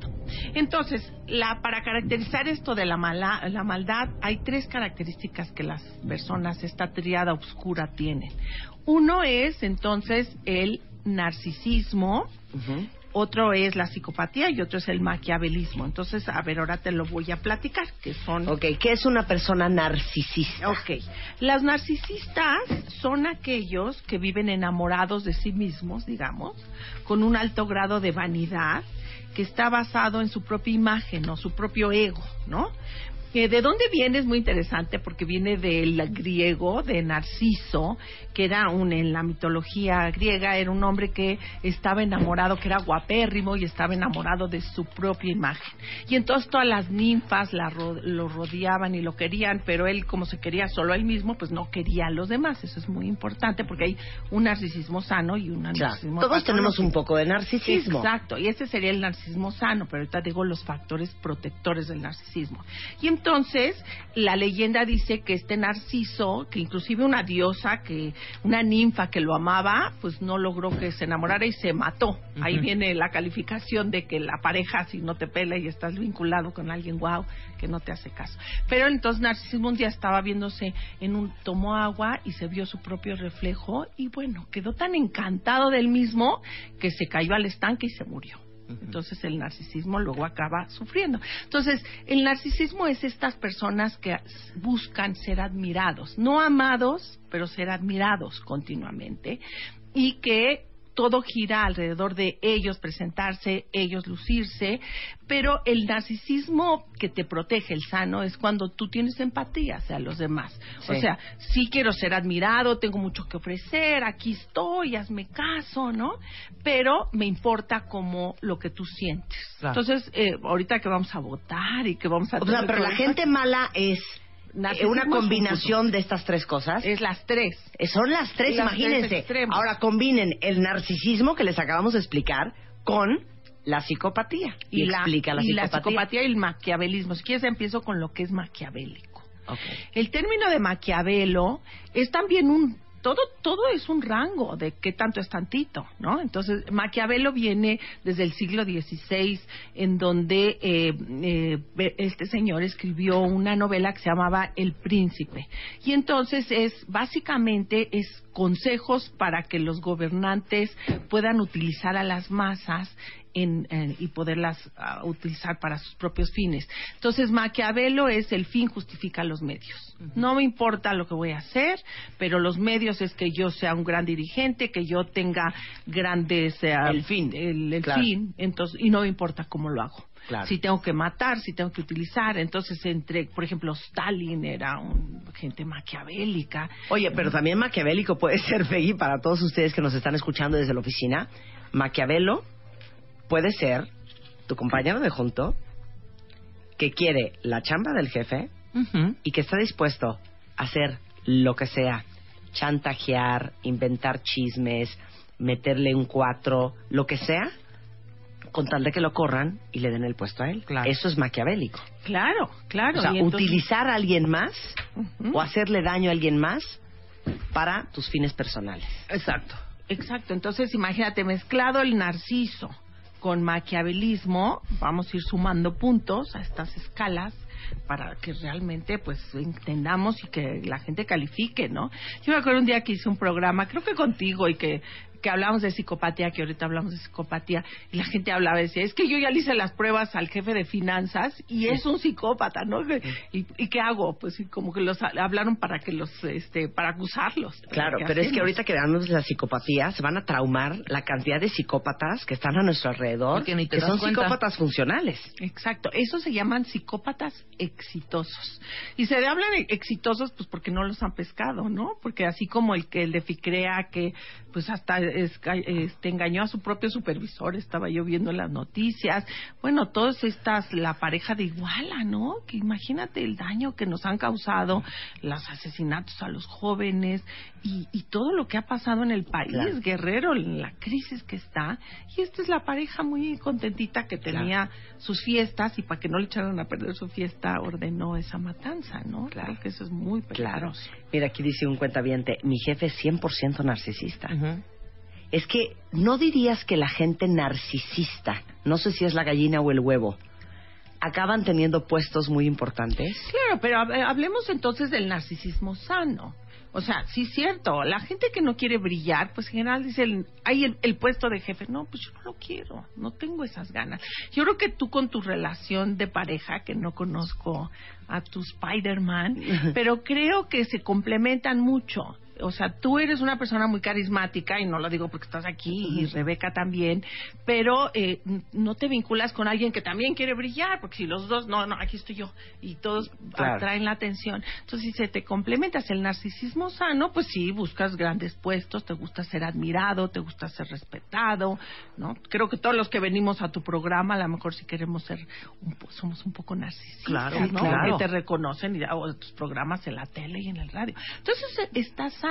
Entonces, la, para caracterizar esto de la, mala- la maldad, hay tres características que las personas, esta triada oscura, tienen. Uno es, entonces, el narcisismo, otro es la psicopatía y otro es el maquiavelismo. Entonces, a ver, ahora te lo voy a platicar, que son... Ok, ¿qué es una persona narcisista? Ok. Las narcisistas son aquellos que viven enamorados de sí mismos, digamos, con un alto grado de vanidad que está basado en su propia imagen o su propio ego, ¿no? Eh, ¿De dónde viene? Es muy interesante porque viene del griego, de Narciso, que era un, en la mitología griega, era un hombre que estaba enamorado, que era guapérrimo y estaba enamorado de su propia imagen. Y entonces todas las ninfas la lo rodeaban y lo querían, pero él, como se quería solo a él mismo, pues no quería a los demás. Eso es muy importante porque hay un narcisismo sano y un Claro, narcisismo todos tenemos un poco de narcisismo. Exacto, y ese sería el narcisismo sano, pero ahorita digo los factores protectores del narcisismo. Y entonces, la leyenda dice que este narciso, que inclusive una diosa, que una ninfa que lo amaba, pues no logró que se enamorara y se mató. Ahí viene la calificación de que la pareja, si no te pela y estás vinculado con alguien guau, que no te hace caso. Pero entonces narcisismo un día estaba viéndose en un, tomó agua y se vio su propio reflejo y bueno, quedó tan encantado del mismo que se cayó al estanque y se murió. Entonces el narcisismo luego acaba sufriendo. Entonces el narcisismo es estas personas que buscan ser admirados, no amados, pero ser admirados continuamente y que todo gira alrededor de ellos presentarse, ellos lucirse, pero el narcisismo que te protege, el sano, es cuando tú tienes empatía hacia los demás. O sea, sí quiero ser admirado, tengo mucho que ofrecer, aquí estoy, hazme caso, ¿no? Pero me importa como lo que tú sientes. Claro. Entonces, eh, ahorita que vamos a votar y que vamos a... O sea, pero la gente mala es Narcisismo una es combinación de estas tres cosas. Es las tres. Son las tres, Las imagínense. Ahora combinen el narcisismo que les acabamos de explicar con la psicopatía. Y, la, explica la y psicopatía. la psicopatía y el maquiavelismo. Si quieres, empiezo con lo que es maquiavélico. El término de Maquiavelo es también un todo todo es un rango de qué tanto es tantito, ¿no? Entonces Maquiavelo viene desde el siglo XVI, en donde eh, eh, este señor escribió una novela que se llamaba El Príncipe y entonces es básicamente es consejos para que los gobernantes puedan utilizar a las masas en, en- y poderlas ah, utilizar para sus propios fines. Entonces, Maquiavelo es el fin justifica los medios. No me importa lo que voy a hacer, pero los medios es que yo sea un gran dirigente, que yo tenga grandes... eh, El fin. El, el Claro. fin, entonces, y no me importa cómo lo hago. Claro. Si tengo que matar, si tengo que utilizar. Entonces, entre, por ejemplo, Stalin era un, gente maquiavélica. Oye, pero también maquiavélico puede ser, Peggy, para todos ustedes que nos están escuchando desde la oficina. Maquiavelo puede ser tu compañero de junto que quiere la chamba del jefe y que está dispuesto a hacer lo que sea. Chantajear, inventar chismes, meterle un cuatro, lo que sea, con tal de que lo corran y le den el puesto a él. Eso es maquiavélico. Claro, claro. O sea, entonces- utilizar a alguien más o hacerle daño a alguien más para tus fines personales. Exacto. Exacto. Entonces, imagínate, mezclado el narciso con maquiavelismo, vamos a ir sumando puntos a estas escalas para que realmente pues entendamos y que la gente califique, ¿no? Yo me acuerdo un día que hice un programa, creo que contigo y que que hablamos de psicopatía, que ahorita hablamos de psicopatía, y la gente hablaba y decía, es que yo ya le hice las pruebas al jefe de finanzas y es un psicópata, ¿no? ¿Y, y qué hago? Pues como que los hablaron para que los, este, para acusarlos. Claro, ¿Qué pero es que ahorita que veamos la psicopatía, se van a traumar la cantidad de psicópatas que están a nuestro alrededor, que son cuenta. psicópatas funcionales. Exacto, esos se llaman psicópatas exitosos. Y se hablan e- exitosos pues porque no los han pescado, ¿no? Porque así como el que el de Ficrea que pues hasta este, engañó a su propio supervisor, estaba yo viendo en las noticias. Bueno, todas estas, la pareja de Iguala, ¿no? Que imagínate el daño que nos han causado, los asesinatos a los jóvenes y, y todo lo que ha pasado en el país, Claro. Guerrero, la crisis que está. Y esta es la pareja muy contentita que tenía sus fiestas y para que no le echaran a perder su fiesta ordenó esa matanza, ¿no? Claro que eso es muy Claro. peligroso. Mira, aquí dice un cuentaviente, mi jefe es 100% narcisista. Es que no dirías que la gente narcisista, no sé si es la gallina o el huevo, acaban teniendo puestos muy importantes. Claro, pero hab- hablemos entonces del narcisismo sano. O sea, sí es cierto, la gente que no quiere brillar, pues en general dice, el- hay el, el puesto de jefe, no, pues yo no lo quiero, no tengo esas ganas. Yo creo que tú con tu relación de pareja, que no conozco a tu Spider-Man, pero creo que se complementan mucho. O sea, tú eres una persona muy carismática, y no lo digo porque estás aquí, y Rebeca también, pero eh, no te vinculas con alguien que también quiere brillar, porque si los dos, no, no, aquí estoy yo, y todos Claro. atraen la atención. Entonces, si se te complementas el narcisismo sano, pues sí, buscas grandes puestos, te gusta ser admirado, te gusta ser respetado, ¿no? Creo que todos los que venimos a tu programa, a lo mejor si queremos ser, un po- somos un poco narcisistas, Claro, ¿no? claro. Que te reconocen y o tus programas en la tele y en el radio. Entonces, eh, está sano,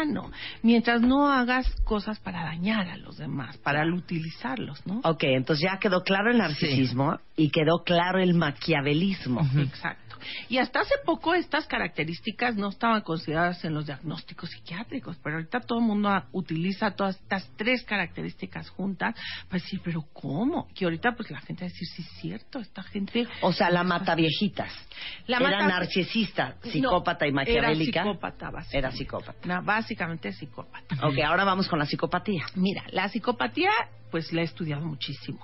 mientras no hagas cosas para dañar a los demás, para utilizarlos, ¿no? Ok, entonces ya quedó claro el narcisismo y quedó claro el maquiavelismo. Exacto. Y hasta hace poco estas características no estaban consideradas en los diagnósticos psiquiátricos, pero ahorita todo el mundo utiliza todas estas tres características juntas para decir, pero ¿cómo? Que ahorita pues la gente va a decir, sí es cierto, esta gente... O sea, la mataviejitas. La era mata- narcisista, No, psicópata y maquiavélica. Era psicópata, básicamente. Era psicópata. No, básicamente psicópata. Ok, ahora vamos con la psicopatía. Mira, la psicopatía, pues la he estudiado muchísimo.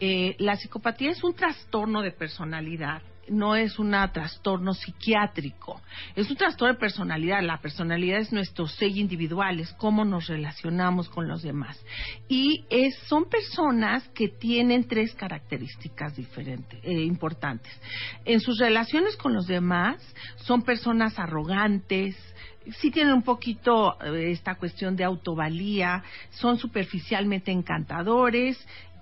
Eh, la psicopatía es un trastorno de personalidad no es un trastorno psiquiátrico, es un trastorno de personalidad. La personalidad es nuestro sello individual, es cómo nos relacionamos con los demás. Y es, son personas que tienen tres características diferentes, eh, importantes. En sus relaciones con los demás, son personas arrogantes, sí tienen un poquito eh, esta cuestión de autovalía, son superficialmente encantadores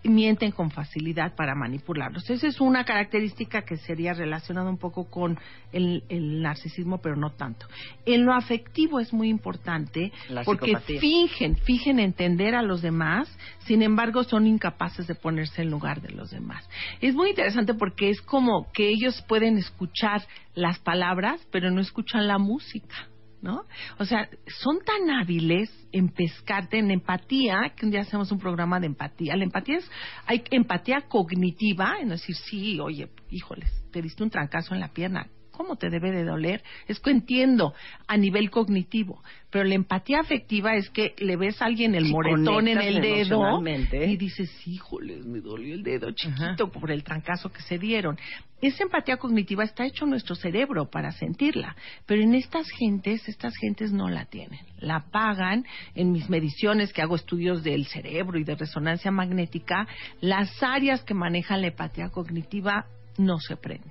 mienten con facilidad para manipularlos. Esa es una característica que sería relacionada un poco con el, narcisismo, pero no tanto. En lo afectivo es muy importante porque fingen, fingen entender a los demás, sin embargo son incapaces de ponerse en lugar de los demás. Es muy interesante porque es como que ellos pueden escuchar las palabras, pero no escuchan la música. ¿No? O sea, son tan hábiles en pescarte, en empatía, que un día hacemos un programa de empatía. La empatía es, hay empatía cognitiva, en decir, sí, oye, híjoles, te diste un trancazo en la pierna, cómo te debe de doler. Es que entiendo a nivel cognitivo, pero la empatía afectiva es que le ves a alguien el moretón en el dedo y dices, híjole, me dolió el dedo chiquito por el trancazo que se dieron. Esa empatía cognitiva está hecho en nuestro cerebro para sentirla, pero en estas gentes, estas gentes no la tienen. La pagan en mis mediciones que hago estudios del cerebro y de resonancia magnética, las áreas que manejan la empatía cognitiva no se prenden.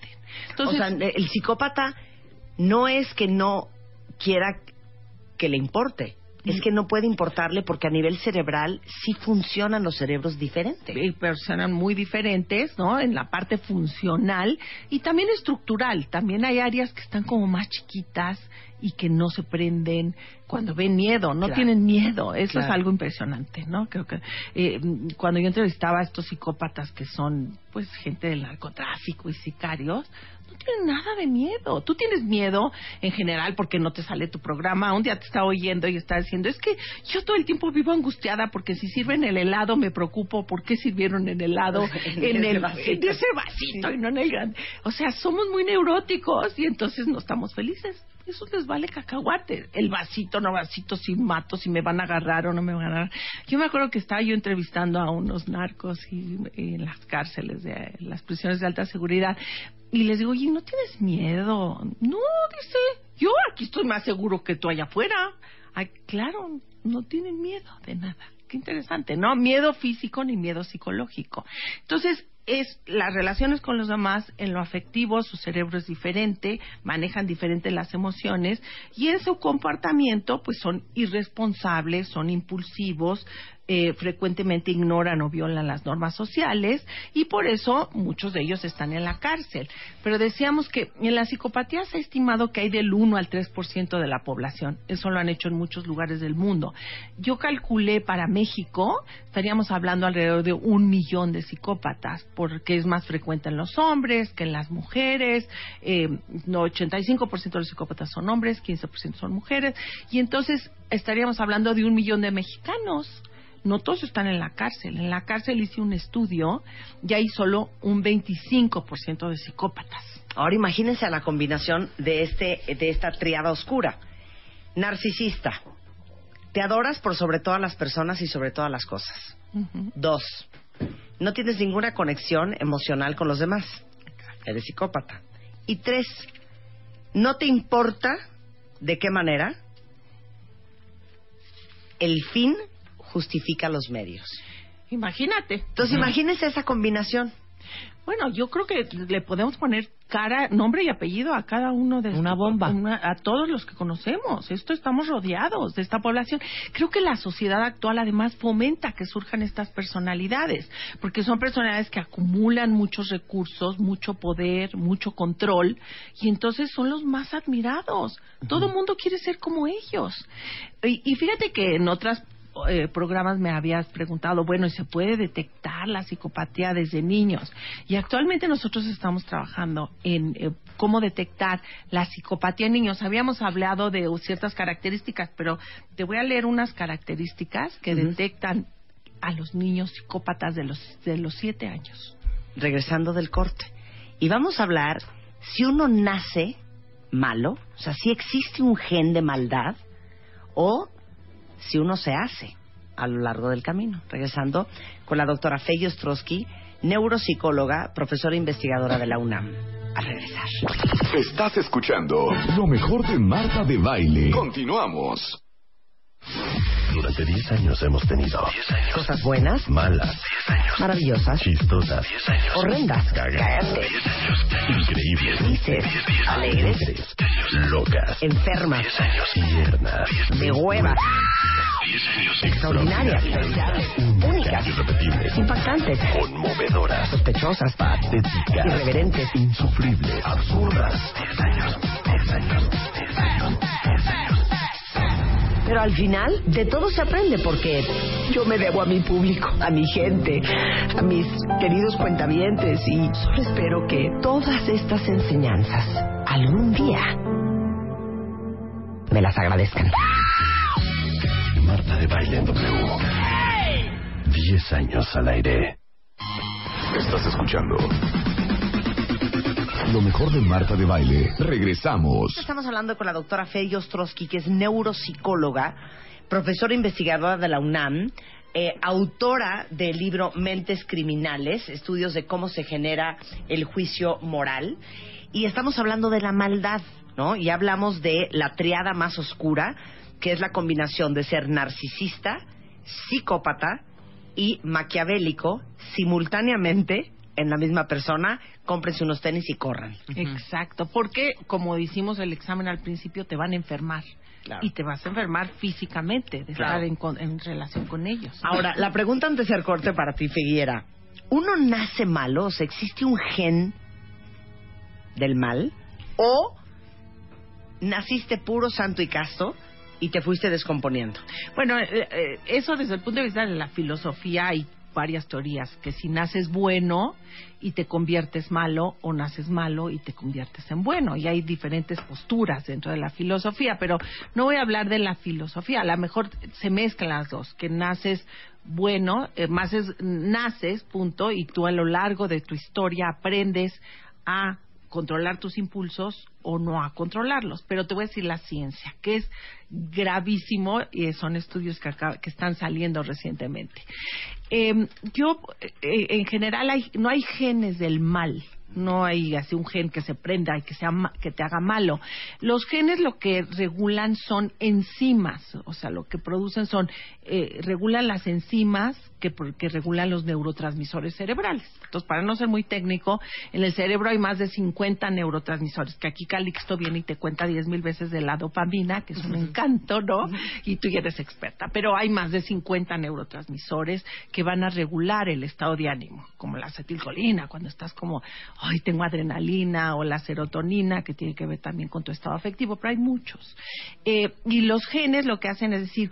Entonces, o sea, el psicópata no es que no quiera que le importe, es que no puede importarle porque a nivel cerebral sí funcionan los cerebros diferentes. Y funcionan muy diferentes, ¿no? En la parte funcional y también estructural. También hay áreas que están como más chiquitas y que no se prenden cuando ven miedo, no tienen miedo. Eso es algo impresionante, ¿no? Creo que eh, cuando yo entrevistaba a estos psicópatas que son, pues, gente del narcotráfico y sicarios, no tienen nada de miedo. Tú tienes miedo en general porque no te sale tu programa. Un día te está oyendo y está diciendo, es que yo todo el tiempo vivo angustiada porque si sirven el helado me preocupo por qué sirvieron el helado en, el vasito. ese vasito y no en el grande. O sea, somos muy neuróticos y entonces no estamos felices eso les vale cacahuate. El vasito, no vasito, si mato, si me van a agarrar o no me van a agarrar. Yo me acuerdo que estaba yo entrevistando a unos narcos y, en las cárceles, de las prisiones de alta seguridad, y les digo, oye, ¿no tienes miedo? No, dice, yo aquí estoy más seguro que tú allá afuera. Ay, claro, no tienen miedo de nada. Qué interesante, ¿no? Miedo físico ni miedo psicológico. Entonces, es las relaciones con los demás, en lo afectivo su cerebro es diferente, manejan diferente las emociones y en su comportamiento pues son irresponsables, son impulsivos, eh, frecuentemente ignoran o violan las normas sociales y por eso muchos de ellos están en la cárcel. Pero decíamos que en la psicopatía se ha estimado que hay del 1 al 3% de la población. Eso lo han hecho en muchos lugares del mundo. Yo calculé para México, estaríamos hablando alrededor de un millón de psicópatas, porque es más frecuente en los hombres que en las mujeres. Eh, no, 85% de los psicópatas son hombres, 15% son mujeres. Y entonces estaríamos hablando de un millón de mexicanos no todos están en la cárcel. En la cárcel hice un estudio y hay solo un 25% de psicópatas. Ahora imagínense a la combinación de, este, de esta triada oscura. Narcisista. Te adoras por sobre todas las personas y sobre todas las cosas. Dos. No tienes ninguna conexión emocional con los demás. Eres psicópata. Y tres. No te importa de qué manera el fin justifica los medios. Imagínate. Entonces, imagínese esa combinación. Bueno, yo creo que le podemos poner cara, nombre y apellido a cada uno de una bomba a todos los que conocemos. Esto estamos rodeados de esta población. Creo que la sociedad actual además fomenta que surjan estas personalidades, porque son personalidades que acumulan muchos recursos, mucho poder, mucho control y entonces son los más admirados. Todo el mundo quiere ser como ellos. Y, y fíjate que en otras eh, programas me habías preguntado, bueno, ¿y se puede detectar la psicopatía desde niños? Y actualmente nosotros estamos trabajando en eh, cómo detectar la psicopatía en niños. Habíamos hablado de ciertas características, pero te voy a leer unas características que detectan a los niños psicópatas de los, de los siete años. Regresando del corte. Y vamos a hablar si uno nace malo, o sea, si existe un gen de maldad, o si uno se hace a lo largo del camino. Regresando con la doctora Fey Ostrowski, neuropsicóloga, profesora investigadora de la UNAM. al regresar. Estás escuchando lo mejor de Marta de Baile. Continuamos. Durante 10 años hemos tenido Cosas buenas, malas, maravillosas, chistosas, horrendas, cagadas, increíbles, felices, alegres, locas, enfermas, tiernas, de hueva, extraordinarias, únicas, irrepetibles, impactantes, conmovedoras, sospechosas, patéticas, irreverentes, insufribles, absurdas. 10 años, 10 años, 10 años, 10 años. Pero al final, de todo se aprende porque yo me debo a mi público, a mi gente, a mis queridos cuentavientes y solo espero que todas estas enseñanzas algún día me las agradezcan. De Baile en W. 10 años al aire. Estás escuchando lo mejor de Marta de Baile. Regresamos. Estamos hablando con la doctora Fey Ostrowski, que es neuropsicóloga, profesora investigadora de la UNAM, eh, autora del libro Mentes Criminales, estudios de cómo se genera el juicio moral. Y estamos hablando de la maldad, ¿no? Y hablamos de la triada más oscura, que es la combinación de ser narcisista, psicópata y maquiavélico simultáneamente en la misma persona, cómprense unos tenis y corran. Exacto, porque como hicimos el examen al principio, te van a enfermar. Claro. Y te vas a enfermar físicamente de Claro. estar en, con- en relación con ellos. Ahora, la pregunta antes de hacer corte para ti, Figuera. ¿Uno nace malo? O sea, ¿existe un gen del mal? ¿O naciste puro, santo y casto y te fuiste descomponiendo? Bueno, eh, eh, eso desde el punto de vista de la filosofía hay varias teorías, que si naces bueno y te conviertes malo o naces malo y te conviertes en bueno. Y hay diferentes posturas dentro de la filosofía, pero no voy a hablar de la filosofía, a lo mejor se mezclan las dos, que naces bueno, eh, naces, punto, y tú a lo largo de tu historia aprendes a controlar tus impulsos o no a controlarlos. Pero te voy a decir la ciencia, que es gravísimo y son estudios que, acá- que están saliendo recientemente. Eh, yo, eh, en general, hay, no hay genes del mal. No hay así un gen que se prenda y que, sea, que te haga malo. Los genes lo que regulan son enzimas, o sea, lo que producen son, eh, regulan las enzimas que, que regulan los neurotransmisores cerebrales. Entonces, para no ser muy técnico, en el cerebro hay más de 50 neurotransmisores, que aquí Calixto viene y te cuenta 10 mil veces de la dopamina, que es un encanto, ¿no? Y tú ya eres experta. Pero hay más de 50 neurotransmisores que van a regular el estado de ánimo, como la acetilcolina, cuando estás como, ay, tengo adrenalina, o la serotonina, que tiene que ver también con tu estado afectivo, pero hay muchos. Eh, y los genes lo que hacen es decir,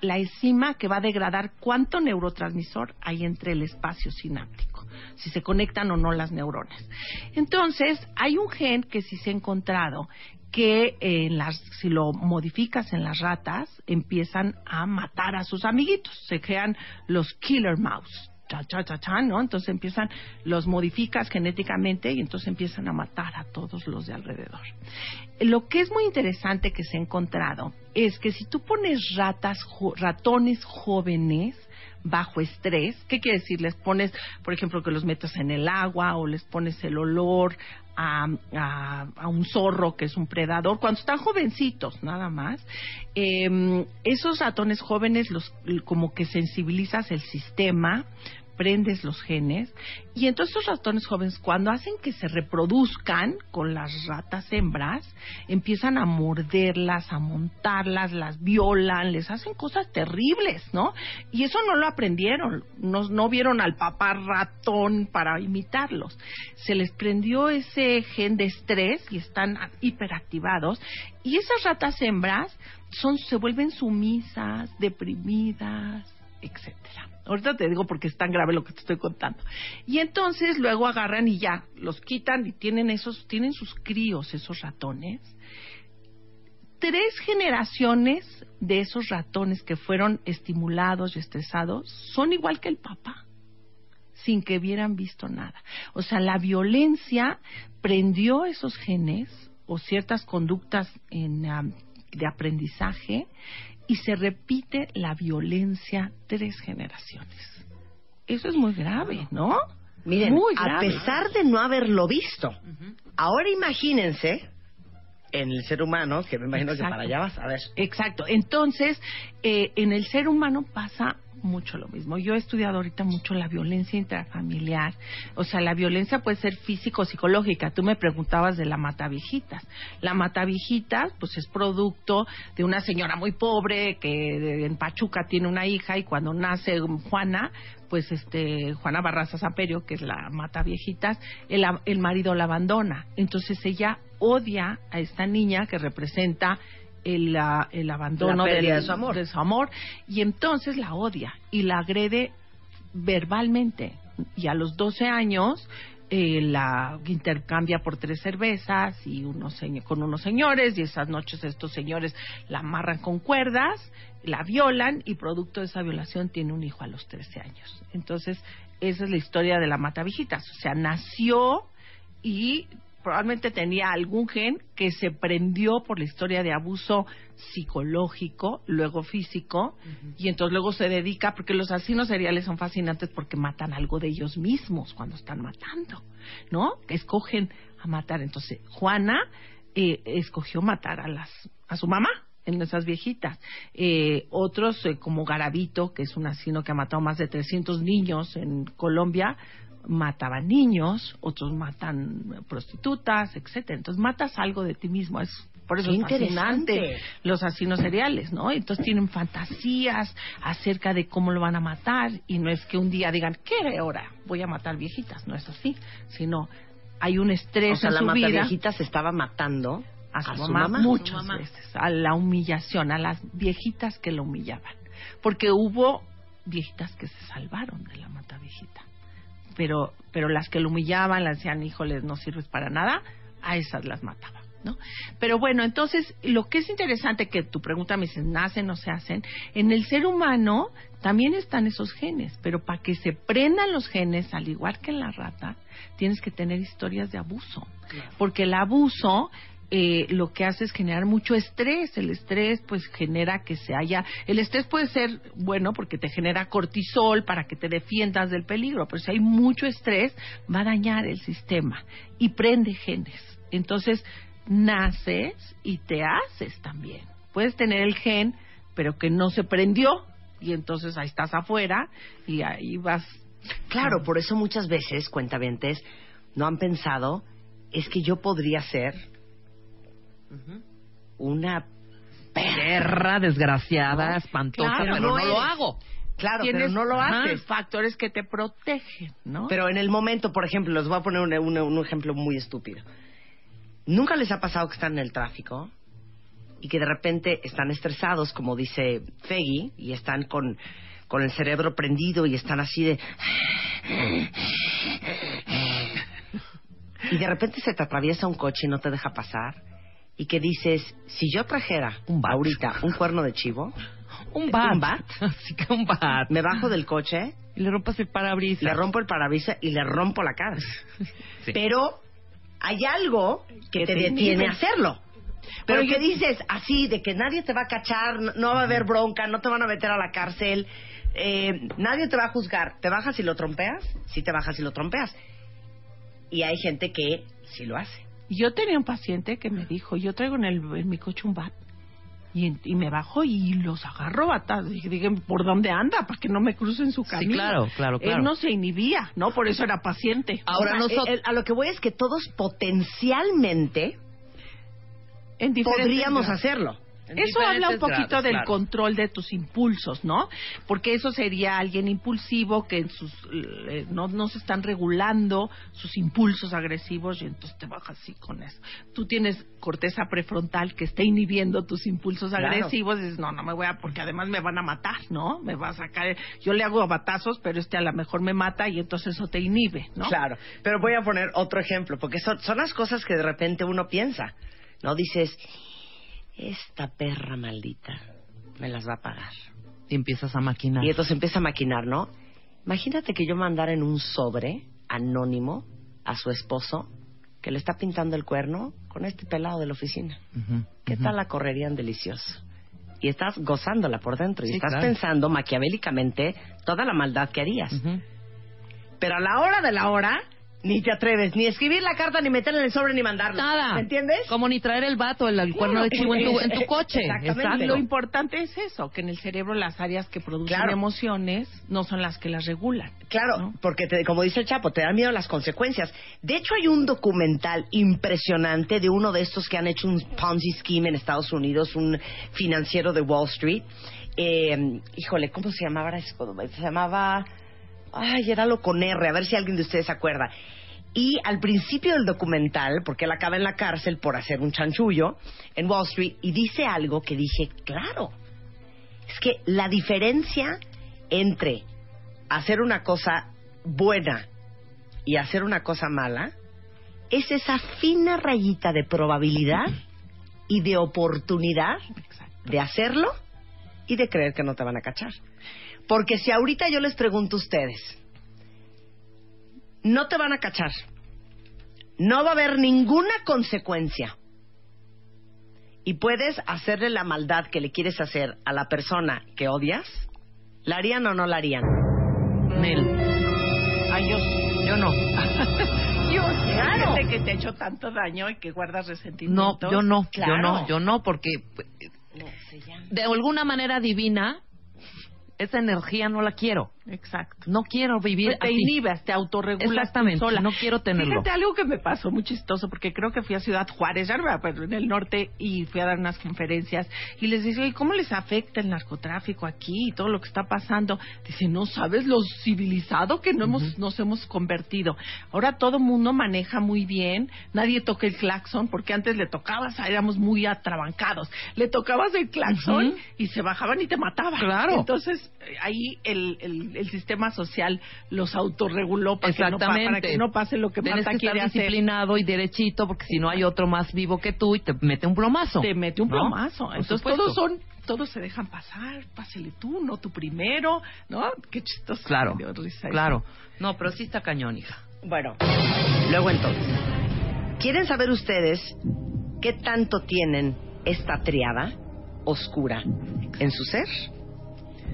la enzima que va a degradar cuánto neurotransmisor hay entre el espacio sináptico, si se conectan o no las neuronas. Entonces, hay un gen que sí se ha encontrado que eh, en las, si lo modificas en las ratas, empiezan a matar a sus amiguitos. Se crean los killer mouse. Cha, cha, cha, cha, ¿no? Entonces empiezan, los modificas genéticamente y entonces empiezan a matar a todos los de alrededor. Lo que es muy interesante que se ha encontrado es que si tú pones ratas, ratones jóvenes, bajo estrés. ¿Qué quiere decir? Les pones, por ejemplo, que los metas en el agua o les pones el olor a, a- un zorro que es un predador, cuando están jovencitos, nada más. Eh, esos ratones jóvenes, los, como que sensibilizas el sistema, prendes los genes y entonces esos ratones jóvenes cuando hacen que se reproduzcan con las ratas hembras empiezan a morderlas, a montarlas, las violan, les hacen cosas terribles, ¿no? Y eso no lo aprendieron, no, no vieron al papá ratón para imitarlos. Se les prendió ese gen de estrés y están hiperactivados y esas ratas hembras son se vuelven sumisas, deprimidas, etcétera. Ahorita te digo porque es tan grave lo que te estoy contando. Y entonces luego agarran y ya los quitan y tienen esos tienen sus críos esos ratones. Tres generaciones de esos ratones que fueron estimulados y estresados son igual que el papá sin que hubieran visto nada. O sea, la violencia prendió esos genes o ciertas conductas am, de aprendizaje y se repite la violencia tres generaciones. Eso es muy grave, ¿no? Miren, Muy a grave. pesar de no haberlo visto, ahora imagínense en el ser humano, que me imagino que para allá vas a ver. Exacto. Entonces, eh, en el ser humano pasa mucho lo mismo. Yo he estudiado ahorita mucho la violencia intrafamiliar. O sea, la violencia puede ser físico-psicológica. Tú me preguntabas de la mataviejitas. La mataviejitas, pues es producto de una señora muy pobre que en Pachuca tiene una hija y cuando nace Juana, pues este Juana Barraza Zaperio, que es la mata viejitas, el, el marido la abandona. Entonces ella odia a esta niña que representa el, el abandono La del- de su amor. de su amor, y entonces la odia y la agrede verbalmente. Y a los 12 años eh, la intercambia por tres cervezas y unos con unos señores y esas noches estos señores la amarran con cuerdas, la violan y producto de esa violación tiene un hijo a los 13 años. Entonces, esa es la historia de la matavijitas. O sea, nació y probablemente tenía algún gen que se prendió por la historia de abuso psicológico, luego físico, y entonces luego se dedica, porque los asesinos seriales son fascinantes porque matan algo de ellos mismos cuando están matando, ¿no? Escogen a matar. Entonces, Juana eh, escogió matar a las a su mamá en esas viejitas. Eh, otros, eh, como Garavito, que es un asesino que ha matado más de 300 niños en Colombia, mataban niños, otros matan prostitutas, etcétera. Entonces matas algo de ti mismo, es por eso Qué es fascinante interesante. los asesinos seriales, ¿no? Entonces tienen fantasías acerca de cómo lo van a matar y no es que un día digan, ¿qué hora voy a matar viejitas? No es así, sino hay un estrés O sea, en la su vida mataviejita se estaba matando a su, a su mamá, mamá. muchas Su mamá. veces, a la humillación, a las viejitas que la humillaban. Porque hubo viejitas que se salvaron de la mata viejita. Pero, pero las que lo humillaban, las decían, híjoles, no sirves para nada, a esas las mataba. ¿No? Pero bueno, entonces lo que es interesante que tu pregunta me dices, ¿nacen o se hacen? En el ser humano también están esos genes, pero para que se prendan los genes, al igual que en la rata, tienes que tener historias de abuso. Porque el abuso eh, lo que hace es generar mucho estrés. El estrés, pues, genera que se haya. El estrés puede ser bueno porque te genera cortisol para que te defiendas del peligro, pero si hay mucho estrés, va a dañar el sistema y prende genes. Entonces, naces y te haces también. Puedes tener el gen, pero que no se prendió, y entonces ahí estás afuera y ahí vas. Claro, por eso muchas veces, cuentavientes, no han pensado, es que yo podría ser una Perra desgraciada, espantosa, Claro, pero no, no lo hago. Claro, pero no lo ajá, haces. factores que te protegen, ¿no? Pero en el momento, por ejemplo, les voy a poner un, un- un ejemplo muy estúpido. ¿Nunca les ha pasado que están en el tráfico y que de repente están estresados, como dice Feggy, y están con, con el cerebro prendido y están así de... Y de repente se te atraviesa un coche y no te deja pasar. Y que dices, si yo trajera ahorita un cuerno de chivo, Un bat. un bat, Así que un bat. me bajo del coche, Y le rompas el parabrisas. le rompo el parabrisas y le rompo la cara. Sí. Pero hay algo que, Que te te detiene a hacerlo. Pero que yo- dices así, de que nadie te va a cachar, no, no va a haber bronca, no te van a meter a la cárcel, eh, nadie te va a juzgar. ¿Te bajas y lo trompeas? Sí te bajas y lo trompeas. Y hay gente que sí lo hace. Yo tenía un paciente que me dijo, yo traigo en, el, en mi coche un bat. Y, y me bajo y los agarro batados. Y dije, ¿por dónde anda? Para que no me crucen su camino. claro, claro, claro. Él no se inhibía, ¿no? Por eso era paciente. Ahora O sea, nosotros- el- el- a lo que voy es que todos potencialmente En podríamos hacerlo. Eso habla un poquito grados, del claro. control de tus impulsos, ¿no? Porque eso sería alguien impulsivo que en sus eh, no, no se están regulando sus impulsos agresivos y entonces te bajas así con eso. Tú tienes corteza prefrontal que está inhibiendo tus impulsos Claro. agresivos y dices, no, no me voy a, porque además me van a matar, ¿no? Me va a sacar, yo le hago batazos, pero este a lo mejor me mata y entonces eso te inhibe, ¿no? Claro, pero voy a poner otro ejemplo, porque son, son las cosas que de repente uno piensa, ¿no? Dices, esta perra maldita me las va a pagar. Y empiezas a maquinar. Y entonces empieza a maquinar, ¿no? Imagínate que yo mandara en un sobre anónimo a su esposo que le está pintando el cuerno con este pelado de la oficina. ¿Qué tal la correrían delicioso? Y estás gozándola por dentro y Sí, estás claro. pensando maquiavélicamente toda la maldad que harías. Pero a la hora de la hora ni te atreves ni escribir la carta, ni meterla en el sobre, ni mandarla. Nada. ¿Me entiendes? Como ni traer el vato, el, el cuerno de chivo en tu, en tu coche. Exactamente. Lo importante es eso, que en el cerebro las áreas que producen Claro. emociones no son las que las regulan. Claro, porque te- como dice el Chapo, te dan miedo las consecuencias. De hecho, hay un documental impresionante de uno de estos que han hecho un Ponzi scheme en Estados Unidos, un financiero de Wall Street. Eh, híjole, ¿cómo se llamaba? Se llamaba... Ay, era lo con R, a ver si alguien de ustedes se acuerda. Y al principio del documental, porque él acaba en la cárcel por hacer un chanchullo en Wall Street, y dice algo que dije, claro, es que la diferencia entre hacer una cosa buena y hacer una cosa mala es esa fina rayita de probabilidad y de oportunidad de hacerlo y de creer que no te van a cachar. Porque si ahorita yo les pregunto a ustedes, no te van a cachar, no va a haber ninguna consecuencia y puedes hacerle la maldad que le quieres hacer a la persona que odias, ¿la harían o no la harían? Nel. Ay, yo, yo no. yo Claro. Gente que te ha hecho tanto daño y que guardas No, resentimientos. yo no, yo no, yo no, porque de alguna manera divina esa energía no la quiero. Exacto. No quiero vivir Pues te así. inhibas, te autorregulas Exactamente, sola. no quiero tenerlo. Fíjate algo que me pasó muy chistoso, porque creo que fui a Ciudad Juárez, ya no me acuerdo, en el norte, y fui a dar unas conferencias, y les decía, "Oye, ¿cómo les afecta el narcotráfico aquí y todo lo que está pasando? Dice, no sabes lo civilizado que no hemos, nos hemos convertido. Ahora todo mundo maneja muy bien, nadie toca el claxon, porque antes le tocabas, éramos muy atrabancados, le tocabas el claxon y se bajaban y te mataban. Claro. Entonces, ahí el, el, el sistema social los autorreguló para, que no, pa- Exactamente. para que no pase lo que Tienes Marta que quiere estar hacer. disciplinado y derechito, porque si no hay otro más vivo que tú y te mete un plomazo. Te mete un ¿no? plomazo. Por Entonces supuesto. todos son, todos se dejan pasar, pásele tú, no tú primero, ¿no? Qué chistoso. Claro, claro. No, pero sí está cañón, hija. Bueno, luego entonces, ¿quieren saber ustedes qué tanto tienen esta triada oscura en su ser?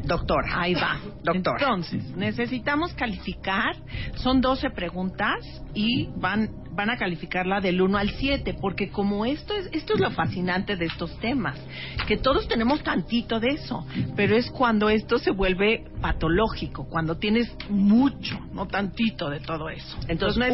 Doctora. Ahí va. Doctora. Entonces, necesitamos calificar. Son 12 preguntas y van, van a calificarla del 1 al 7, porque como esto es, esto es lo fascinante de estos temas, que todos tenemos tantito de eso, pero es cuando esto se vuelve patológico, cuando tienes mucho, no tantito de todo eso. Entonces, es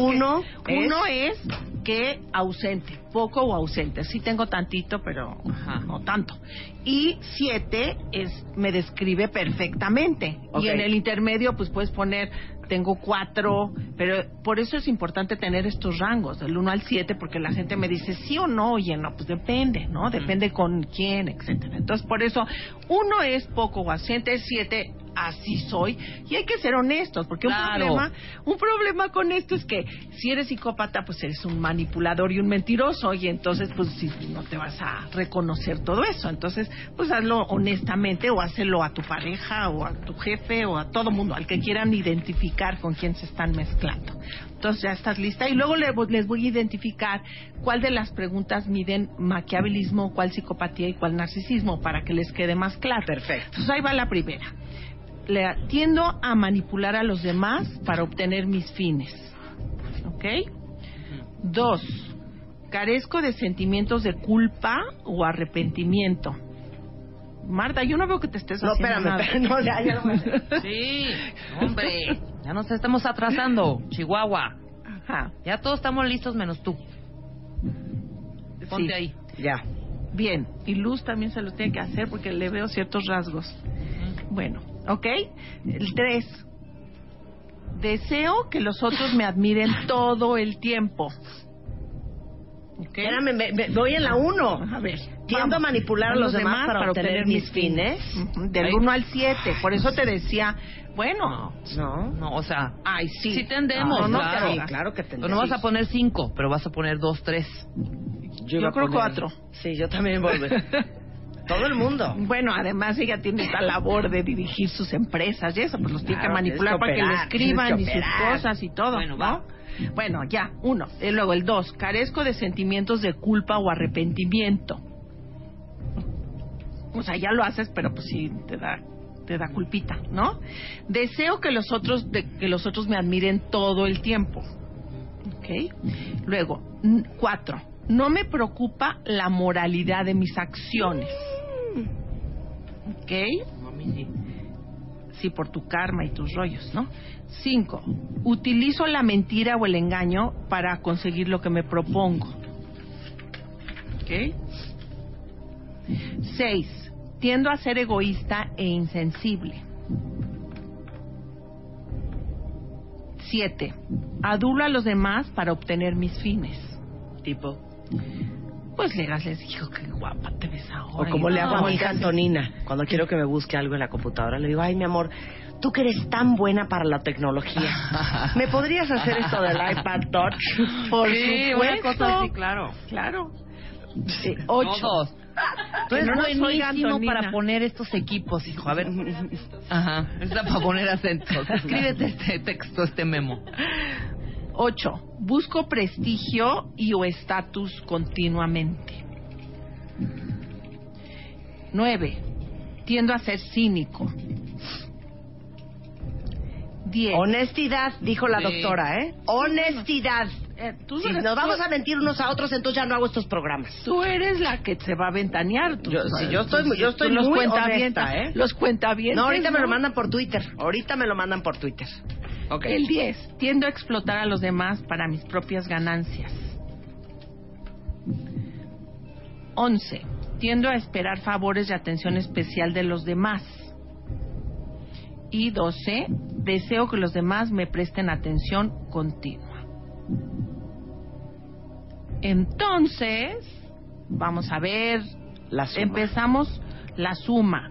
que- uno es que ausente, poco o ausente. Sí tengo tantito, pero no tanto. Y siete es me describe perfectamente. Y en el intermedio, pues puedes poner tengo cuatro, pero por eso es importante tener estos rangos, del 1 al 7, porque la gente me dice sí o no, oye, no, pues depende, ¿no? Depende con quién, etcétera. Entonces, por eso, uno es poco o ausente, siete así soy y hay que ser honestos porque Claro. un problema un problema con esto es que si eres psicópata pues eres un manipulador y un mentiroso y entonces pues si no te vas a reconocer todo eso entonces pues hazlo honestamente o hazlo a tu pareja o a tu jefe o a todo mundo al que quieran identificar con quién se están mezclando entonces ya estás lista y luego le- les voy a identificar cuál de las preguntas miden maquiavelismo, cuál psicopatía y cuál narcisismo para que les quede más claro. Perfecto. Entonces ahí va la primera. Le tiendo a manipular a los demás para obtener mis fines. ¿Ok? Dos, carezco de sentimientos de culpa o arrepentimiento. Marta, yo no veo que te estés No, haciendo espérame, nada. espérame, no, ya, ya hacer. Sí, hombre, ya nos estamos atrasando, Chihuahua. Ajá. Ya todos estamos listos menos tú. Ponte Sí. ahí. Ya. Bien, y Luz también se lo tiene que hacer porque le veo ciertos rasgos. Bueno, ¿ok? El 3. Deseo que los otros me admiren todo el tiempo. ¿Ok? Espérame, me- me- voy en la 1. A ver. Tiendo a vamos. manipular a los demás para obtener mis fines. Ujú, Del Ahí. 1 al 7. Por eso te decía, bueno. No. No, o sea, Ay, sí. sí tendemos, No, no, claro. Sí, claro que Pero tendré. no vas a poner cinco, pero vas a poner dos, tres. Yo iba a creo poner- cuatro. Sí, yo también voy. Todo el mundo. Bueno, además ella tiene esta labor de dirigir sus empresas y eso, pues los tiene que manipular que para que le escriban y sus cosas y todo. Bueno, ¿no? va. Bueno, ya, uno. Y luego el dos, carezco de sentimientos de culpa o arrepentimiento. O sea, ya lo haces, pero pues sí te da, te da culpita, ¿no? Deseo que los otros de- que los otros me admiren todo el tiempo. ¿Ok? Luego, cuatro, no me preocupa la moralidad de mis acciones. ¿Ok? Sí, por tu karma y tus rollos, ¿no? Cinco, utilizo la mentira o el engaño para conseguir lo que me propongo. ¿Ok? Seis, tiendo a ser egoísta e insensible. Siete, adulo a los demás para obtener mis fines. Tipo. Pues Legas les dijo que guapa te ves O ahora. como Y le hago a mi hija ¿qué? Antonina, cuando quiero que me busque algo en la computadora, le digo, ay, mi amor, tú que eres tan buena para la tecnología, ¿me podrías hacer esto del iPad Touch? Por Sí, una supuesto. cosa así, claro. Claro. Sí, ocho. Todos. Tú eres no buenísimo para poner estos equipos, hijo. A ver. Ajá. Está para poner acentos. Escríbete este texto, este memo. Ocho, busco prestigio y o estatus continuamente. Nueve, tiendo a ser cínico. Diez. Honestidad, dijo la Sí. doctora, ¿eh? Honestidad. Eh, tú si nos vamos a mentir unos a otros, entonces ya no hago estos programas. Tú eres la que se va a ventanear. Tú, Yo- sí, yo estoy- yo estoy los muy honesta, ¿eh? Los cuentavientes. No, ahorita me lo mandan por Twitter. Ahorita me lo mandan por Twitter. El 10. Tiendo a explotar a los demás para mis propias ganancias. 11. Tiendo a esperar favores y atención especial de los demás. Y 12. Deseo que los demás me presten atención continua. Entonces, vamos a ver. La suma. Empezamos la suma.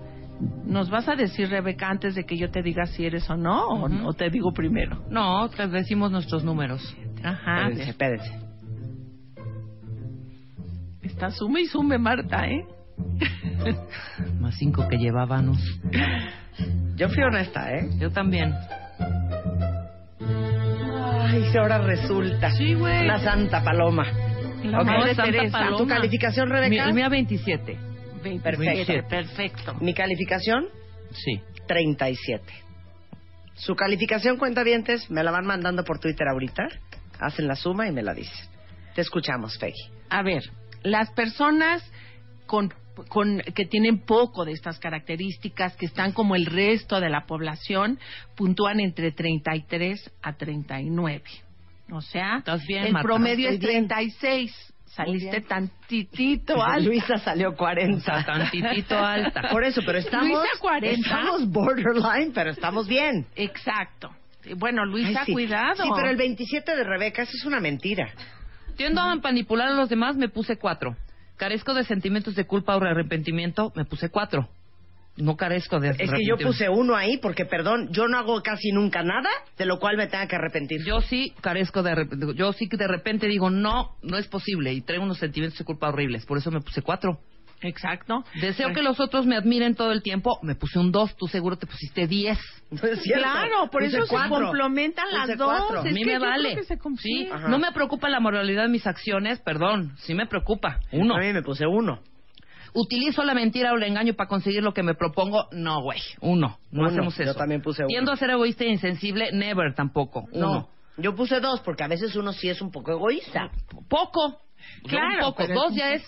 ¿Nos vas a decir, Rebeca, antes de que yo te diga si eres o no? o- Ujú. ¿O, te digo primero? No, te decimos nuestros números. Ajá. Espérense, espérense. Está sume y sume, Marta, ¿eh? Más cinco que llevábamos. Yo fui honesta, ¿eh? Yo también. Ay, si ahora resulta. Sí, güey. Una santa paloma. La Ok. madre Santa Teresa. Paloma. ¿Tu calificación, Mi, Rebeca? el mío 27. 27, perfecto. Mi calificación, Sí. 37. Su calificación, cuentavientes, me la van mandando por Twitter ahorita. Hacen la suma y me la dicen. Te escuchamos, Peggy. A ver, las personas con, con que tienen poco de estas características, que están como el resto de la población, puntúan entre 33 a 39. O sea, bien, el Marta. promedio es Estoy bien. 36. Saliste tantitito alto. Luisa salió 40. Está tantitito alta. Por eso, pero estamos, Luisa, 40. estamos borderline, pero estamos bien. Exacto. Bueno, Luisa, Ay, sí. cuidado. Sí, pero el 27 de Rebeca, eso es una mentira. Tiendo a manipular a los demás, me puse cuatro. Carezco de sentimientos de culpa o arrepentimiento, me puse cuatro. No carezco de Es que yo puse uno ahí porque, perdón, yo no hago casi nunca nada de lo cual me tenga que arrepentir. Yo sí carezco de. Yo sí que de repente digo, no, no es posible. Y traigo unos sentimientos de culpa horribles. Por eso me puse cuatro. Exacto. Deseo que los otros me admiren todo el tiempo. Me puse un dos. Tú seguro te pusiste diez. No. Claro, por Puse eso se complementan las dos. cuatro. A mí que me vale. que se Sí, no me preocupa la moralidad de mis acciones, perdón. Sí me preocupa. Uno. A mí me puse uno. ¿Utilizo la mentira o el engaño para conseguir lo que me propongo? No, güey. Uno. No Uno. hacemos eso. Yo también puse uno. Tiendo a ser egoísta e insensible, never tampoco. No. Uno. Yo puse dos porque a veces uno sí es un poco egoísta. Poco. Claro, Un poco. Dos ya es.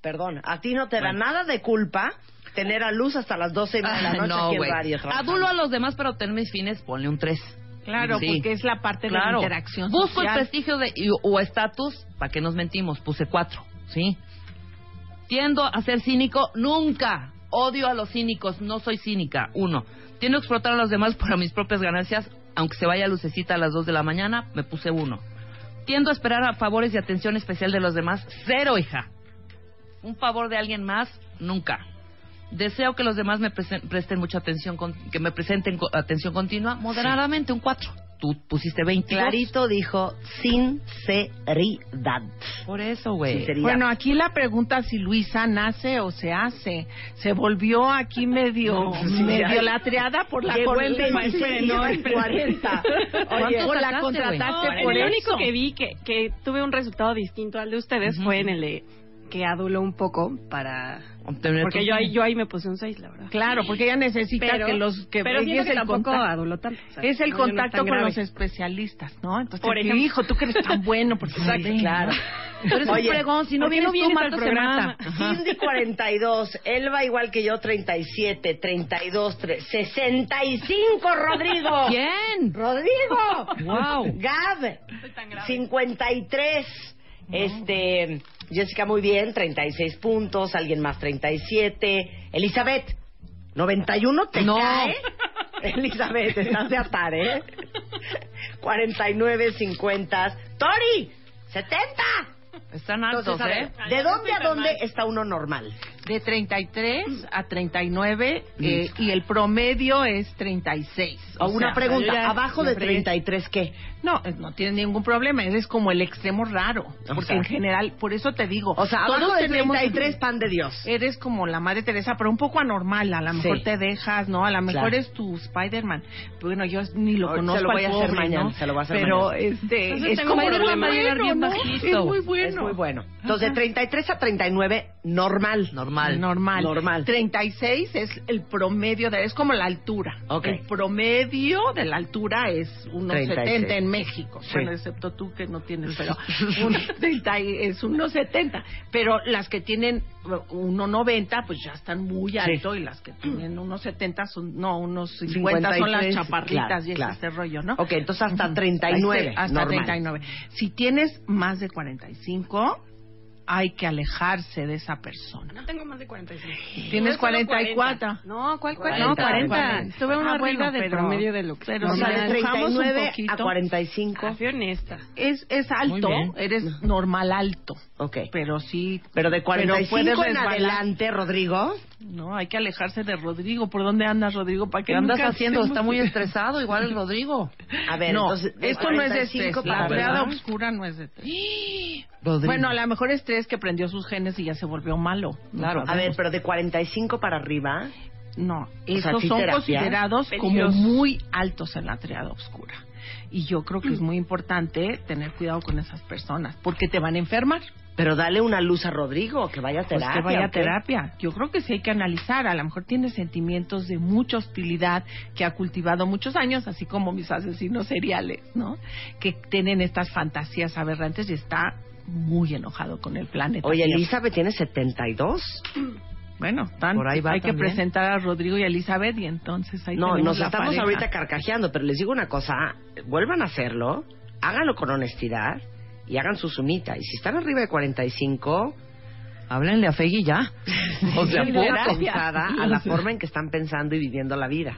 Perdón, a ti no te da nada de culpa tener a luz hasta las 12 de la noche no, aquí güey. en radio. trabajando. Adulo a los demás para obtener mis fines, ponle un tres. Claro, Sí. porque es la parte de la interacción Busco el prestigio de, y- o estatus, ¿para qué nos mentimos? Puse cuatro, ¿sí? Tiendo a ser cínico, nunca. Odio a los cínicos, no soy cínica. Uno. Tiendo a explotar a los demás para mis propias ganancias, aunque se vaya lucecita a las dos de la mañana, me puse uno. Tiendo a esperar a favores y atención especial de los demás, cero, hija. Un favor de alguien más, nunca. Deseo que los demás me presten mucha atención, con- que me presenten atención continua, moderadamente, un cuatro. Tú pusiste 20. Clarito dijo sinceridad. Por eso, güey. Bueno, aquí la pregunta si Luisa nace o se hace. Se volvió aquí medio, Sí, medio ya. latreada por la Llegó por en el- 26 y no, en espera. 40. Oye, ¿Cuánto o la contrataste No, por el eso. único que vi que, que tuve un resultado distinto al de ustedes Ujú. fue en el de que aduló un poco para Obtener porque yo ahí yo ahí me puse un 6, la verdad. Claro, porque ella necesita Pero- que los que pero es que el tampoco contacto- es el no, no es contacto tan con grave. los especialistas, ¿no? Entonces, Por ejemplo. hijo, tú que eres tan bueno, porque Exacto, ven, claro. Tú eres un Oye, fregón, si no ¿por qué vienes no tú, vienes al se programa? Cindy 42, Elba igual que yo 37, 32, tre- 65, Rodrigo. ¿Quién? Rodrigo. Wow. Gab 53. Este, Jessica muy bien, 36 puntos, alguien más 37. Elizabeth 91 te No. cae. Elizabeth, estás de atar, ¿eh? 49, 50. Tori 70. Están altos, Entonces, a ver, ¿eh? ¿de dónde a dónde está uno normal? De 33 a 39 eh, y el promedio es 36. O una sea, pregunta, ya ¿abajo de fregué. 33 qué? No, eh, no tienes ningún problema, eres como el extremo raro. O Porque sea. en general, por eso te digo. O sea, todos abajo de tenemos- 33, pan de Dios. Eres como la madre Teresa, pero un poco anormal. A lo mejor Sí. te dejas, ¿no? A lo mejor Claro. es tu Spider-Man. Bueno, yo ni lo Oh, se conozco lo voy a hacer pobre, mañana, ¿no? se lo voy a hacer Pero mañana. este Entonces es como problema. va a llegar bien bajito. Es muy bueno. Muy bueno. Entonces, de 33 a 39, normal. Normal. Normal. Normal. 36 es el promedio de... Es como la altura. Ok. El promedio de la altura es unos 36. 70 en México. Sí. Bueno, excepto tú que no tienes, pero un 30 y- es unos 70. Pero las que tienen 1,90 pues ya están muy alto y las que tienen unos 70 son... No, unos 50 son las 53, chaparritas claro, y es claro. este rollo, ¿no? Ok, entonces hasta Ujú. 39, Hasta normal. 39. Si tienes más de 45, hay que alejarse de esa persona. No tengo más de 45. Tienes Yo solo 44. 40. No, ¿cuál 40? 40? No, 40. Ah, Tuve una bueno, arriba del pero- promedio de lo que pero O si de empujamos un 39 a poquito. 45. Ah, fui honesta. Es, es alto, eres normal alto. Ok. Pero sí. Pero de 45 puedes en adelante, Rodrigo. No, hay que alejarse de Rodrigo. ¿Por dónde andas, Rodrigo? ¿Para qué ¿Qué andas haciendo? Está muy estresado, igual el Rodrigo. A ver, no, entonces, de esto no es de 45 estrés. para La arriba. oscura no es de estrés. Rodrigo. Bueno, a lo mejor estrés que prendió sus genes y ya se volvió malo. No Claro. A ver, pero de 45 para arriba. No, esos ¿sí son terapia? considerados como muy altos en la triada oscura. Y yo creo que es muy importante tener cuidado con esas personas, porque te van a enfermar. Pero dale una luz a Rodrigo, que vaya a Pues terapia. que vaya a terapia. Yo creo que sí hay que analizar. A lo mejor tiene sentimientos de mucha hostilidad que ha cultivado muchos años, así como mis asesinos seriales, ¿no? Que tienen estas fantasías aberrantes y está muy enojado con el planeta. Oye. Elizabeth tiene 72. Bueno, tan- Por ahí va hay que también. presentar a Rodrigo y a Elizabeth y entonces ahí No, nos la estamos pareja. ahorita carcajeando, pero les digo una cosa, vuelvan a hacerlo, háganlo con honestidad y hagan su sumita. Y si están arriba de 45, Háblenle a Fegui ya. O sea, pensada a la forma en que están pensando y viviendo la vida.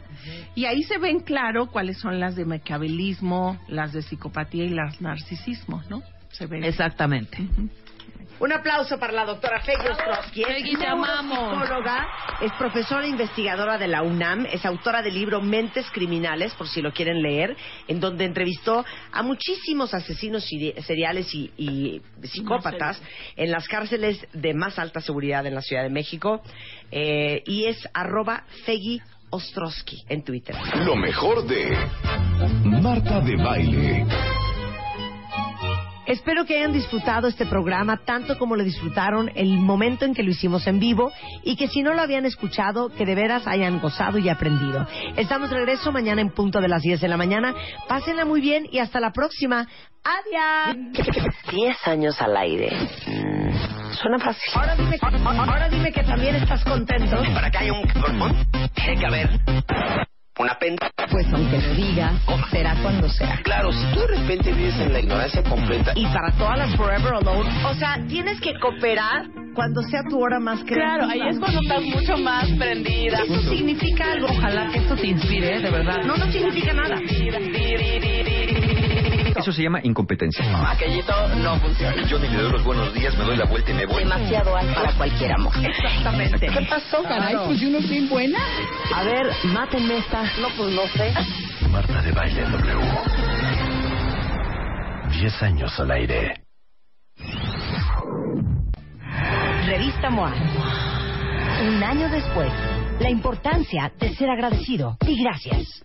Y ahí se ven claro cuáles son las de maquiavelismo, las de psicopatía y las narcisismo, ¿no? Se. Exactamente. Un aplauso para la doctora Feggy Ostrowski. Es Feggy, te amamos. psicóloga, es profesora e investigadora de la UNAM, es autora del libro Mentes Criminales, por si lo quieren leer, en donde entrevistó a muchísimos asesinos seri- seriales y, y psicópatas en las cárceles de más alta seguridad en la Ciudad de México. Eh, y es arroba Feggy Ostrowski en Twitter. Lo mejor de Marta de Baile. Espero que hayan disfrutado este programa tanto como lo disfrutaron el momento en que lo hicimos en vivo y que si no lo habían escuchado, que de veras hayan gozado y aprendido. Estamos de regreso mañana en punto de las 10 de la mañana. Pásenla muy bien y hasta la próxima. Adiós. 10 años al aire. Suena fácil. Ahora dime, ahora dime que también estás contento. Para que haya un tiene que haber una penta. Pues aunque lo digas, será cuando sea. Claro, si tú de repente vives en la ignorancia completa. Y para todas las Forever Alone, o sea, tienes que cooperar cuando sea tu hora más creativa. Claro, ahí es cuando estás mucho más prendida. Eso significa algo. Ojalá que esto te inspire, de verdad. No, no significa nada. Eso se llama incompetencia. Aquellito no funciona. Yo ni le doy los buenos días, me doy la vuelta y me voy. Demasiado alto para cualquier amor. Exactamente. ¿Qué pasó, Caray, pues yo no soy buena. A ver, mátenme esta. No, pues no sé. Marta de Baile W. 10 años al aire. Revista MOA. Un año después, la importancia de ser agradecido y gracias.